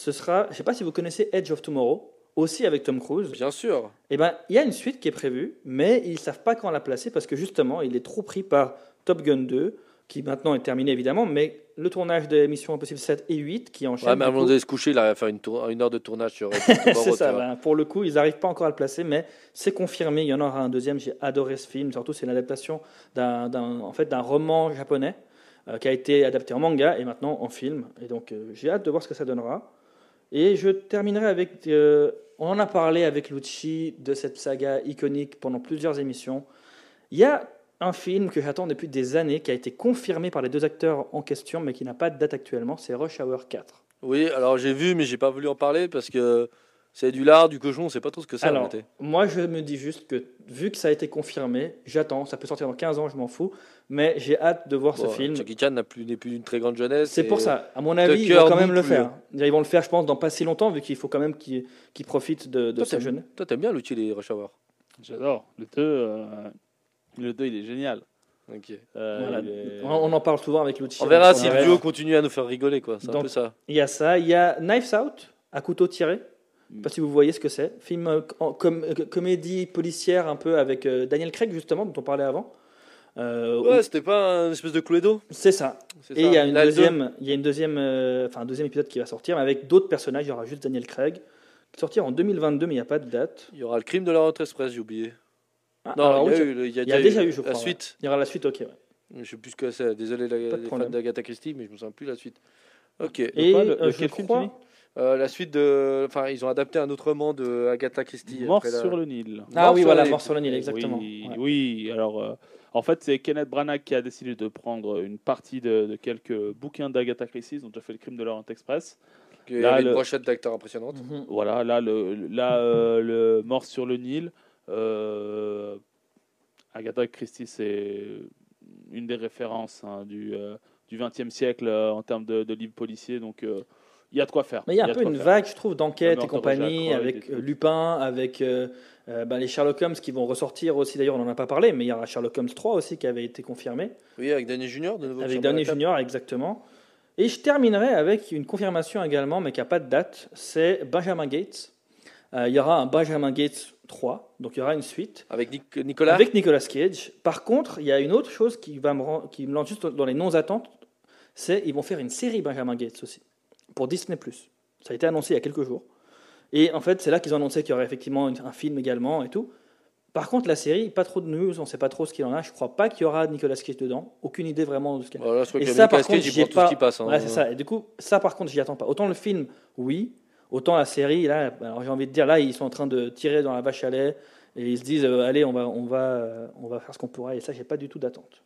Ce sera, je ne sais pas si vous connaissez Edge of Tomorrow, aussi avec Tom Cruise. Bien sûr. Eh ben, il y a une suite qui est prévue, mais ils ne savent pas quand la placer parce que justement, il est trop pris par Top Gun 2, qui maintenant est terminé évidemment, mais le tournage des Missions Impossible 7 et 8 qui enchaîne. Ouais, mais avant de se coucher, il arrive à faire une, tour- une heure de tournage sur. c'est ça, ben, pour le coup, ils n'arrivent pas encore à le placer, mais c'est confirmé, il y en aura un deuxième. J'ai adoré ce film, surtout c'est l'adaptation d'un, d'un- en fait, d'un roman japonais euh, qui a été adapté en manga et maintenant en film. Et donc euh, j'ai hâte de voir ce que ça donnera. Et je terminerai avec. euh, on en a parlé avec Lucci de cette saga iconique pendant plusieurs émissions. Il y a un film que j'attends depuis des années qui a été confirmé par les deux acteurs en question, mais qui n'a pas de date actuellement. C'est Rush Hour 4. Oui, alors j'ai vu, mais j'ai pas voulu en parler parce que c'est du lard, du cochon, on sait pas trop ce que c'est. Alors, moi, je me dis juste que vu que ça a été confirmé, j'attends. Ça peut sortir dans 15 ans, je m'en fous. Mais j'ai hâte de voir Bon, ce film. Jackie Chan n'a plus, n'est plus d'une très grande jeunesse. C'est pour ça. À mon avis, ils vont quand même le plus, faire. hein. Ils vont le faire, je pense, dans pas si longtemps, vu qu'il faut quand même qu'ils profitent de, de Toi, ce t'aimes- jeune. Toi, t'aimes bien l'outil des Rush Hour. J'adore. Le 2, euh, Le 2, il est génial. Euh, Voilà. il est- On, en parle souvent avec Lucci. On verra si le duo continue à nous faire rigoler, quoi. C'est un peu ça. Il y a ça. Il y a Knives Out, à couteau tiré. Je sais pas si vous voyez ce que c'est. Film euh, en- com- euh, comédie policière un peu avec euh, Daniel Craig, justement, dont on parlait avant. Euh, Ouais, c'était pas une espèce de Cluedo C'est ça. Et il y a une deuxième, il y a une deuxième, euh, enfin un deuxième épisode qui va sortir, mais avec d'autres personnages. Il y aura juste Daniel Craig. Qui sortir en 2022, mais il n'y a pas de date. Il y aura le crime de la rentrée express, j'ai oublié. Ah, Non, il y oui, a, déjà eu, je la crois, ouais. suite. il y aura la suite, ok. ouais. Je sais plus ce que c'est. Désolé, la, les fans d'Agatha Christie, mais je me souviens plus la suite. Ok. Et quoi, le- euh, je film, crois, dis Euh, la suite de. Enfin, ils ont adapté un autre roman de Agatha Christie. Mort après la- sur le Nil. ah Mort oui, voilà, Mort sur le Nil, exactement. Oui, Ouais. oui, alors euh, en fait, c'est Kenneth Branagh qui a décidé de prendre une partie de, de quelques bouquins d'Agatha Christie. Ils ont déjà fait le crime de l'Orient Express. Il y avait une brochette d'acteurs impressionnante. Mhm. Voilà, là, le, là, euh, le Mort sur le Nil. euh, Agatha Christie, c'est une des références hein, du, euh, du XXe siècle euh, en termes de, de livres policiers. Donc, euh, il y a de quoi faire. Mais il y a un peu une faire. vague, je trouve, d'enquête et compagnie, avec et euh. Lupin, avec euh, euh, bah, les Sherlock Holmes qui vont ressortir aussi. D'ailleurs, on n'en a pas parlé, mais il y aura Sherlock Holmes 3 aussi qui avait été confirmé, Oui, avec Danny Junior, de nouveau. avec Cap. Junior, exactement. Et je terminerai avec une confirmation également, mais qui n'a pas de date, c'est Benjamin Gates. Euh, il y aura un Benjamin Gates 3, donc il y aura une suite. Avec Nic- Nicolas. Avec Nicolas Cage. Par contre, il y a une autre chose qui, va me, rend- qui me lance juste dans les non-attentes, c'est ils vont faire une série Benjamin Gates aussi, pour Disney+. Ça a été annoncé il y a quelques jours. Et en fait, c'est là qu'ils ont annoncé qu'il y aurait effectivement un film également et tout. Par contre, la série, pas trop de news, on ne sait pas trop ce qu'il en a. Je crois pas qu'il y aura Nicolas Cage dedans. Aucune idée vraiment de ce qu'il y a. Voilà, je crois Et que ça, Nicolas par contre, j'y tout ce pas- qui passe. hein. Ouais, c'est ça. Et du coup, ça, par contre, j'y attends pas. Autant le film, oui. Autant la série, là, alors j'ai envie de dire, là, ils sont en train de tirer dans la vache à lait et ils se disent, euh, allez, on va, on va, euh, on va faire ce qu'on pourra. Et ça, j'ai pas du tout d'attente.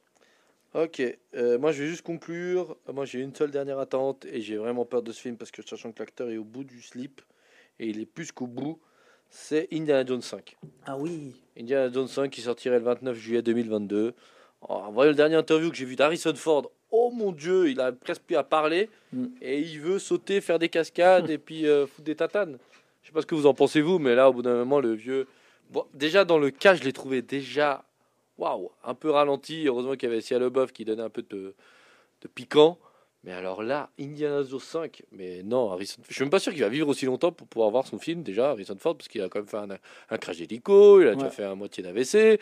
Ok, euh, moi je vais juste conclure. Moi j'ai une seule dernière attente et j'ai vraiment peur de ce film parce que sachant que l'acteur est au bout du slip et il est plus qu'au bout, c'est Indiana Jones 5. Ah oui. Indiana Jones 5 qui sortirait le 29 juillet 2022. Oh, en voyant le dernier interview que j'ai vu d'Harrison Ford, oh mon dieu, il a presque plus à parler Mm. et il veut sauter, faire des cascades et puis euh, foutre des tatanes. Je sais pas ce que vous en pensez vous, mais là au bout d'un moment le vieux. Bon, déjà dans le cas, je l'ai trouvé déjà waouh, un peu ralenti. Heureusement qu'il y avait Sia Leboeuf qui donnait un peu de, de piquant. Mais alors là, Indiana Jones 5, mais non, Harrison, je suis même pas sûr qu'il va vivre aussi longtemps pour pouvoir voir son film déjà, Harrison Ford, parce qu'il a quand même fait un, un crash d'hélico, il a déjà fait un moitié d'AVC, euh,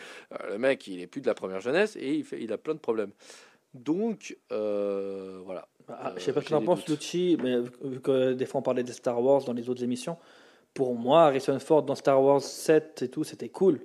le mec il est plus de la première jeunesse et il, fait, il a plein de problèmes. Donc euh, voilà. Ah, Euh, je sais pas ce que t'en penses. Lucci, mais vu- que des fois on parlait des Star Wars dans les autres émissions, pour moi, Harrison Ford dans Star Wars 7 et tout, c'était cool.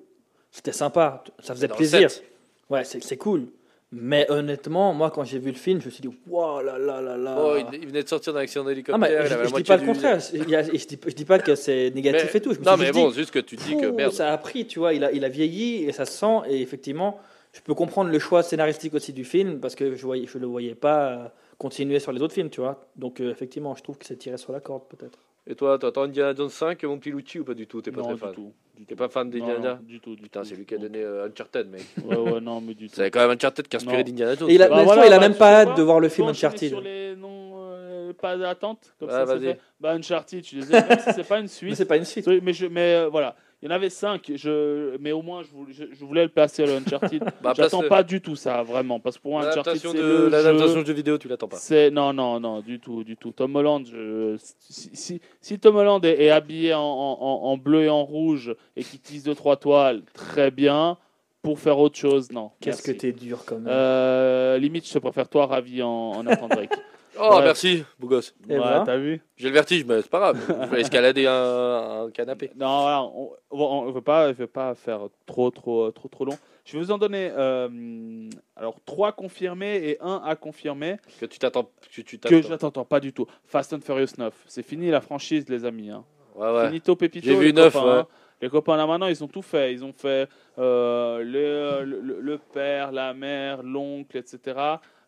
C'était sympa, ça faisait plaisir. 7. Ouais, c'est cool. Mais honnêtement, moi, quand j'ai vu le film, je me suis dit, waouh là là là là. Oh, il, venait de sortir d'un accident d'hélicoptère. je, je dis pas le contraire. Je, dis, je dis pas que c'est négatif Mais- et tout. Je me non, mais bon, dit, juste que tu dis que merde. Ça a pris, tu vois, il a, il a vieilli et ça se sent. Et effectivement, je peux comprendre le choix scénaristique aussi du film parce que je voyais, je le voyais pas continuer sur les autres films, tu vois. Donc euh, effectivement, je trouve que c'est tiré sur la corde peut-être. Et toi, t'attends Indiana Jones 5, mon petit Lucci ou pas du tout? T'es pas non, très du fan tout. Du T'es tout. pas fan d'Indiana? Non, du tout, du Putain, c'est lui qui a donné euh, Uncharted, mec. Ouais, ouais, non, mais du tout. C'est quand même Uncharted qui a inspiré Non. d'Indiana Jones. Et il a, Bah mais voilà, il a bah, même tu pas hâte de voir le film Uncharted. sur les noms, euh, pas d'attente, comme Ouais, ça, ça vas-y. fait. Bah, Uncharted, je suis désolé, même si c'est pas une Mais suite. c'est pas une suite. Mais, je, mais euh, voilà, il y en avait cinq, je, mais au moins je voulais, je, voulais le placer à l'Uncharted. Bah, J'attends place-le. pas du tout ça, vraiment, parce que pour moi, Uncharted, L'adaptation c'est de l'adaptation jeu. de jeu vidéo, tu l'attends pas. C'est non non non du tout du tout. Tom Holland, je- si, si, si Tom Holland est, est habillé en, en- bleu et en rouge et qu'il utilise deux trois toiles, très bien. Pour faire autre chose, non. Qu'est-ce que t'es dur quand même. Euh, limite, je préfère toi ravi en, en Drake. Oh, Ouais. merci, beau gosse. Et ouais, voilà. t'as vu J'ai le vertige, mais c'est pas grave. Je vais escalader un, un canapé. Non, voilà, on, on, on veut pas, je veux pas faire trop, trop, trop, trop long. Je vais vous en donner euh, alors trois confirmés et un à confirmer Que tu t'attends. Que tu que t'attends. je n'attends pas du tout. Fast and Furious 9, c'est fini la franchise, les amis. Hein. Ouais, ouais. Finito Pepito. J'ai vu copains, ouais. hein. Les copains là maintenant, ils ont tout fait. Ils ont fait euh, le, le, le père, la mère, l'oncle, etc.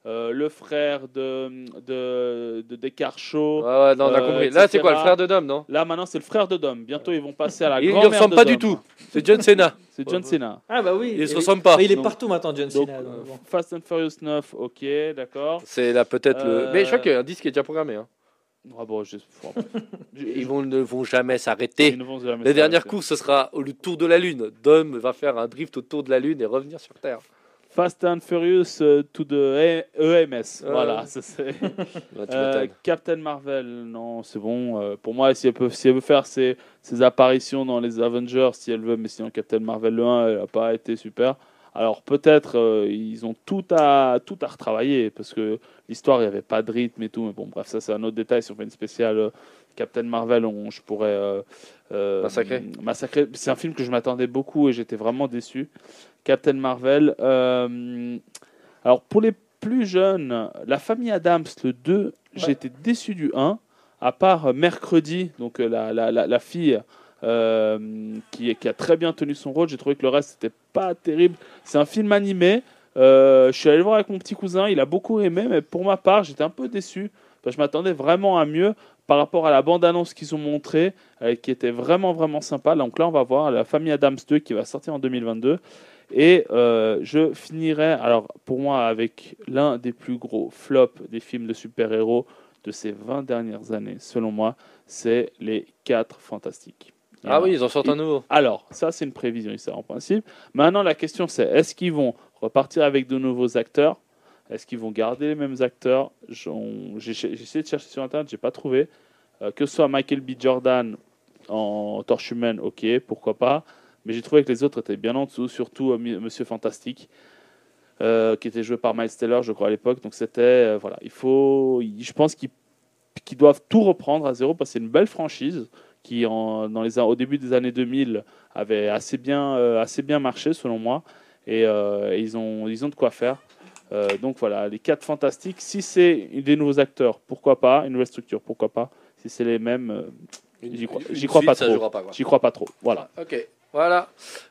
Euh, le frère de, de, de Descartes Shaw. Ouais, ouais, non, on a Euh, compris. Là, c'est quoi, le frère de Dom, non Là maintenant, c'est le frère de Dom. Bientôt, ils vont passer à la Il ne grand-mère ressemble pas Dom. du tout. C'est John Cena. C'est John Cena. Ah bah oui. Il se Et- ressemble pas. mais il est partout maintenant, John Donc, Cena. euh, donc bon. Fast and Furious 9, ok, d'accord. C'est là peut-être Euh, le. Mais je crois qu'il y a un disque qui est déjà programmé. Hein. Ah bon, je... Ils vont, ne vont jamais ils s'arrêter. ne vont jamais La dernière course, ce sera au le tour de la Lune. Dom va faire un drift autour de la Lune et revenir sur Terre. Fast and Furious euh, to the EMS. Euh. Voilà, ça, c'est. Euh. Captain Marvel, non, c'est bon. Euh, pour moi, si elle, peut, si elle veut faire ses, ses apparitions dans les Avengers, si elle veut, mais sinon Captain Marvel le 1, elle n'a pas été super. Alors peut-être ils ont tout à, tout à retravailler parce que l'histoire, il n'y avait pas de rythme et tout. Mais bon, bref, ça c'est un autre détail. Si on fait une spéciale Captain Marvel, on- je pourrais. Euh, Massacrer. massacrer. C'est un film que je m'attendais beaucoup et j'étais vraiment déçu. Captain Marvel. euh, alors pour les plus jeunes, La famille Adams, le 2, j'ai été déçu du 1, à part euh, Mercredi, donc la, la, la, la fille euh, qui, qui a très bien tenu son rôle. J'ai trouvé que le reste, c'était pas terrible. C'est un film animé. Euh, je suis allé le voir avec mon petit cousin, il a beaucoup aimé, mais pour ma part, j'étais un peu déçu. Je m'attendais vraiment à mieux par rapport à la bande-annonce qu'ils ont montrée, euh, qui était vraiment, vraiment sympa. Donc là, on va voir La famille Adams 2 qui va sortir en 2022. Et euh, je finirai, alors pour moi, avec l'un des plus gros flops des films de super-héros de ces 20 dernières années, selon moi, c'est Les 4 Fantastiques. Ah oui, ils en sortent un nouveau. alors, ça, c'est une prévision, ça, en principe. Maintenant, la question, c'est est-ce qu'ils vont repartir avec de nouveaux acteurs? Est-ce qu'ils vont garder les mêmes acteurs? J'ai essayé de chercher sur Internet, j'ai pas trouvé. Euh, que ce soit Michael B. Jordan en torche humaine, ok, pourquoi pas. Mais j'ai trouvé que les autres étaient bien en dessous, surtout euh, Monsieur Fantastique, euh, qui était joué par Miles Teller, je crois, à l'époque. Donc, c'était. voilà, il faut. Je pense qu'ils doivent tout reprendre à zéro parce que c'est une belle franchise qui, dans les, au début des années 2000, avait assez bien, assez bien marché, selon moi. Et, et ils, ont, ils ont de quoi faire. Euh, donc voilà, les quatre fantastiques. Si c'est des nouveaux acteurs, pourquoi pas Une nouvelle structure, pourquoi pas Si c'est les mêmes, euh, J'y crois- j'y crois suite, pas ça trop. pas, j'y crois pas trop. Voilà. Ok. Voilà.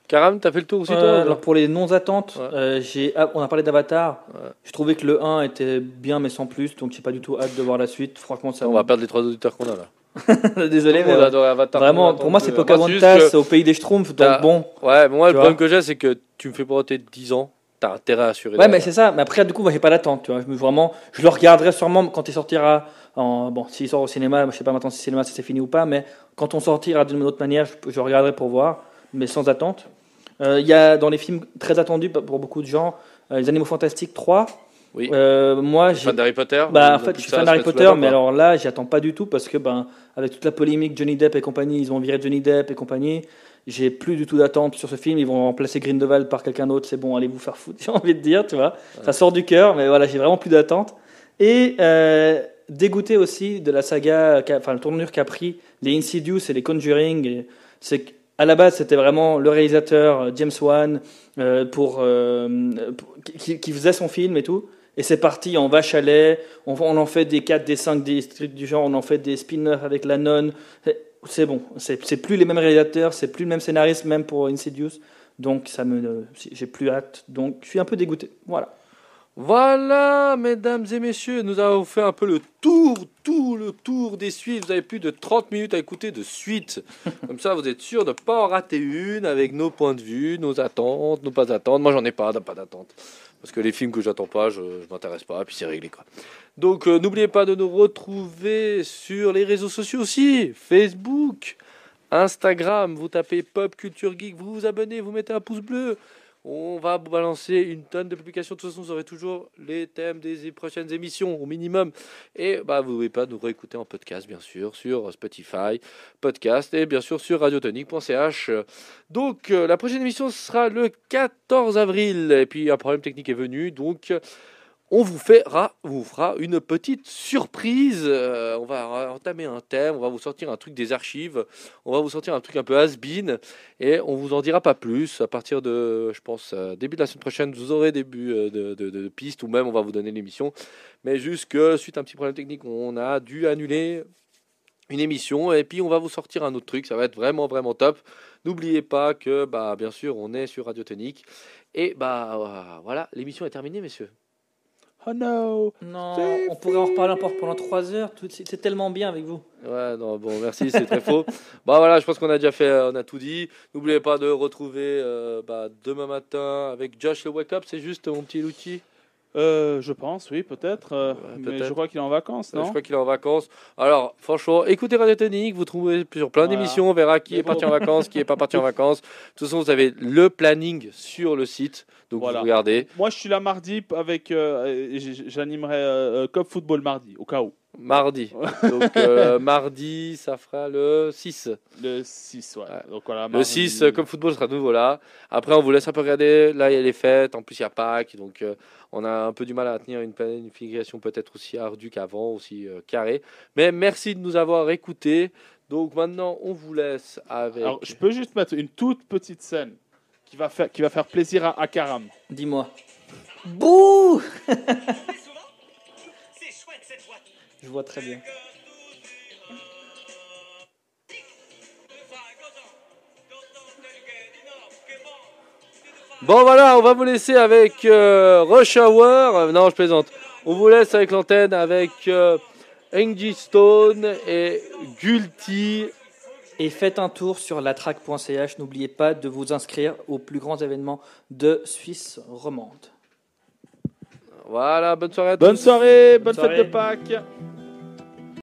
Karam, t'as fait le tour aussi, Euh, toi alors pour les non-attentes, Ouais. euh, j'ai, ah, on a parlé d'Avatar. Ouais. Je trouvais que le 1 était bien mais sans plus, donc j'ai pas du tout hâte de voir la suite. Franchement, ça On va perdre les trois auditeurs qu'on a là. Désolé, mais Avatar, vraiment, pour moi, c'est que- Pocahontas juste au pays des Schtroumpfs, donc bon. que- Ouais, mais moi, le problème que j'ai, c'est que tu me fais pour tes 10 ans. T'as intérêt à assurer. Ouais, mais c'est ça. Mais après, du coup, moi, j'ai pas d'attente. Tu vois, je me vraiment, je le regarderai sûrement quand il sortira. En, bon, s'il sort au cinéma, je sais pas maintenant si le cinéma si c'est fini ou pas, mais quand on sortira d'une autre manière, je, je regarderai pour voir, mais sans attente. Euh, Il y a dans les films très attendus pour beaucoup de gens, euh, les Animaux Fantastiques 3. Oui. Euh, moi, j'ai Fan d'Harry Potter Bah, en fait, je suis fan d'Harry Potter, mais alors là, j'y attends pas du tout parce que, ben, avec toute la polémique Johnny Depp et compagnie, ils ont viré Johnny Depp et compagnie. J'ai plus du tout d'attente sur ce film. Ils vont remplacer Grindelwald par quelqu'un d'autre. C'est bon, allez vous faire foutre, j'ai envie de dire, tu vois. Ça sort du cœur, mais voilà, j'ai vraiment plus d'attente. Et euh, dégoûté aussi de la saga, enfin, le tournure qu'a pris les Insidious et les Conjuring. C'est qu'à la base, c'était vraiment le réalisateur euh, James Wan euh, pour, euh, pour- qui, qui faisait son film et tout. Et c'est parti en vache à lait. On, on en fait des 4, des 5, des trucs du genre. On en fait des spin-offs avec la nonne. C'est- bon. C'est plus les mêmes réalisateurs. C'est plus le même scénariste, même pour Insidious. Donc, ça me, j'ai plus hâte. Donc, je suis un peu dégoûté. Voilà. Voilà, mesdames et messieurs, nous avons fait un peu le tour, tout le tour des suites. Vous avez plus de 30 minutes à écouter de suite. Comme ça, vous êtes sûr de ne pas en rater une avec nos points de vue, nos attentes, nos pas attentes. Moi, j'en ai pas, pas d'attente. Parce que les films que j'attends pas, je, je m'intéresse pas, puis c'est réglé quoi. Donc, euh, n'oubliez pas de nous retrouver sur les réseaux sociaux aussi Facebook, Instagram. Vous tapez Pop Culture Geek, vous vous abonnez, vous mettez un pouce bleu. On va balancer une tonne de publications. De toute façon, vous aurez toujours les thèmes des prochaines émissions au minimum. Et bah, vous ne pouvez pas nous réécouter en podcast, bien sûr, sur Spotify, podcast et bien sûr sur radiotonique.ch. Donc, euh, la prochaine émission sera le 14 avril. Et puis, un problème technique est venu. Donc, on vous fera, vous fera une petite surprise. Euh, on va entamer un thème, on va vous sortir un truc des archives, on va vous sortir un truc un peu has-been et on vous en dira pas plus. À partir de, je pense, euh, début de la semaine prochaine, vous aurez début euh, de, pistes ou même on va vous donner l'émission. Mais juste que suite à un petit problème technique, on a dû annuler une émission et puis on va vous sortir un autre truc. Ça va être vraiment vraiment top. N'oubliez pas que, bah, bien sûr, on est sur Radio Tonique et bah voilà, l'émission est terminée, messieurs. Oh no Non, on pourrait en reparler encore pendant 3 heures. tout- C'est c'est tellement bien avec vous. Ouais, non, bon, merci, c'est très faux. Bah voilà, je pense qu'on a déjà fait, euh, on a tout dit. N'oubliez pas de retrouver euh, bah, demain matin avec Josh le Wake Up, c'est juste mon petit outil. Euh, Je pense, oui, peut-être. euh, Ouais, mais je crois qu'il est en vacances, Euh, non je crois qu'il est en vacances. Alors, franchement, écoutez Radio Tonique, vous trouvez sur plein Voilà. d'émissions, on verra qui est parti en vacances, qui est pas parti en vacances. De toute façon, vous avez le planning sur le site, donc Voilà. vous regardez. Moi, je suis là mardi avec. euh, J'animerai Cop Football mardi, au cas où. Mardi. Donc, euh, mardi, ça fera le 6. Le 6, ouais. Ouais. Donc, voilà, Le mardi. 6, euh, comme football, sera de nouveau là. Après, on vous laisse un peu regarder. Là, il y a les fêtes. En plus, il y a Pâques. Donc, euh, on a un peu du mal à tenir une planification peut-être aussi ardue qu'avant, aussi euh, carrée. Mais merci de nous avoir écoutés. Donc, maintenant, on vous laisse avec. Alors, je peux juste mettre une toute petite scène qui va faire, qui va faire plaisir à, à Karam. Dis-moi. Bouh Je vois très bien. Bon, voilà, on va vous laisser avec euh, Rush Hour. Non, je plaisante. On vous laisse avec l'antenne avec euh, Angie Stone et Gulti. Et faites un tour sur latrack.ch. N'oubliez pas de vous inscrire aux plus grands événements de Suisse romande. Voilà, bonne soirée à tous. Bonne soirée, bonne soirée. fête de Pâques.